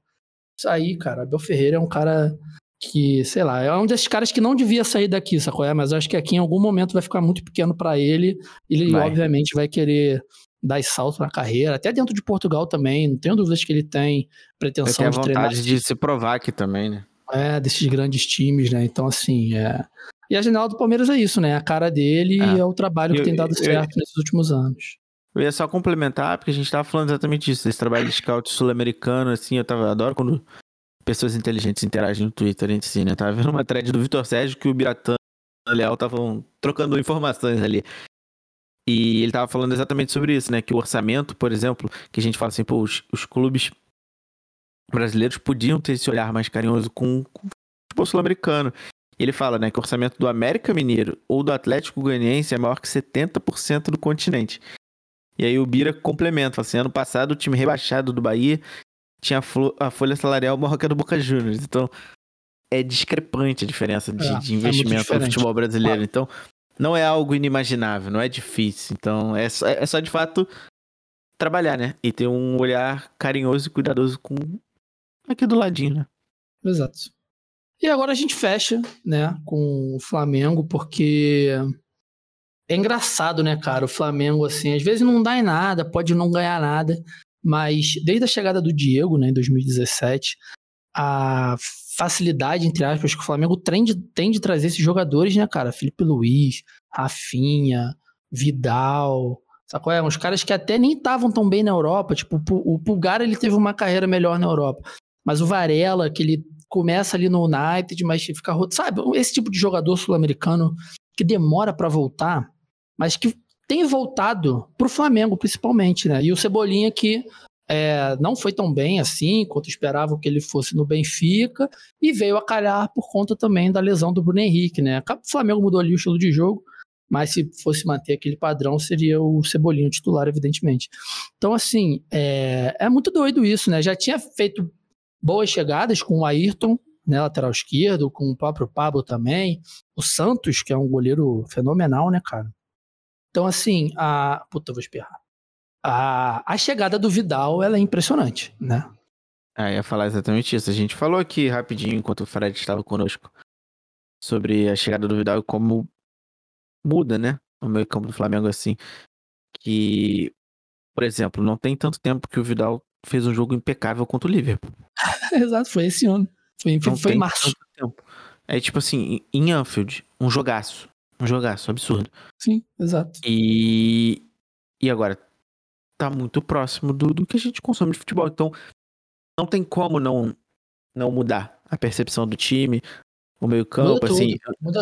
isso aí, cara, Abel Ferreira é um cara que, sei lá, é um desses caras que não devia sair daqui, sacou? É, mas eu acho que aqui em algum momento vai ficar muito pequeno para ele. Ele, vai. obviamente, vai querer dar salto na carreira, até dentro de Portugal também, não tenho dúvidas que ele tem pretensão ele tem de treinar. de se provar aqui também, né? É, desses grandes times, né? Então, assim, é... E a janela do Palmeiras é isso, né? A cara dele é. é o trabalho que eu, tem dado certo eu, nesses últimos anos. Eu ia só complementar, porque a gente tava falando exatamente disso, desse trabalho de scout sul-americano, assim, eu tava, adoro quando pessoas inteligentes interagem no Twitter entre si, né? Eu tava vendo uma thread do Vitor Sérgio que o Biratã e o Leal estavam trocando informações ali. E ele tava falando exatamente sobre isso, né? Que o orçamento, por exemplo, que a gente fala assim, pô, os, os clubes brasileiros podiam ter esse olhar mais carinhoso com, com o futebol sul-americano. Ele fala, né, que o orçamento do América Mineiro ou do Atlético Goianiense é maior que 70% do continente. E aí o Bira complementa, fala assim, ano passado o time rebaixado do Bahia tinha a, folha salarial maior que a do Boca Juniors. Então, é discrepante a diferença de, é, de é investimento é no futebol brasileiro. Então, não é algo inimaginável, não é difícil. Então é só, é só de fato trabalhar, né? E ter um olhar carinhoso e cuidadoso com aqui do ladinho, né? Exato. E agora a gente fecha, né, com o Flamengo, porque é engraçado, né, cara? O Flamengo, assim, às vezes não dá em nada, pode não ganhar nada, mas desde a chegada do Diego, né, em 2017, a facilidade, entre aspas, que o Flamengo tem de, tem de trazer esses jogadores, né, cara? Felipe Luiz, Rafinha, Vidal, sacou? É, uns caras que até nem estavam tão bem na Europa, tipo, o Pulgar ele teve uma carreira melhor na Europa, mas o Varela, que ele começa ali no United, mas fica, sabe? Esse tipo de jogador sul-americano que demora para voltar, mas que tem voltado pro Flamengo, principalmente, né? E o Cebolinha que é, não foi tão bem assim quanto esperavam que ele fosse no Benfica e veio a calhar por conta também da lesão do Bruno Henrique, né? O Flamengo mudou ali o estilo de jogo, mas se fosse manter aquele padrão seria o Cebolinho titular, evidentemente. Então, assim, é, é muito doido isso, né? Já tinha feito boas chegadas com o Ayrton, né, lateral esquerdo, com o próprio Pablo também, o Santos, que é um goleiro fenomenal, né, cara? Então, assim, a. Puta, vou espirrar a, a chegada do Vidal ela é impressionante, né? Ah, ia falar exatamente isso. A gente falou aqui rapidinho enquanto o Fred estava conosco sobre a chegada do Vidal e como muda, né? O meio campo do Flamengo assim. Que, por exemplo, não tem tanto tempo que o Vidal fez um jogo impecável contra o Liverpool. Exato, foi esse ano. Foi, Não foi em março. É tipo assim, em Anfield, um jogaço. Um jogaço, absurdo. Sim, exato. E, e agora tá muito próximo do, do que a gente consome de futebol. Então não tem como não, não mudar a percepção do time, o meio campo, Muda assim,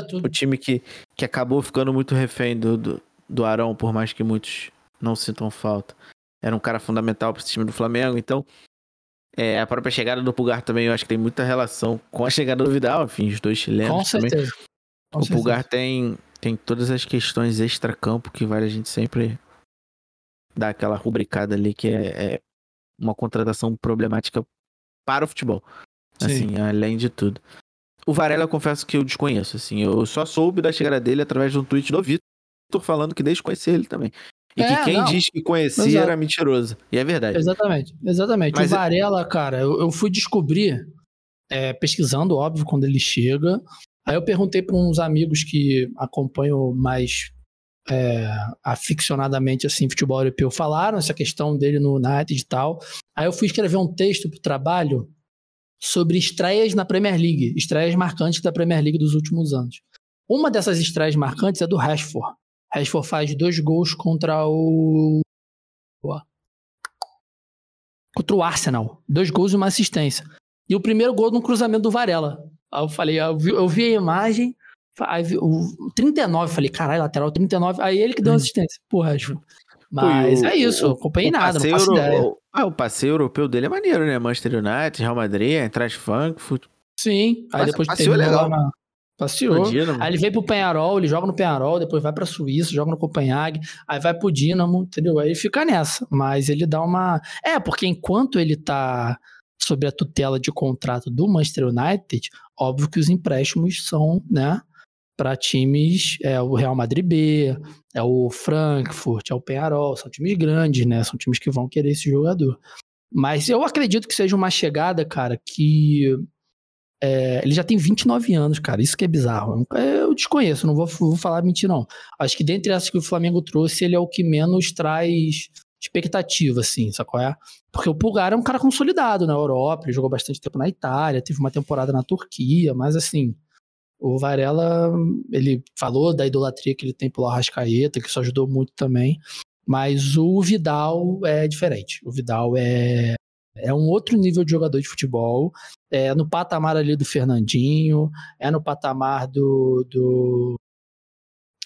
tudo. O time que, que acabou ficando muito refém do, do, do Arão, por mais que muitos não sintam falta. Era um cara fundamental para esse time do Flamengo, então é, a própria chegada do Pulgar também eu acho que tem muita relação com a chegada do Vidal, enfim, os dois Com chilenos também. certeza. Com O certeza. Pulgar tem, tem todas as questões extra-campo que vale a gente sempre dar aquela rubricada ali, que é, é uma contratação problemática para o futebol. Sim. Assim, além de tudo. O Varela, eu confesso que eu desconheço, assim. Eu só soube da chegada dele através de um tweet do Vitor falando que desde conhecer ele também. E É, que quem não. diz que conhecia Exato. era mentiroso. E é verdade. Exatamente, exatamente. Mas o é- Varela, cara, eu, eu fui descobrir, é, pesquisando, óbvio, quando ele chega. Aí eu perguntei para uns amigos que acompanham mais é, aficionadamente assim futebol europeu, falaram essa questão dele no United e tal. Aí eu fui escrever um texto pro trabalho sobre estreias na Premier League, estreias marcantes da Premier League dos últimos anos. Uma dessas estreias marcantes é do Rashford. Rashford faz dois gols contra o contra o Arsenal. Dois gols e uma assistência. E o primeiro gol no cruzamento do Varela. Aí eu falei, eu vi, eu vi a imagem, aí o 39, falei, caralho, lateral 39. Aí ele que deu a assistência. Porra, Rashford. Mas Hum. Pô, o- é isso, eu acompanhei nada, não faço ideia. o- Ah, o passeio europeu dele é maneiro, né? Manchester United, Real Madrid, Eintracht Frankfurt. Sim, aí Passa- depois passeou legal. lá na... Passeou. o Dinamo. Aí ele veio pro Penharol, ele joga no Penharol, depois vai pra Suíça, joga no Copenhague, aí vai pro Dinamo, entendeu? Aí ele fica nessa. Mas ele dá uma. É, porque enquanto ele tá sob a tutela de contrato do Manchester United, óbvio que os empréstimos são, né, para times, é o Real Madrid B, é o Frankfurt, é o Penharol, são times grandes, né? São times que vão querer esse jogador. Mas eu acredito que seja uma chegada, cara, que é, ele já tem 29 anos, cara. Isso que é bizarro. Eu desconheço, não vou, vou falar mentira, não. Acho que dentre essas que o Flamengo trouxe, ele é o que menos traz expectativa, assim, sabe qual é? Porque o Pulgar é um cara consolidado na Europa, ele jogou bastante tempo na Itália, teve uma temporada na Turquia, mas assim, o Varela, ele falou da idolatria que ele tem pelo Arrascaeta, que isso ajudou muito também, mas o Vidal é diferente. O Vidal é, é um outro nível de jogador de futebol, é no patamar ali do Fernandinho, é no patamar do, do,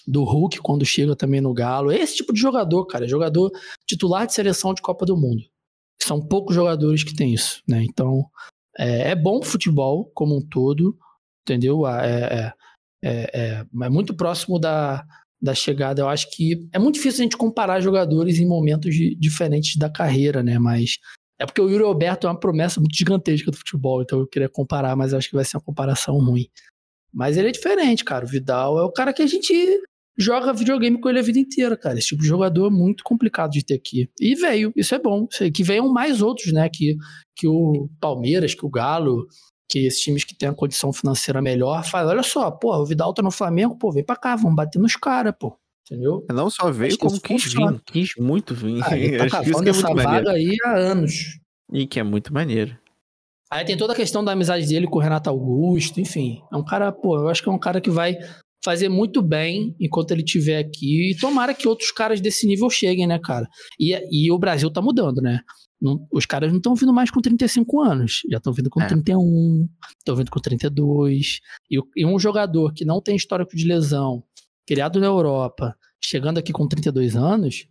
do Hulk quando chega também no Galo. É esse tipo de jogador, cara, jogador titular de seleção de Copa do Mundo. São poucos jogadores que tem isso, né? Então, é, é bom futebol como um todo, entendeu? É, é, é, é, é muito próximo da, da chegada. Eu acho que é muito difícil a gente comparar jogadores em momentos de- diferentes da carreira, né? Mas é porque o Yuri Alberto é uma promessa muito gigantesca do futebol, então eu queria comparar, mas acho que vai ser uma comparação ruim. Mas ele é diferente, cara. O Vidal é o cara que a gente joga videogame com ele a vida inteira, cara. Esse tipo de jogador é muito complicado de ter aqui. E veio, isso é bom. Que venham mais outros, né? Que, que o Palmeiras, que o Galo, que esses times que têm a condição financeira melhor, fala, olha só, pô, o Vidal tá no Flamengo, pô, vem pra cá, vamos bater nos caras, pô. Entendeu? Não só veio, como quis vir. Quis muito vir. Ah, ele tá cavando é essa muito maneiro. vaga aí há anos. E que é muito maneiro. Aí tem toda a questão da amizade dele com o Renato Augusto, enfim. É um cara, pô, eu acho que é um cara que vai fazer muito bem enquanto ele estiver aqui. E tomara que outros caras desse nível cheguem, né, cara? E, e o Brasil tá mudando, né? Não- os caras não estão vindo mais com 35 anos, já estão vindo com É. 31, estão vindo com 32. E, e um jogador que não tem histórico de lesão, criado na Europa, chegando aqui com 32 anos,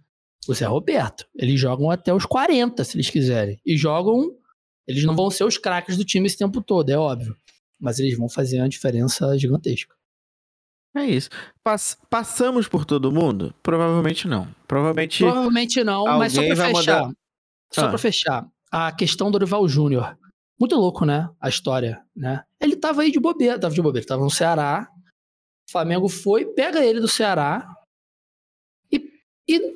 o Zé Roberto. Eles jogam até os 40, se eles quiserem. E jogam eles não vão ser os craques do time esse tempo todo, é óbvio. Mas eles vão fazer uma diferença gigantesca. É isso. Pass- passamos por todo mundo? Provavelmente não. Provavelmente. Provavelmente não, mas só pra fechar. mandar- Só Ah. pra fechar. A questão do Dorival Júnior. Muito louco, né? A história, né? Ele tava aí de bobeira, tava de bobeira, tava no Ceará. O Flamengo foi, pega ele do Ceará. E. e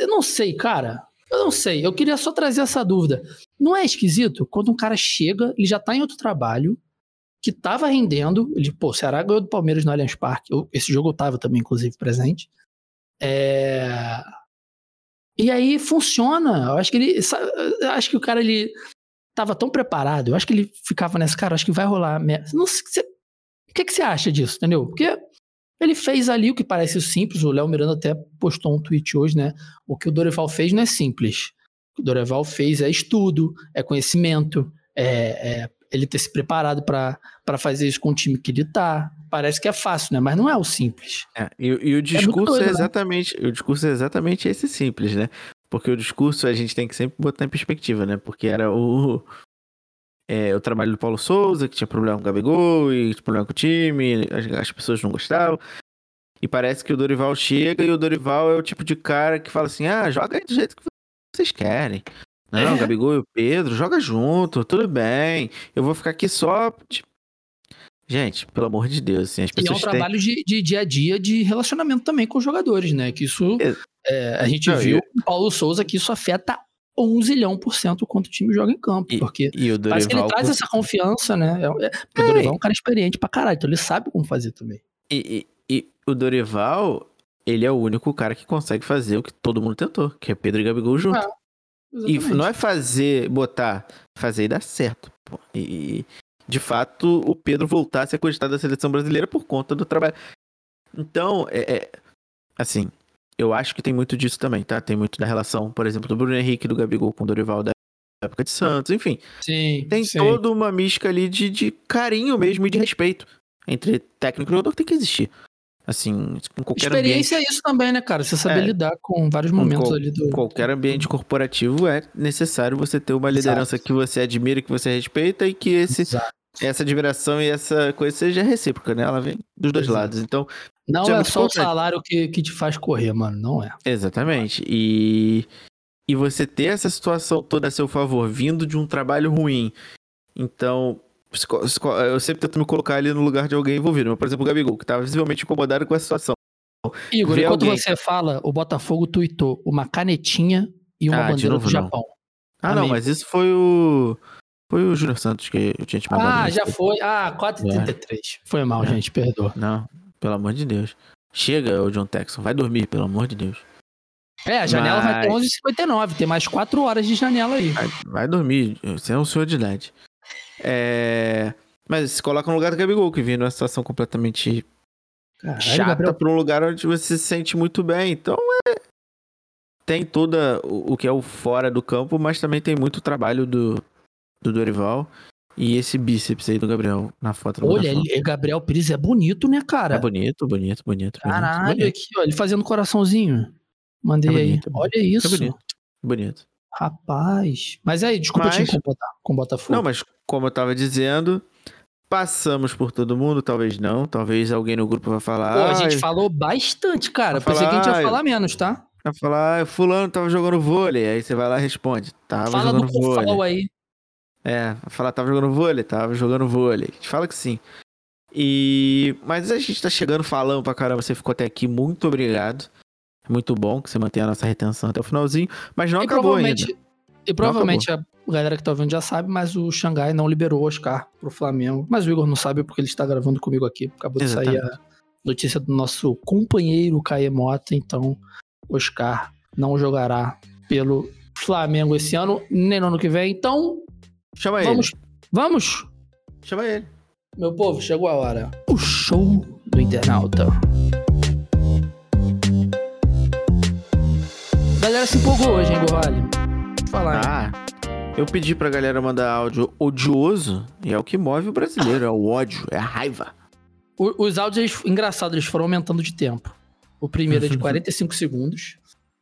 eu não sei, cara. Eu não sei. Eu queria só trazer essa dúvida. Não é esquisito quando um cara chega, ele já tá em outro trabalho, que tava rendendo. Ele, pô, o Ceará ganhou do Palmeiras no Allianz Parque. Eu, esse jogo eu tava também, inclusive, presente. É... E aí funciona. Eu acho que ele. Acho que o cara ele tava tão preparado. Eu acho que ele ficava nessa, cara, acho que vai rolar. Não sei, o que, que você acha disso, entendeu? Porque ele fez ali o que parece simples. O Léo Miranda até postou um tweet hoje, né? O que o Dorival fez não é simples. O que o Dorival fez é estudo, é conhecimento, é, é ele ter se preparado para fazer isso com o time que ele tá. Parece que é fácil, né? Mas não é o simples. É, e, e, o é discurso é, doido, é exatamente, né? o discurso é exatamente esse simples, né? Porque o discurso a gente tem que sempre botar em perspectiva, né? Porque era o é, o trabalho do Paulo Souza, que tinha problema com o Gabigol e tinha problema com o time, as, as pessoas não gostavam. E parece que o Dorival chega e o Dorival é o tipo de cara que fala assim: ah, joga aí do jeito que vocês querem. Não, é. o Gabigol e o Pedro, joga junto, tudo bem. Eu vou ficar aqui só. Tipo... Gente, pelo amor de Deus, assim, as pessoas. E é um trabalho têm... de, de, dia a dia de relacionamento também com os jogadores, né? Que isso. É, a gente Não, viu com o Paulo Souza que isso afeta 1 zilhão por cento quanto o time joga em campo. E, porque e o parece que ele traz essa confiança, né? É, é, porque o Dorival é um cara experiente pra caralho, então ele sabe como fazer também. E, e, e, o Dorival, ele é o único cara que consegue fazer o que todo mundo tentou, que é Pedro e Gabigol junto. Ah, e não é fazer, botar, fazer e dar certo. Pô. E, de fato, o Pedro voltar a ser cogitado da seleção brasileira por conta do trabalho. Então, é, é assim, eu acho que tem muito disso também, tá? Tem muito da relação, por exemplo, do Bruno Henrique, do Gabigol com o Dorival da época de Santos, enfim. Sim. Tem sim. toda uma mística ali de, de carinho mesmo e de respeito entre técnico e jogador que tem que existir. Assim, em qualquer Experiência ambiente... é isso também, né, cara? Você saber é, lidar com vários momentos ali do. Qualquer ambiente corporativo é necessário você ter uma liderança Exato. que você admira, que você respeita e que esse, essa admiração e essa coisa seja recíproca, né? Ela vem dos dois Exato. lados. Então, não é só o salário que, que te faz correr, mano. Não é. Exatamente. E, e você ter essa situação toda a seu favor, vindo de um trabalho ruim. Então, eu sempre tento me colocar ali no lugar de alguém envolvido. Mas, por exemplo, o Gabigol, que estava visivelmente incomodado com a situação. Igor, enquanto alguém... você fala, o Botafogo tweetou uma canetinha e uma ah, bandeira do Japão. Não. Ah, Amigo. não, mas isso foi o. Foi o Júnior Santos que eu tinha te mandado. Ah, já foi. Ah, 4h33. É. Foi mal, é. gente, perdoa. Não, pelo amor de Deus. Chega, o John Texon. Vai dormir, pelo amor de Deus. É, a janela Mas... vai ter 11h59. Tem mais 4 horas de janela aí. Vai, vai dormir. Você é um senhor de idade. É... Mas se coloca no lugar do Gabigol, que vive numa situação completamente Caralho, chata Gabriel... pra um lugar onde você se sente muito bem. Então é. Tem toda o que é o fora do campo, mas também tem muito trabalho do, do Dorival. E esse bíceps aí do Gabriel na foto. Olha, ele, Gabriel Pires é bonito, né, cara? É bonito, bonito, bonito. Caralho, bonito. aqui, ó, ele fazendo coraçãozinho. Mandei é bonito, aí. É Olha isso. É bonito. Bonito. Rapaz. Mas aí, desculpa mas... te incomodar com o Botafogo. Não, mas como eu tava dizendo, passamos por todo mundo, talvez não. Talvez alguém no grupo vai falar. Pô, a gente falou bastante, cara. Pensei falar, que a gente ia falar menos, tá? Vai falar, fulano tava jogando vôlei. Aí você vai lá e responde. Tava Fala jogando do vôlei. aí. É, falar, tava jogando vôlei, tava jogando vôlei. A gente fala que sim. E. Mas a gente tá chegando falando pra caramba, você ficou até aqui, muito obrigado. É muito bom que você mantenha a nossa retenção até o finalzinho, mas não e acabou ainda. E provavelmente a galera que tá ouvindo já sabe, mas o Xangai não liberou o Oscar pro Flamengo. Mas o Igor não sabe porque ele está gravando comigo aqui. Acabou Exatamente. de sair a notícia do nosso companheiro Caê Mota, então Oscar não jogará pelo Flamengo esse ano, nem no ano que vem. Então, Chama vamos, ele. Vamos? Chama ele. Meu povo, chegou a hora. O show do internauta. Galera se empolgou hoje, hein, Gorrali? Falar. Ah, eu pedi pra galera mandar áudio odioso e é o que move o brasileiro, é o ódio, é a raiva. O, os áudios, eles, engraçado, eles foram aumentando de tempo. O primeiro é de 45 segundos,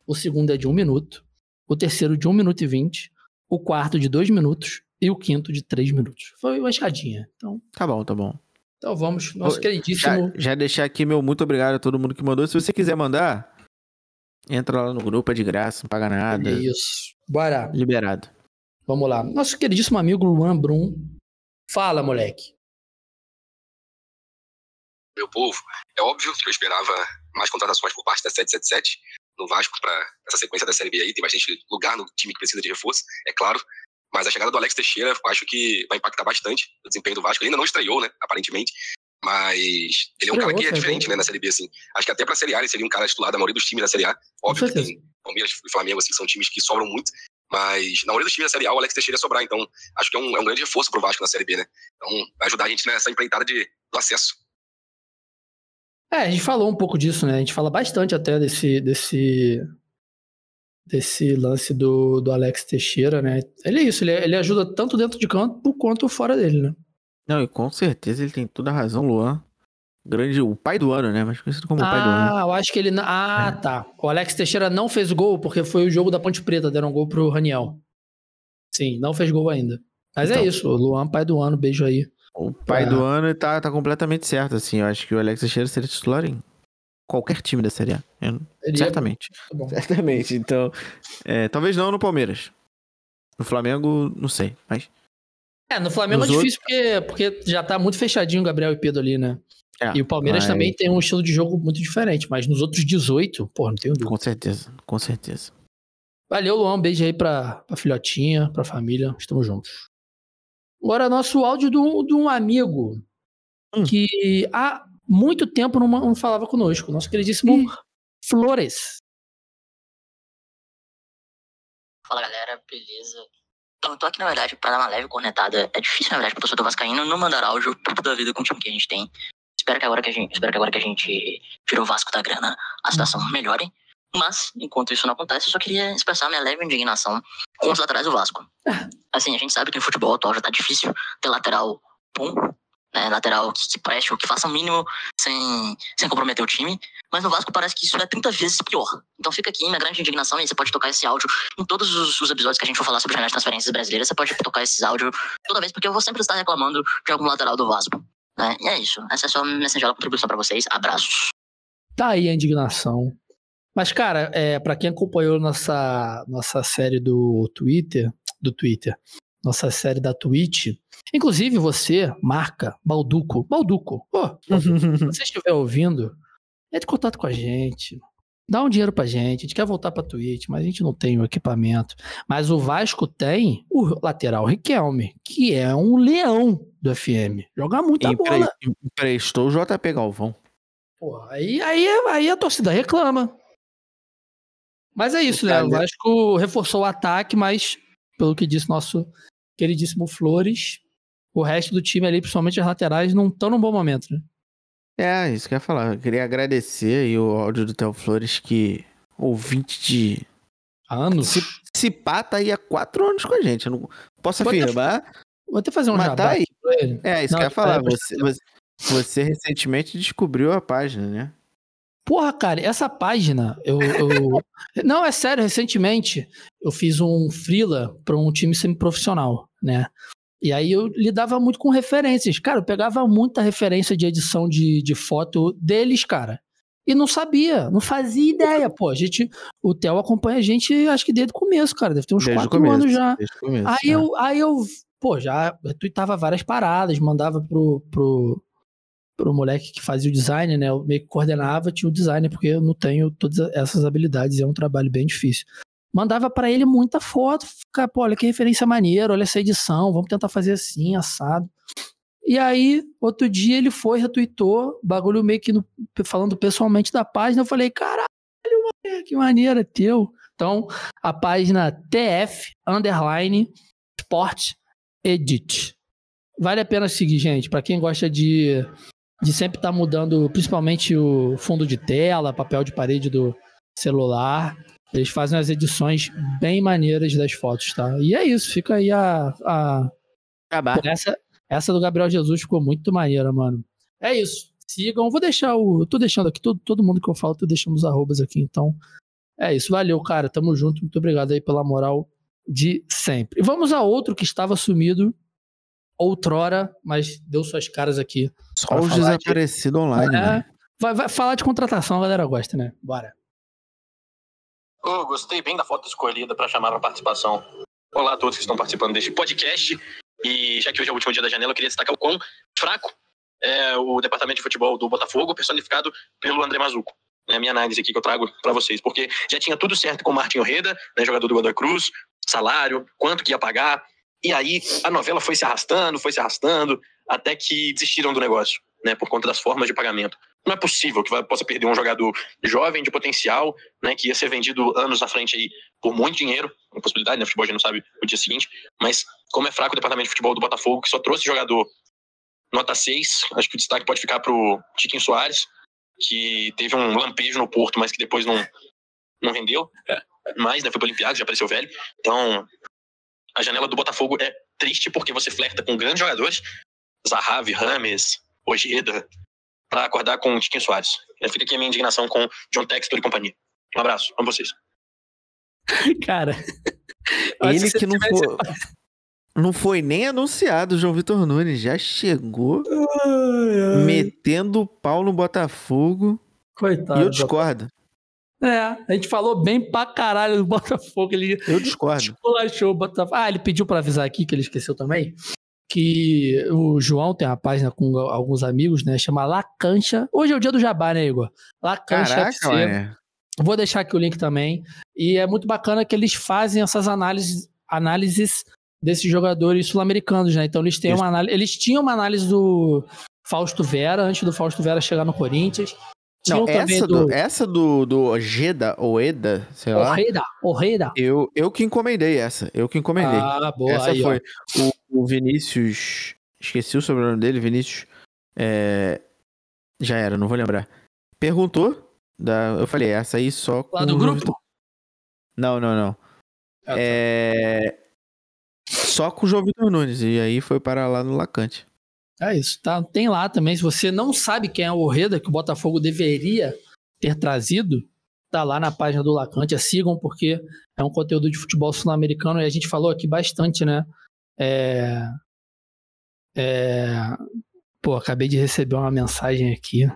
o segundo é de 1 minuto, o terceiro de 1 minuto e 20, o quarto de 2 minutos e o quinto de 3 minutos. Foi uma escadinha. Então, tá bom, tá bom. Então vamos, nosso queridíssimo. Já, já deixar aqui meu muito obrigado a todo mundo que mandou. Se você quiser mandar, entra lá no grupo, é de graça, não paga nada. Isso. Bora. Liberado. Vamos lá. Nosso queridíssimo amigo Luan Brum. Fala, moleque. Meu povo, é óbvio que eu esperava mais contratações por parte da 777 no Vasco para essa sequência da Série B aí. Tem bastante lugar no time que precisa de reforço, é claro. Mas a chegada do Alex Teixeira, eu acho que vai impactar bastante o desempenho do Vasco. Ele ainda não estreou, né? Aparentemente. Mas ele é um cara que é diferente, né, na Série B, assim. Acho que até pra Série A ele seria um cara titular da maioria dos times da Série A. Óbvio que tem Palmeiras e Flamengo, assim, que são times que sobram muito. Mas na maioria dos times da Série A, o Alex Teixeira ia sobrar. Então, acho que é um, é um grande reforço pro Vasco na Série B, né? Então, vai ajudar a gente nessa empreitada de, do acesso. É, a gente falou um pouco disso, né? A gente fala bastante até desse, desse, desse lance do, do Alex Teixeira, né? Ele é isso, ele, ele ajuda tanto dentro de campo quanto fora dele, né? Não, e com certeza ele tem toda a razão, Luan. Grande, o pai do ano, né? Mas conhecido como ah, o pai do ano. Ah, eu acho que ele. Ah, é. tá. O Alex Teixeira não fez gol porque foi o jogo da Ponte Preta, deram um gol pro Raniel. Sim, não fez gol ainda. Mas é então, é isso, o Luan, pai do ano, beijo aí. O pai do ano tá, tá completamente certo, assim. Eu acho que o Alex Teixeira seria titular em qualquer time da Série A. Eu, certamente. Certamente. Então, é, talvez não no Palmeiras. No Flamengo, não sei, mas. É, no Flamengo é difícil outros... porque, porque já tá muito fechadinho o Gabriel e Pedro ali, né? É, e o Palmeiras mas... também tem um estilo de jogo muito diferente, mas nos outros 18, pô, não tenho dúvida. Com certeza, com certeza. Valeu, Luan. Um beijo aí pra, pra filhotinha, pra família. Estamos juntos. Agora, nosso áudio de um amigo hum. que há muito tempo não, não, falava conosco. Nosso queridíssimo hum. Flores. Fala, galera. Beleza? Então, tô aqui, na verdade, para dar uma leve cornetada. É difícil, na verdade, pro torcedor vascaíno não mandar áudio tudo da vida com o time que a gente tem. Espero que agora que a gente, espero que agora que a gente virou Vasco da grana, a situação hum. melhore. Mas, enquanto isso não acontece, eu só queria expressar minha leve indignação com os laterais do Vasco. Assim, a gente sabe que no futebol atual já tá difícil ter lateral bom, né? Lateral que, que preste ou que faça o mínimo sem, sem comprometer o time. Mas no Vasco parece que isso é 30 vezes pior. Então fica aqui minha grande indignação e você pode tocar esse áudio em todos os, os episódios que a gente for falar sobre as transferências brasileiras. Você pode tocar esses áudios toda vez, porque eu vou sempre estar reclamando de algum lateral do Vasco. Né? E é isso. Essa é só minha singela contribuição para vocês. Abraços. Tá aí a indignação. Mas, cara, é, para quem acompanhou nossa, nossa série do Twitter, do Twitter, nossa série da Twitch, inclusive você, marca Balduco, Balduco, oh, se você estiver ouvindo, entre em contato com a gente, dá um dinheiro pra gente, a gente quer voltar pra Twitch, mas a gente não tem o equipamento. Mas o Vasco tem o lateral Riquelme, que é um leão do FM, joga muita Empre, bola. Emprestou o JP Galvão. Pô, aí, aí, aí a torcida reclama. Mas é isso, né? O Vasco reforçou o ataque, mas, pelo que disse nosso queridíssimo Flores, o resto do time ali, principalmente as laterais, não estão num bom momento, né? É, isso que eu ia falar. Eu queria agradecer aí o áudio do Theo Flores, que ouvinte de. Anos? Se, se pá, tá aí há quatro anos com a gente. Eu não posso Vou afirmar. Até, vou até fazer um jabá tá aí. É, isso não, que eu ia falar. Você, você, você recentemente descobriu a página, né? Porra, cara, essa página, eu, eu... não, é sério, recentemente eu fiz um freela para um time semiprofissional, né? E aí eu lidava muito com referências. Cara, eu pegava muita referência de edição de, de foto deles, cara. E não sabia, não fazia ideia, pô. A gente, o Theo acompanha a gente, acho que desde o começo, cara. Deve ter uns desde quatro começo, anos já. Começo, aí, é. eu, aí eu, pô, já tweetava várias paradas, mandava pro, pro, pro moleque que fazia o design, né? Eu meio que coordenava, tinha o designer, porque eu não tenho todas essas habilidades, é um trabalho bem difícil. Mandava para ele muita foto, ficar, pô, olha que referência maneira, olha essa edição, vamos tentar fazer assim, assado. E aí, outro dia ele foi, retweetou, bagulho meio que no, falando pessoalmente da página, eu falei, caralho, que maneira, é teu. Então, a página TF, underline, Sport Edit. Vale a pena seguir, gente, para quem gosta de de sempre estar tá mudando, principalmente o fundo de tela, papel de parede do celular. Eles fazem as edições bem maneiras das fotos, tá? E é isso, fica aí a. a... Essa, essa do Gabriel Jesus ficou muito maneira, mano. É isso. Sigam. Vou deixar o. Eu tô deixando aqui, todo, todo mundo que eu falo, tô deixando os arrobas aqui, então. É isso, valeu, cara. Tamo junto. Muito obrigado aí pela moral de sempre. E vamos a outro que estava sumido outrora, mas deu suas caras aqui. Só os desaparecidos de... online, é, né? Vai, vai, falar de contratação, a galera gosta, né? Bora. Oh, gostei bem da foto escolhida para chamar a participação. Olá a todos que estão participando deste podcast. E já que hoje é o último dia da janela, eu queria destacar o quão fraco é o departamento de futebol do Botafogo, personificado pelo André Mazuco. É a minha análise aqui que eu trago para vocês, porque já tinha tudo certo com o Martin Orreda, né, jogador do Godoy Cruz, salário, quanto que ia pagar, E aí a novela foi se arrastando, foi se arrastando, até que desistiram do negócio, né, por conta das formas de pagamento. Não é possível que possa perder um jogador jovem, de potencial, né, que ia ser vendido anos à frente aí por muito dinheiro, uma possibilidade, né, futebol a gente não sabe o dia seguinte, mas como é fraco o departamento de futebol do Botafogo, que só trouxe jogador nota 6, acho que o destaque pode ficar pro Tiquinho Soares, que teve um lampejo no Porto, mas que depois não, não rendeu mais, né, foi para Olimpiada, já apareceu velho. Então, a janela do Botafogo é triste porque você flerta com grandes jogadores, Zahavi, Rames, Ojeda, para acordar com o Tiquinho Soares. Fica aqui a minha indignação com John Textor e companhia. Um abraço, amo vocês. Cara, ele que, que não foi. Não foi nem anunciado, João Vitor Nunes já chegou ai, ai. metendo o pau no Botafogo. Coitado. E eu discordo. É, a gente falou bem pra caralho do Botafogo. Ele, eu discordo. o Botafogo. Ah, ele pediu pra avisar aqui, que ele esqueceu também, que o João tem uma página com alguns amigos, né? Chama La Cancha. Hoje é o dia do Jabá, né, Igor? La Cancha Caraca, FC. Vou deixar aqui o link também. E é muito bacana que eles fazem essas análises, análises desses jogadores sul-americanos, né? Então eles têm uma análise. Eles tinham uma análise do Fausto Vera, antes do Fausto Vera chegar no Corinthians. Não, essa do, do, essa do, do Ojeda, Oeda, sei lá. Ojeda, Ojeda. Eu, eu que encomendei essa. Eu que encomendei. Ah, boa. Essa aí, foi. O, o, Vinícius. Esqueci o sobrenome dele, Vinícius. É, já era, não vou lembrar. Perguntou. Da, eu falei, essa aí só. Com Lá do grupo? Não, não, não. Ah, tá. É. Só com o João Vitor Nunes. E aí foi para lá no Lacante. É isso, tá? Tem lá também. Se você não sabe quem é o Orreda, que o Botafogo deveria ter trazido, tá lá na página do Lacante. Sigam, porque é um conteúdo de futebol sul-americano e a gente falou aqui bastante, né? É... É... Pô, acabei de receber uma mensagem aqui.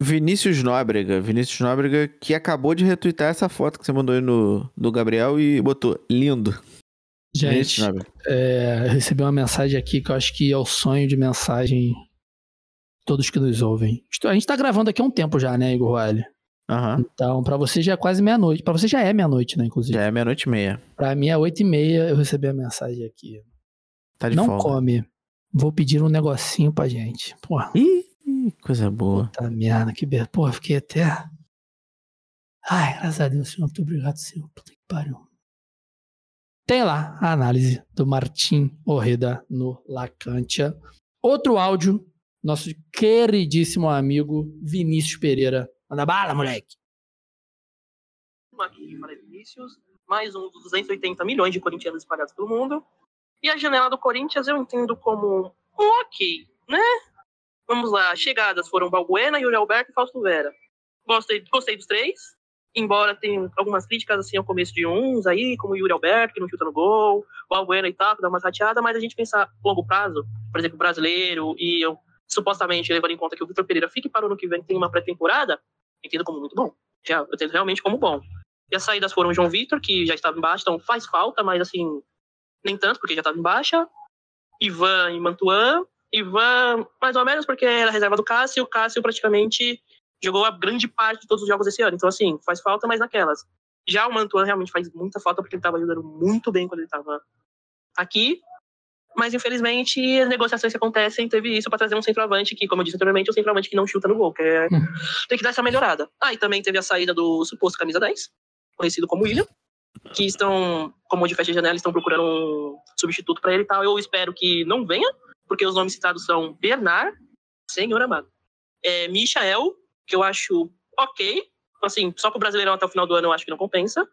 Vinícius Nóbrega. Vinícius Nóbrega que acabou de retweetar essa foto que você mandou aí no, do Gabriel e botou lindo. Gente, é, recebi uma mensagem aqui que eu acho que é o sonho de mensagem todos que nos ouvem. A gente tá gravando aqui há um tempo já, né, Igor Wiley? Uhum. Então, para você já é quase meia-noite. Para você já é meia-noite, né, inclusive? Já é meia-noite e meia. Pra mim é oito e meia, eu recebi a mensagem aqui. Tá de Não folga. come. Vou pedir um negocinho pra gente. Porra. Ih, coisa boa. Puta merda, que beleza. Porra, fiquei até... Ai, graças a Deus, Senhor. Muito obrigado, Senhor. Puta que pariu. Tem lá a análise do Martim Orreda no Lacantia. Outro áudio, nosso queridíssimo amigo Vinícius Pereira. Manda bala, moleque. Aqui para Vinícius, mais um dos 280 milhões de corintianos espalhados pelo mundo. E a janela do Corinthians eu entendo como um ok, né? Vamos lá, chegadas foram Balbuena, Yuri Alberto e Fausto Vera. Gostei, gostei dos três embora tenha algumas críticas assim ao começo de uns aí, como o Yuri Alberto, que não chuta no gol, o Albuena e tal, que dá uma rateada, mas a gente pensar a longo prazo, por exemplo, brasileiro, e eu, supostamente levando em conta que o Vitor Pereira fique para o ano que vem tem uma pré-temporada, entendo como muito bom. Já, eu entendo realmente como bom. E as saídas foram o João Vitor, que já estava embaixo, então faz falta, mas assim, nem tanto, porque já estava em baixa. Ivan e Mantuan. Ivan, mais ou menos, porque era reserva do Cássio. O Cássio praticamente jogou a grande parte de todos os jogos esse ano. Então, assim, faz falta, mas naquelas. Já o Mantuan realmente faz muita falta, porque ele estava ajudando muito bem quando ele estava aqui. Mas, infelizmente, as negociações que acontecem, teve isso para trazer um centroavante que, como eu disse anteriormente, é um centroavante que não chuta no gol, que é... Hum. tem que dar essa melhorada. Ah, e também teve a saída do suposto camisa 10, conhecido como William, que estão, como de fecha de janela, estão procurando um substituto para ele e tal. Eu espero que não venha, porque os nomes citados são Bernard, senhor amado, é, Michael que eu acho ok. Assim, só pro Brasileirão até o final do ano eu acho que não compensa.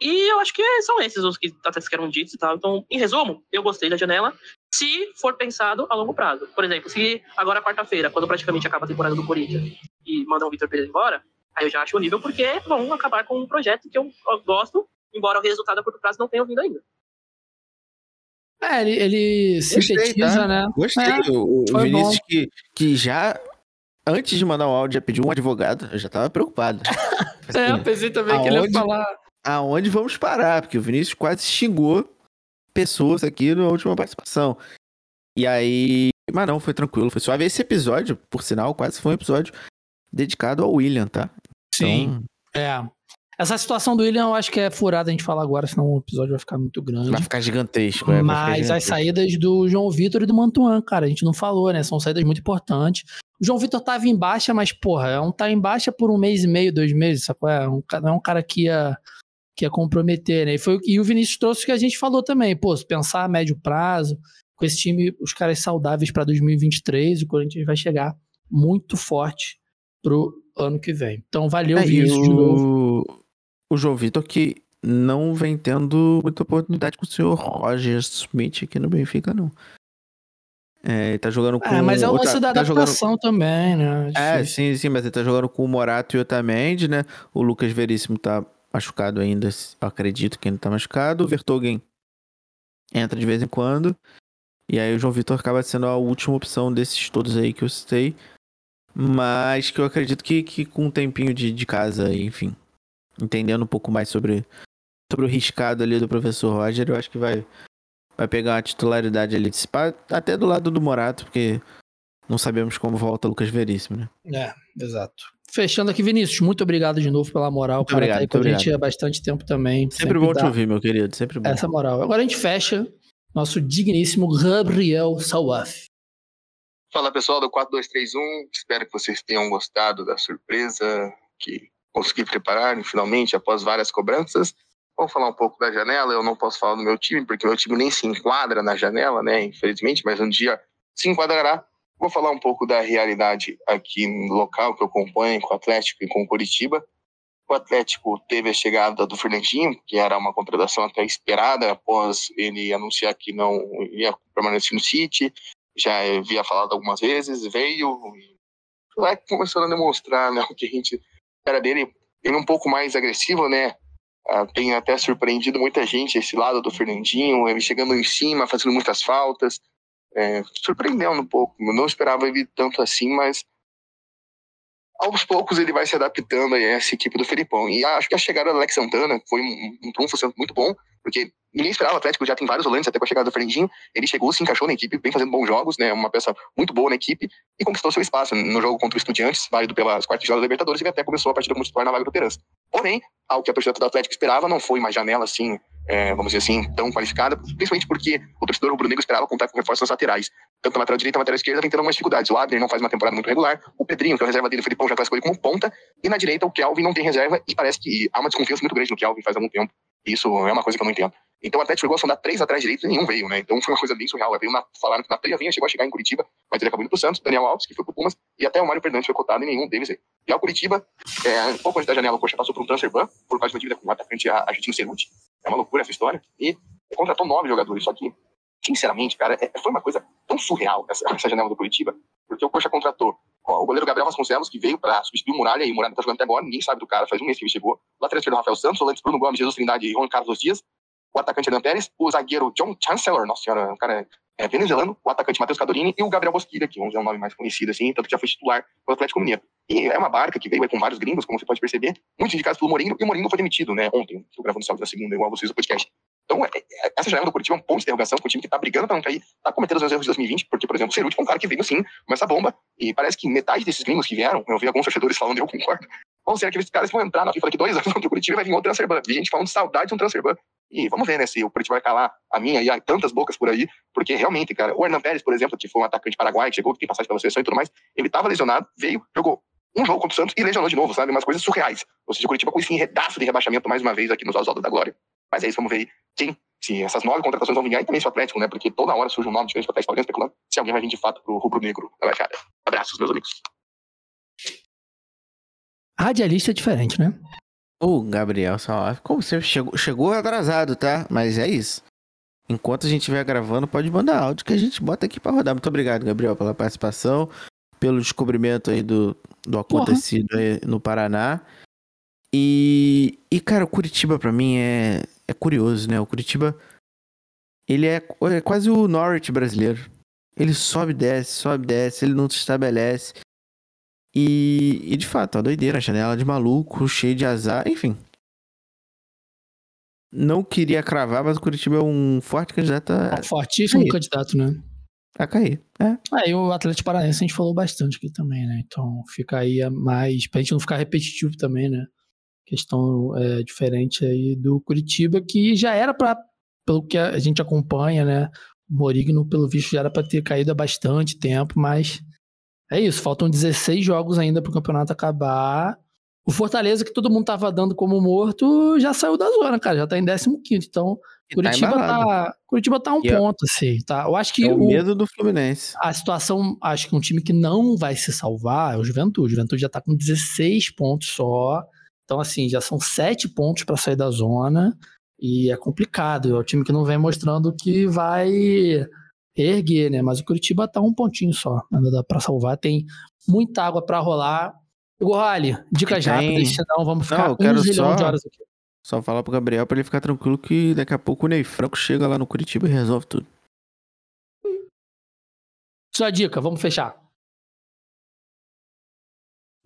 E eu acho que são esses os que até que eram ditos e tal. Então, em resumo, eu gostei da janela, se for pensado a longo prazo. Por exemplo, se agora quarta-feira, quando praticamente acaba a temporada do Corinthians, e mandam o Vitor Pereira embora, aí eu já acho horrível, porque vão acabar com um projeto que eu gosto, embora o resultado a curto prazo não tenha vindo ainda. É, ele, ele sintetiza, tá? né? Gostei. É, o, o Vinícius que, que já antes de mandar o áudio, já pediu um advogado. Eu já tava preocupado. Assim, é, eu pensei também aonde, que ele ia falar. Aonde vamos parar? Porque o Vinícius quase xingou pessoas aqui na última participação. E aí. Mas não, foi tranquilo, foi suave. Esse episódio, por sinal, quase foi um episódio dedicado ao William, tá? Sim. Então... É. Essa situação do William eu acho que é furada a gente falar agora, senão o episódio vai ficar muito grande. Vai ficar gigantesco. É, Mas ficar as gigantesco. saídas do João Vitor e do Mantuan, cara, a gente não falou, né? São saídas muito importantes. O João Vitor tava em baixa, mas, porra, é um tá em baixa por um mês e meio, dois meses, sacou? É um, é um cara que ia, que ia comprometer, né? E, foi, o- e o Vinícius trouxe o que a gente falou também. Pô, se pensar a médio prazo, com esse time, os caras saudáveis pra 2023, o Corinthians vai chegar muito forte pro ano que vem. Então, valeu, É, Vinícius, de novo. O... João Vitor que não vem tendo muita oportunidade com o senhor Roger Smith aqui no Benfica, não. É, ele tá jogando com. É, mas é outra- lance da tá jogando- também, né? É, Difícil. sim, sim, mas ele tá jogando com o Morato e o Otamendi, né? O Lucas Veríssimo tá machucado ainda, acredito que ainda tá machucado. O Vertogen entra de vez em quando. E aí o João Vitor acaba sendo a última opção desses todos aí que eu citei. Mas que eu acredito que, que com um tempinho de, de casa, enfim, entendendo um pouco mais sobre, sobre o riscado ali do professor Roger, eu acho que vai, vai pegar uma titularidade ali, até do lado do Morato, porque não sabemos como volta o Lucas Veríssimo, né? É, exato. Fechando aqui, Vinícius, muito obrigado de novo pela moral. Muito tá obrigado, aí com a gente há bastante tempo também. Sempre, bom te ouvir, meu querido, sempre bom. Essa moral. Agora a gente fecha nosso digníssimo Gabriel Sawaf. Fala pessoal do 4231, espero que vocês tenham gostado da surpresa que consegui preparar finalmente após várias cobranças. Vamos falar um pouco da janela. Eu não posso falar do meu time, porque meu time nem se enquadra na janela, né? Infelizmente, mas um dia se enquadrará. Vou falar um pouco da realidade aqui no local que eu acompanho com o Atlético e com o Curitiba. O Atlético teve a chegada do Fernandinho, que era uma contratação até esperada após ele anunciar que não ia permanecer no City já havia falado algumas vezes, veio e vai começando a demonstrar né, o que a gente espera dele. Ele é um pouco mais agressivo, né? Ah, tem até surpreendido muita gente esse lado do Fernandinho, ele chegando em cima, fazendo muitas faltas, é, surpreendendo um pouco. Eu não esperava ele tanto assim, mas aos poucos ele vai se adaptando a essa equipe do Felipão. E acho que a chegada do Alex Santana foi um, um trunfo muito bom, porque ninguém esperava o Atlético, já tem vários volantes até com a chegada do Fernandinho. Ele chegou, se encaixou na equipe, vem fazendo bons jogos, né? Uma peça muito boa na equipe e conquistou seu espaço no jogo contra o Estudiantes, válido pelas quartas de da Libertadores, e até começou a partida como titular na vaga do Perança. Porém, ao que a torcida do Atlético esperava, não foi uma janela assim, é, vamos dizer assim, tão qualificada, principalmente porque o torcedor rubro-negro esperava contar com reforços laterais. Tanto na lateral direita quanto na lateral esquerda vem tendo algumas dificuldades. O Abner não faz uma temporada muito regular, o Pedrinho, que é a reserva dele, o Felipão já classificou ele como ponta, e na direita o Kelvin não tem reserva e parece que há uma desconfiança muito grande no Kelvin faz algum tempo. Isso é uma coisa que eu não entendo. Então Atlético chegou a sondar três atrás direitos e nenhum veio, né? Então foi uma coisa bem surreal. Veio na, falaram que na Treia vinha, chegou a chegar em Curitiba, mas ele acabou indo pro Santos, Daniel Alves, que foi pro Pumas, e até o Mário Fernandes foi cotado e nenhum deles veio. E ao Curitiba, é, um pouco antes da janela, o Coxa passou por um transfer ban, por causa de uma dívida com o atacante argentino Ceruti. É uma loucura essa história. E contratou nove jogadores, só que, sinceramente, cara, é, foi uma coisa tão surreal essa, essa janela do Curitiba, porque o Coxa contratou ó, o goleiro Gabriel Vasconcelos, que veio para substituir o Muralha, e o Muralha tá jogando até agora, ninguém sabe do cara, faz um mês que ele chegou. O lateral esquerdo Rafael Santos, o volante Bruno Gomes, Jesus Trindade e Juan Carlos Dias, o atacante Adam Pérez, o zagueiro John Chancellor, nossa senhora, o cara é, é venezuelano, o atacante Matheus Cadorini e o Gabriel Bosquilha, que vamos dizer um nome mais conhecido, assim, tanto que já foi titular do Atlético Mineiro. E é uma barca que veio com vários gringos, como você pode perceber, muitos indicados pelo Mourinho, e o Mourinho foi demitido, né, ontem, estou gravando sábado na segunda, igual vocês no podcast. Então, é, é, essa janela do Curitiba é um ponto de interrogação com o time que tá brigando pra não cair, tá cometendo os mesmos erros de 2020, porque, por exemplo, o Ceruti foi um cara que veio, sim, com essa bomba, e parece que metade desses gringos que vieram, eu vi alguns torcedores falando, e eu concordo, vão ser aqueles caras que vão entrar na FIFA daqui dois anos, que o Curitiba vai vir outro transfer ban. E gente falando de saudade de um transfer ban. E vamos ver, né, se o Curitiba vai calar a minha e há tantas bocas por aí, porque realmente, cara, o Hernan Pérez, por exemplo, que foi um atacante paraguaio, que chegou, que tem passagem pela seleção e tudo mais, ele tava lesionado, veio, jogou um jogo contra o Santos e lesionou de novo, sabe? Umas coisas surreais. Ou seja, o Curitiba com esse enredaço de rebaixamento mais uma vez aqui nos Oswaldo da Glória. Mas é isso, vamos ver aí quem, se essas nove contratações vão vingar, e também se o Atlético, né? Porque toda hora surge um nome diferente para estar especulando se alguém vai vir de fato pro rubro-negro da Baixada. Abraços, meus amigos. Radialista é diferente, né? O Gabriel Salaf, como você chegou, chegou atrasado, tá? Mas é isso. Enquanto a gente estiver gravando, pode mandar áudio que a gente bota aqui pra rodar. Muito obrigado, Gabriel, pela participação, pelo descobrimento aí do, do acontecido aí no Paraná. E, e, cara, o Curitiba pra mim é, é curioso, né? O Curitiba, ele é, é quase o Norwich brasileiro. Ele sobe, desce, sobe, desce, ele não se estabelece. E, e de fato, uma doideira, janela de maluco, cheio de azar, enfim. Não queria cravar, mas o Curitiba é um forte candidato a, Um fortíssimo Aí. candidato, né? a cair. É. Aí o Atlético Paranaense a gente falou bastante aqui também, né? Então fica aí a mais. Pra gente não ficar repetitivo também, né? Questão é, diferente aí do Curitiba, que já era para, pelo que a gente acompanha, né? O Morigno, pelo visto, já era para ter caído há bastante tempo, mas é isso. Faltam 16 jogos ainda para o campeonato acabar. O Fortaleza, que todo mundo tava dando como morto, já saiu da zona, cara. Já tá em 15. Então, e tá Curitiba tá, tá, Curitiba tá um e ponto, assim, tá? Eu acho que. É o, o medo do Fluminense. A situação, acho que um time que não vai se salvar é o Juventude. O Juventude já tá com 16 pontos só. Então, assim, já são 7 pontos para sair da zona. E é complicado. É o time que não vem mostrando que vai erguer, né? Mas o Curitiba tá um pontinho só. Ainda dá pra salvar. Tem muita água para rolar. Gorrali, dicas tem... rápidas, senão vamos ficar não, um zilhão só... de horas aqui. Só falar pro Gabriel pra ele ficar tranquilo que daqui a pouco o Ney Franco chega lá no Curitiba e resolve tudo. Sua dica, vamos fechar.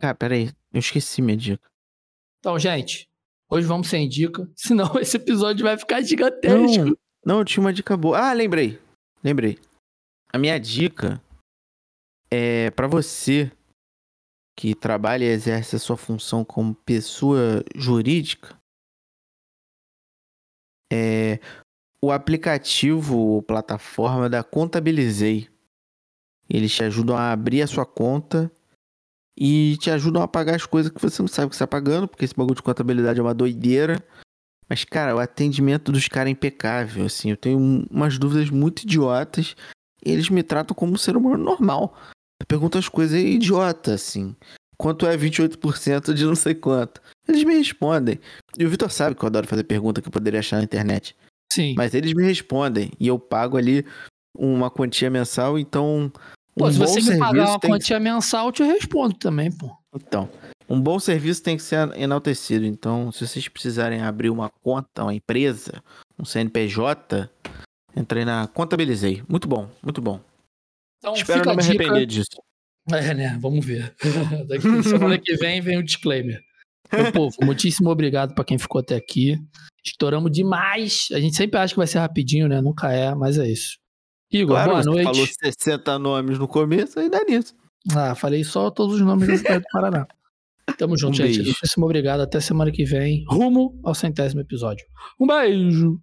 Cara, peraí, eu esqueci minha dica. Então, gente, hoje vamos sem dica, senão esse episódio vai ficar gigantesco. Não, não eu tinha uma dica boa. Ah, lembrei. Lembrei. A minha dica é para você que trabalha e exerce a sua função como pessoa jurídica é, o aplicativo ou plataforma da Contabilizei. Eles te ajudam a abrir a sua conta e te ajudam a pagar as coisas que você não sabe que você está pagando, porque esse bagulho de contabilidade é uma doideira. Mas, cara, o atendimento dos caras é impecável, assim. Eu tenho umas dúvidas muito idiotas e eles me tratam como um ser humano normal. Eu pergunto as coisas idiota, assim. Quanto é 28% de não sei quanto? Eles me respondem. E o Vitor sabe que eu adoro fazer pergunta que eu poderia achar na internet. Sim. Mas eles me respondem. E eu pago ali uma quantia mensal, então. Pô, um se você me pagar uma quantia que... mensal, eu te respondo também, pô. Então. Um bom serviço tem que ser enaltecido. Então, se vocês precisarem abrir uma conta, uma empresa, um CNPJ, entrei na Contabilizei. Muito bom, muito bom. Então, Espero não me arrepender disso. É, né? Vamos ver. Daqui, semana que vem vem o disclaimer. Meu povo, muitíssimo obrigado para quem ficou até aqui. Estouramos demais. A gente sempre acha que vai ser rapidinho, né? Nunca é, mas é isso. Igor, claro, boa noite. falou 60 nomes no começo, aí dá nisso. Ah, falei só todos os nomes do Estado do Paraná. Tamo junto, um gente. Muitíssimo obrigado. Até semana que vem. Rumo ao centésimo episódio. Um beijo.